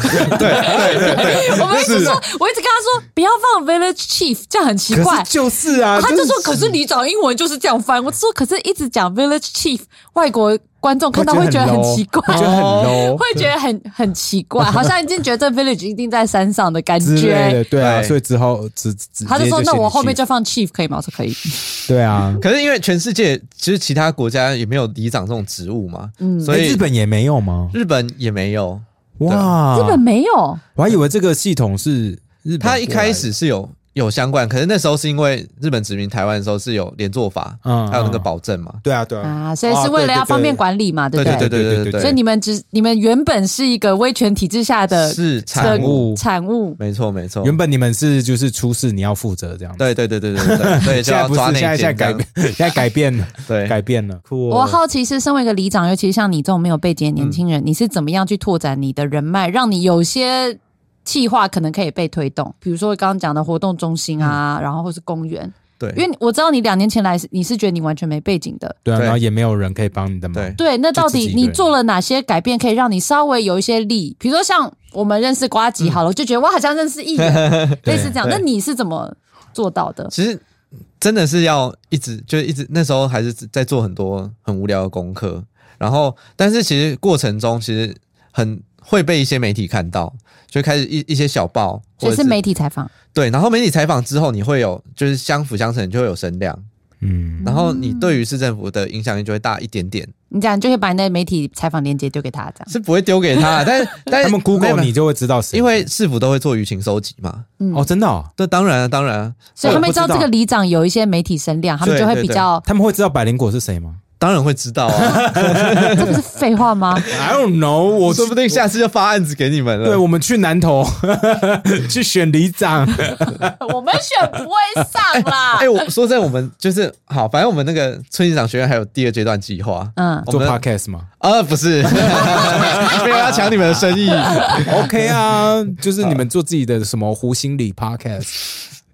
[SPEAKER 1] 我们一直说，我一直跟他说不要放 village chief，这样很奇怪。
[SPEAKER 2] 是。就是啊，
[SPEAKER 1] 他就说：“可是里长英文就是这样翻。”我说：“可是一直讲 village chief，外国观众看到会觉得很奇怪，
[SPEAKER 2] 会觉得很 low，
[SPEAKER 1] 会觉得很很奇怪，好像已经觉得这 village 一定在山上的感觉。
[SPEAKER 2] 的，。对啊，
[SPEAKER 3] 对。
[SPEAKER 2] 所以之后只只
[SPEAKER 1] 他就说：“那我后面
[SPEAKER 2] 就
[SPEAKER 1] 就放 chief 可以吗？”我说：“可以。
[SPEAKER 2] 对啊，
[SPEAKER 3] 可是因为全世界其实其他国家也没有里长这种职务嘛，
[SPEAKER 1] 嗯。
[SPEAKER 3] 所以
[SPEAKER 2] 哎日本也没有吗？
[SPEAKER 3] 日本也没有。
[SPEAKER 2] 哇，
[SPEAKER 1] 日本没有，
[SPEAKER 2] 我还以为这个系统是日本
[SPEAKER 3] 他一开始是有有相关，可是那时候是因为日本殖民台湾的时候是有连坐法，
[SPEAKER 2] 嗯，
[SPEAKER 3] 还有那个保证嘛，
[SPEAKER 2] 对啊，对啊，
[SPEAKER 1] 所以是为了要方便管理嘛，对
[SPEAKER 3] 对？
[SPEAKER 1] 对
[SPEAKER 3] 对对对，
[SPEAKER 1] 所以你们只你们原本是一个威权体制下的
[SPEAKER 3] 产物，
[SPEAKER 1] 产物，
[SPEAKER 3] 没错没错，
[SPEAKER 2] 原本你们是就是出事你要负责这样，
[SPEAKER 3] 对对对对对，
[SPEAKER 2] 现在不是现在现在改现在改变了，
[SPEAKER 3] 对，
[SPEAKER 2] 改变了。
[SPEAKER 1] 我好奇是身为一个里长，尤其是像你这种没有背景的年轻人，你是怎么样去拓展你的人脉，让你有些。计划可能可以被推动？比如说刚刚讲的活动中心啊，然后或是公园，
[SPEAKER 3] 对，
[SPEAKER 1] 因为我知道你两年前来，你是觉得你完全没背景的。
[SPEAKER 2] 对啊，然后也没有人可以帮你的忙，
[SPEAKER 3] 对
[SPEAKER 1] 对，那到底你做了哪些改变，可以让你稍微有一些力？比如说像我们认识瓜吉好了，我就觉得我好像认识艺人，类似这样。那你是怎么做到的？
[SPEAKER 3] 其实真的是要一直就一直那时候还是在做很多很无聊的功课，然后但是其实过程中其实很会被一些媒体看到，就开始一一些小报，或者
[SPEAKER 1] 所以是媒体采访，
[SPEAKER 3] 对，然后媒体采访之后，你会有就是相辅相成，你就会有声量，
[SPEAKER 2] 嗯，
[SPEAKER 3] 然后你对于市政府的影响力就会大一点点，
[SPEAKER 1] 你这样就会把你的媒体采访链接丢给他，这样。
[SPEAKER 3] 是不会丢给他，但是但是
[SPEAKER 2] 他们 Google 你就会知道谁，
[SPEAKER 3] 因为市府都会做舆情收集嘛，
[SPEAKER 1] 嗯。
[SPEAKER 2] 哦，真的哦，
[SPEAKER 3] 这当然啊，当然啊，
[SPEAKER 1] 所以他们
[SPEAKER 2] 知道。
[SPEAKER 1] 这个里长有一些媒体声量，他们就会比较，
[SPEAKER 2] 他们会知道百灵果是谁吗
[SPEAKER 3] 当然会知道啊，
[SPEAKER 1] 这不是废话吗
[SPEAKER 2] ？？I don't know，我
[SPEAKER 3] 我 说不定下次就发案子给你们了。
[SPEAKER 2] 对，我们去南投 去选里长，
[SPEAKER 1] 我们选不会上啦
[SPEAKER 3] 哎、。我说在，我们就是好，反正我们那个村里长学院还有第二阶段计划。
[SPEAKER 1] 嗯，
[SPEAKER 2] 做 podcast 嘛
[SPEAKER 3] 啊，不是，没有要抢你们的生意。
[SPEAKER 2] ，OK 啊，就是你们做自己的什么湖心里 podcast，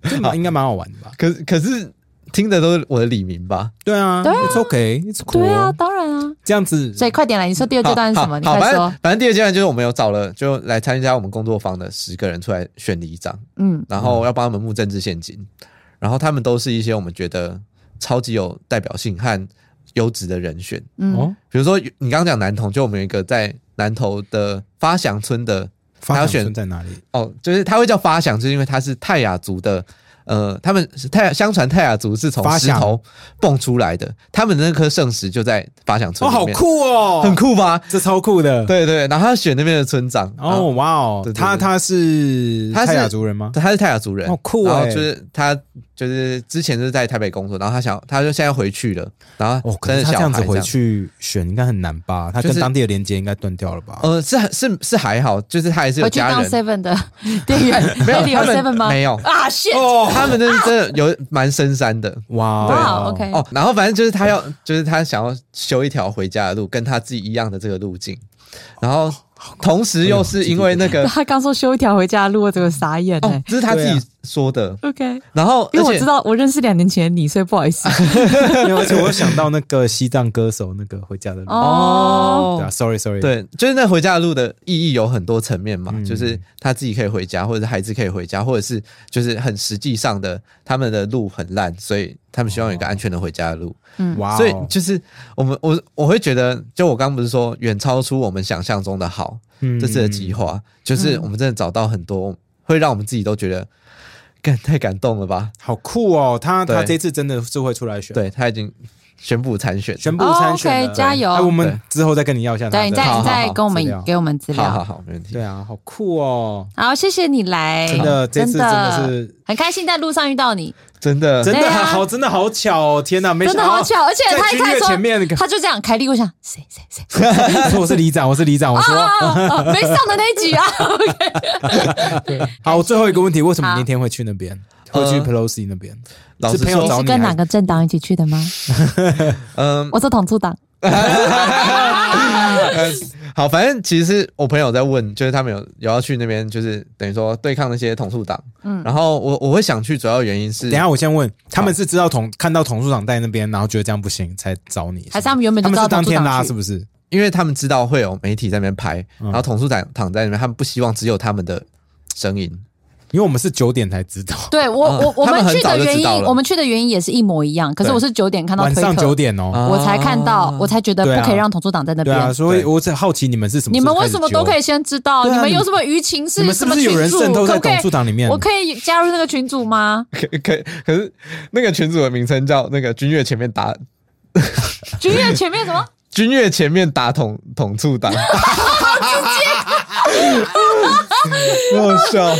[SPEAKER 2] 就蛮应该蛮好玩的吧？
[SPEAKER 3] 可可是听的都是我的李明吧？
[SPEAKER 2] 对啊
[SPEAKER 1] 对啊
[SPEAKER 2] ，It's OK，It's cool，
[SPEAKER 1] 对啊，当然啊。
[SPEAKER 2] 这样子
[SPEAKER 1] 所以快点来，你说第二阶段是什么？你
[SPEAKER 3] 好，好
[SPEAKER 1] 快说
[SPEAKER 3] 反正。反正第二阶段就是我们有找了，就来参加我们工作坊的十个人出来选里长，
[SPEAKER 1] 嗯，
[SPEAKER 3] 然后要帮他们募政治现金，然后他们都是一些我们觉得超级有代表性和优质的人选。
[SPEAKER 1] 嗯
[SPEAKER 2] 哦，
[SPEAKER 3] 比如说你刚刚讲南投，就我们有一个在南投的发祥村的
[SPEAKER 2] 发
[SPEAKER 3] 要选
[SPEAKER 2] 村在哪里？
[SPEAKER 3] 哦，就是他会叫发祥，就是因为他是泰雅族的。呃，他们是泰，相传泰雅族是从石头蹦出来的，他们的那颗圣石就在发祥村
[SPEAKER 2] 哦，好酷哦，
[SPEAKER 3] 很，酷吧？
[SPEAKER 2] 这超酷的。
[SPEAKER 3] 对对，然后他选那边的村长，
[SPEAKER 2] 哦，哇哦。他他是
[SPEAKER 3] 他是
[SPEAKER 2] 泰雅族人吗？
[SPEAKER 3] 他是泰雅族人，
[SPEAKER 2] 好酷欸
[SPEAKER 3] 然后就是他就是之前就是在台北工作，然后他想他就现在回去了，然后
[SPEAKER 2] 哦，是他这样子回。去选应该很难吧？他跟当地的连接应该断掉了吧？
[SPEAKER 3] 呃，是是是还好，就是他还是有家人
[SPEAKER 1] ，Seven 的 店员，
[SPEAKER 3] 没有
[SPEAKER 1] Seven 吗？
[SPEAKER 3] 没有
[SPEAKER 1] 啊，shit！
[SPEAKER 2] 哦
[SPEAKER 3] 他们真的真的有蛮深山的
[SPEAKER 2] 哇
[SPEAKER 1] 哇，OK
[SPEAKER 3] 哦。然后反正就是他要，就是他想要修一条回家的路，跟他自己一样的这个路径，然后 同时又是因为那个
[SPEAKER 1] 他刚说修一条回家的路，我整个傻眼
[SPEAKER 3] 哦
[SPEAKER 1] 哎，。
[SPEAKER 3] 这是他自己说的
[SPEAKER 1] ，OK，
[SPEAKER 3] 然后
[SPEAKER 1] 因为我知道我认识两年前的你，所以不好意思。
[SPEAKER 2] 而且我想到那个西藏歌手那个回家的路，
[SPEAKER 1] 哦，
[SPEAKER 2] 对啊，sorry sorry，，
[SPEAKER 3] 对，就是那回家的路的意义有很多层面嘛，
[SPEAKER 2] 嗯。
[SPEAKER 3] 就是他自己可以回家，或者是孩子可以回家，或者是就是很实际上的，他们的路很烂，所以他们希望有一个安全的回家的路。
[SPEAKER 2] 哇哦，
[SPEAKER 3] 所以就是我们我我会觉得，就我刚刚不是说远超出我们想象中的好，
[SPEAKER 2] 嗯。
[SPEAKER 3] 这次的计划就是我们真的找到很多会让我们自己都觉得，感太感动了吧？
[SPEAKER 2] 好酷哦，他他这次真的是会出来选，，
[SPEAKER 3] 对他已经宣布参选，
[SPEAKER 2] 宣布参选了。
[SPEAKER 1] 哦，OK，加油。
[SPEAKER 2] 哎，我们之后再跟你要一下，
[SPEAKER 1] 对，你再再跟我们给我们资料。
[SPEAKER 3] 好好好，没问题。
[SPEAKER 2] 对啊，好酷哦，
[SPEAKER 1] 好，谢谢你来，
[SPEAKER 2] 真的这次真的。是。
[SPEAKER 1] 很开心在路上遇到你，
[SPEAKER 3] 真的。
[SPEAKER 2] 真的
[SPEAKER 1] 啊。
[SPEAKER 2] 好，真的好巧哦！天哪，没
[SPEAKER 1] 真
[SPEAKER 2] 想到
[SPEAKER 1] 的好巧，而且他一开始说
[SPEAKER 2] 前面，
[SPEAKER 1] 他就这样，凯莉，我想谁谁谁？
[SPEAKER 2] 说我是里长，我是里长，我说。
[SPEAKER 1] 没上的那一集啊，OK，
[SPEAKER 2] 好，最后一个问题，为什么
[SPEAKER 1] 好。
[SPEAKER 2] 你那天会去那边？会去
[SPEAKER 3] 呃
[SPEAKER 2] Pelosi 那边？
[SPEAKER 3] 老师说
[SPEAKER 2] 是朋友找，
[SPEAKER 1] 是
[SPEAKER 2] 你还
[SPEAKER 1] 跟哪个政党一起去的吗？
[SPEAKER 3] 嗯，
[SPEAKER 1] 我是统促党，
[SPEAKER 3] 呃好，反正其实我朋友在问，就是他们有有要去那边，就是等于说对抗那些统促党。嗯，然后我我会想去，主要原因是
[SPEAKER 2] 等一下我先问，他们是知道统看到统促党在那边，然后觉得这样不行才找你，
[SPEAKER 1] 还是他们原本
[SPEAKER 2] 他们
[SPEAKER 1] 就知道
[SPEAKER 2] 是当天拉是不是？
[SPEAKER 3] 因为他们知道会有媒体在那边拍，
[SPEAKER 2] 嗯
[SPEAKER 3] 然后统促党躺在那边，他们不希望只有他们的声音。
[SPEAKER 2] 因为我们是九点才知道，
[SPEAKER 1] 对 我
[SPEAKER 3] 嗯
[SPEAKER 1] 我我们去的原因我们去的原因也是一模一样。可是我是九点看到推
[SPEAKER 2] 晚上九，点哦。
[SPEAKER 1] 我才看到，我才觉得不可以让统促党在那边
[SPEAKER 2] 对啊，
[SPEAKER 1] 边。
[SPEAKER 2] 所以我在好奇你们是什么？
[SPEAKER 1] 你们为什么都可以？先知道？你们有什么舆情是
[SPEAKER 2] 你们是
[SPEAKER 1] 什么
[SPEAKER 2] 不是有人？渗透在
[SPEAKER 1] 可不可以
[SPEAKER 2] 统促党里面？
[SPEAKER 1] 我可以加入那个群组吗？
[SPEAKER 3] 可可可是那个群组的名称叫那个君越前面打
[SPEAKER 1] 君越前面什么？
[SPEAKER 3] 君越前面打统统促党，好好笑。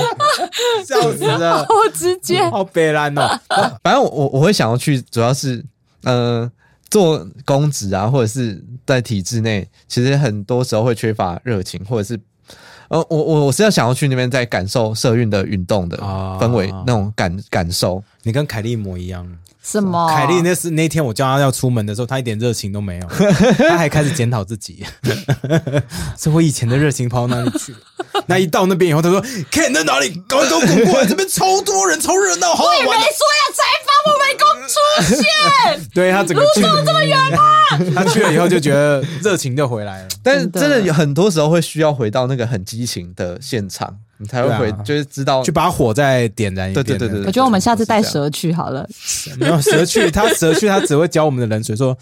[SPEAKER 2] 笑死了，
[SPEAKER 1] 好直接。
[SPEAKER 2] 好悲蓝哦。
[SPEAKER 3] 反正我我我会想要去，主要是呃做公职啊，或者是在体制内，其实很多时候会缺乏热情，或者是呃我我我是要想要去那边再感受社运的运动的
[SPEAKER 2] 啊
[SPEAKER 3] 氛围、那种感感受。
[SPEAKER 2] 你跟凯莉一模一样。
[SPEAKER 1] 什么？
[SPEAKER 2] 凯莉那是那天我叫她要出门的时候，她一点热情都没有，她还开始检讨自己，是我以前的热情跑到哪里去了？那一到那边以后，她说：“Ken 在哪里？赶快给我滚过来！这边超多人，超热闹，好好
[SPEAKER 1] 没
[SPEAKER 2] 玩没。
[SPEAKER 1] 说要采访我们公出现。
[SPEAKER 2] 对他整个路走这么远吗？他去了以后就觉得热情就回来了。
[SPEAKER 3] 但是
[SPEAKER 1] 真的
[SPEAKER 3] 真的有很多时候会需要回到那个很激情的现场，你才会回，
[SPEAKER 2] 啊
[SPEAKER 3] 就是知道
[SPEAKER 2] 去把火再点燃一遍。
[SPEAKER 3] 对对对对
[SPEAKER 1] 我觉得我们下次带蛇去好了。
[SPEAKER 2] 没 有蛇去，他蛇去，他只会浇我们的冷水，说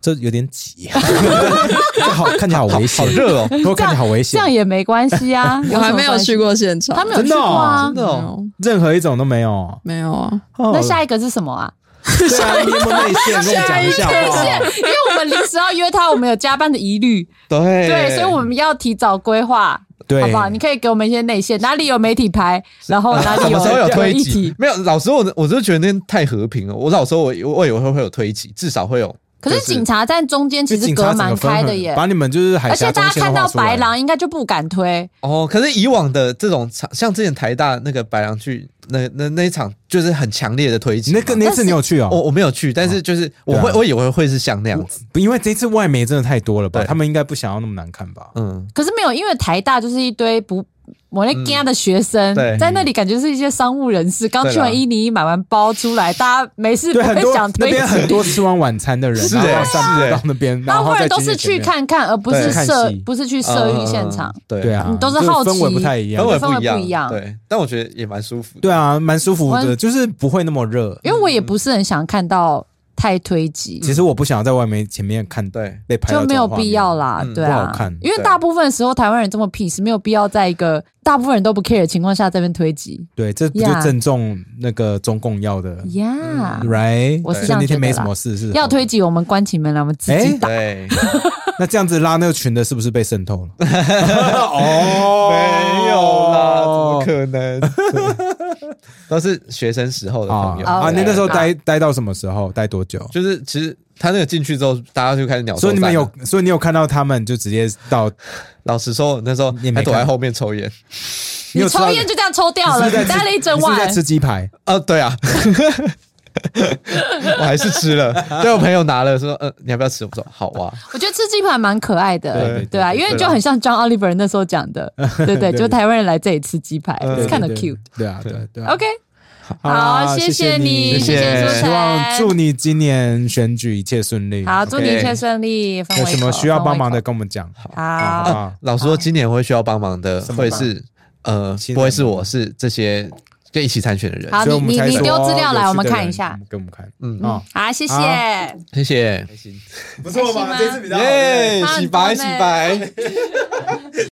[SPEAKER 2] 这有点挤，这好看起来好危险，
[SPEAKER 3] 好热哦，
[SPEAKER 2] 说看起来好危险
[SPEAKER 1] 这样。也没关系啊，
[SPEAKER 4] 我还没有去
[SPEAKER 1] 过，
[SPEAKER 4] 过现场，
[SPEAKER 1] 他没有去过啊
[SPEAKER 3] 真。的哦，
[SPEAKER 2] 任何一种都没有。
[SPEAKER 4] 没有啊？
[SPEAKER 1] 那下一个是什么啊？
[SPEAKER 2] 对啊，你有没有内线跟我讲一下好不好？
[SPEAKER 1] 因为我们临时要约他，我们有加班的疑虑，
[SPEAKER 3] 对
[SPEAKER 1] 对，所以我们要提早规划，
[SPEAKER 2] 对
[SPEAKER 1] 好不好？你可以给我们一些内线，哪里有媒体牌，然后哪里
[SPEAKER 3] 什么时候有推挤？。没有，老实说，我我就觉得那天太和平了。我老实说，我我以为会有推挤，至少会有。
[SPEAKER 1] 可是警察站中间其实隔蛮开的耶，
[SPEAKER 2] 把你们就是海
[SPEAKER 1] 而且大家看到白狼应该就不敢推。
[SPEAKER 3] 哦，可是以往的这种场，像之前台大那个白狼去那那那一场，就是很强烈的推挤嘛。
[SPEAKER 2] 那个那次你有去哦？
[SPEAKER 3] 我我没有去，但是就是我会、
[SPEAKER 2] 啊
[SPEAKER 3] 我以为会是像那样子。
[SPEAKER 2] 因为这次外媒真的太多了吧？他们应该不想要那么难看吧？
[SPEAKER 3] 嗯，
[SPEAKER 1] 可是没有，因为台大就是一堆不我那家的学生，
[SPEAKER 3] 对。
[SPEAKER 1] 在那里感觉是一些商务人士，刚去完伊尼买完包出来，大家没事不会想推
[SPEAKER 2] 边很多吃完晚餐的人，然后
[SPEAKER 3] 是欸
[SPEAKER 2] 散步
[SPEAKER 3] 是欸
[SPEAKER 2] 到那边，
[SPEAKER 1] 大部
[SPEAKER 2] 然后在
[SPEAKER 1] 分人都是去看看，而不是摄，不是去摄影现场。
[SPEAKER 3] 嗯。对
[SPEAKER 2] 对啊，
[SPEAKER 1] 你都是好奇
[SPEAKER 2] 氛围不太一样。
[SPEAKER 3] 氛。围
[SPEAKER 1] 氛围
[SPEAKER 3] 不一样，
[SPEAKER 1] 不一样。
[SPEAKER 3] 对，但我觉得也蛮舒服的。
[SPEAKER 2] 对啊，蛮舒服的，就是不会那么热。
[SPEAKER 1] 因为我也不是很想看到太推挤，
[SPEAKER 2] 其实我不想要在外面前面看
[SPEAKER 3] 对。
[SPEAKER 2] 被拍
[SPEAKER 1] 就没有必要啦，
[SPEAKER 3] 嗯
[SPEAKER 1] 对啊，
[SPEAKER 2] 不好看
[SPEAKER 1] 因为大部分时候台湾人这么 peace，没有必要在一个大部分人都不 care 的情况下在那边推挤。
[SPEAKER 2] 对，这不就正中那个中共要的
[SPEAKER 1] 呀。
[SPEAKER 2] ，right？
[SPEAKER 1] 我是这
[SPEAKER 2] 所以那天没什么事，是
[SPEAKER 1] 要推挤，我们关起门来，我们自己
[SPEAKER 2] 哎？
[SPEAKER 1] 打。
[SPEAKER 3] 对，
[SPEAKER 2] 那这样子拉那个群的，是不是被渗透了？
[SPEAKER 3] 哦，没有啦，怎么
[SPEAKER 2] 哦
[SPEAKER 3] 可能？都是学生时候的朋友
[SPEAKER 2] 啊你那时候待待到什么时候？待多久？
[SPEAKER 3] 就是其实他那个进去之后，大家就开始鸟兽
[SPEAKER 2] 所以你们有，所以你有看到他们就直接到，
[SPEAKER 3] 老实说，那时候
[SPEAKER 2] 你也没看
[SPEAKER 3] 还躲在后面抽烟。
[SPEAKER 1] 你抽烟就这样抽掉了，
[SPEAKER 2] 你
[SPEAKER 1] 待了一整晚
[SPEAKER 2] 在。吃鸡排？
[SPEAKER 3] 啊，对啊，我还是吃了。对我朋友拿了说，呃，你要不要吃？我说好啊。
[SPEAKER 1] 我觉得吃鸡排蛮可爱的，
[SPEAKER 2] 对对
[SPEAKER 1] 对啊，
[SPEAKER 2] 对
[SPEAKER 1] 因为就很像 John Oliver 那时候讲的，对对，就台湾人来这里吃鸡排
[SPEAKER 3] 嗯
[SPEAKER 1] ，it's kind of
[SPEAKER 2] 对
[SPEAKER 1] cute。
[SPEAKER 2] 对啊，对啊对啊。
[SPEAKER 1] OK，
[SPEAKER 2] 好
[SPEAKER 1] 谢
[SPEAKER 2] 谢
[SPEAKER 1] 你，
[SPEAKER 3] 谢谢
[SPEAKER 1] 谢苏
[SPEAKER 2] 希望，祝你今年选举一切顺利。
[SPEAKER 1] 好，祝你一切顺利。分
[SPEAKER 2] 有什么需要帮忙的，跟我们讲。
[SPEAKER 1] 好，
[SPEAKER 2] 好
[SPEAKER 3] 老实说，今年会需要帮忙的会是呃不会是我，是这些就一起参选的人。
[SPEAKER 1] 好
[SPEAKER 2] 所以我们
[SPEAKER 1] 你你
[SPEAKER 2] 才说
[SPEAKER 1] 丢资料来我们看一下。
[SPEAKER 2] 给我们看。
[SPEAKER 3] 嗯。
[SPEAKER 2] 哦，
[SPEAKER 1] 好，谢谢。
[SPEAKER 2] 谢
[SPEAKER 3] 谢。谢，
[SPEAKER 2] 不错
[SPEAKER 1] 开心吗？
[SPEAKER 2] 这次比较
[SPEAKER 3] 耶，洗白洗白。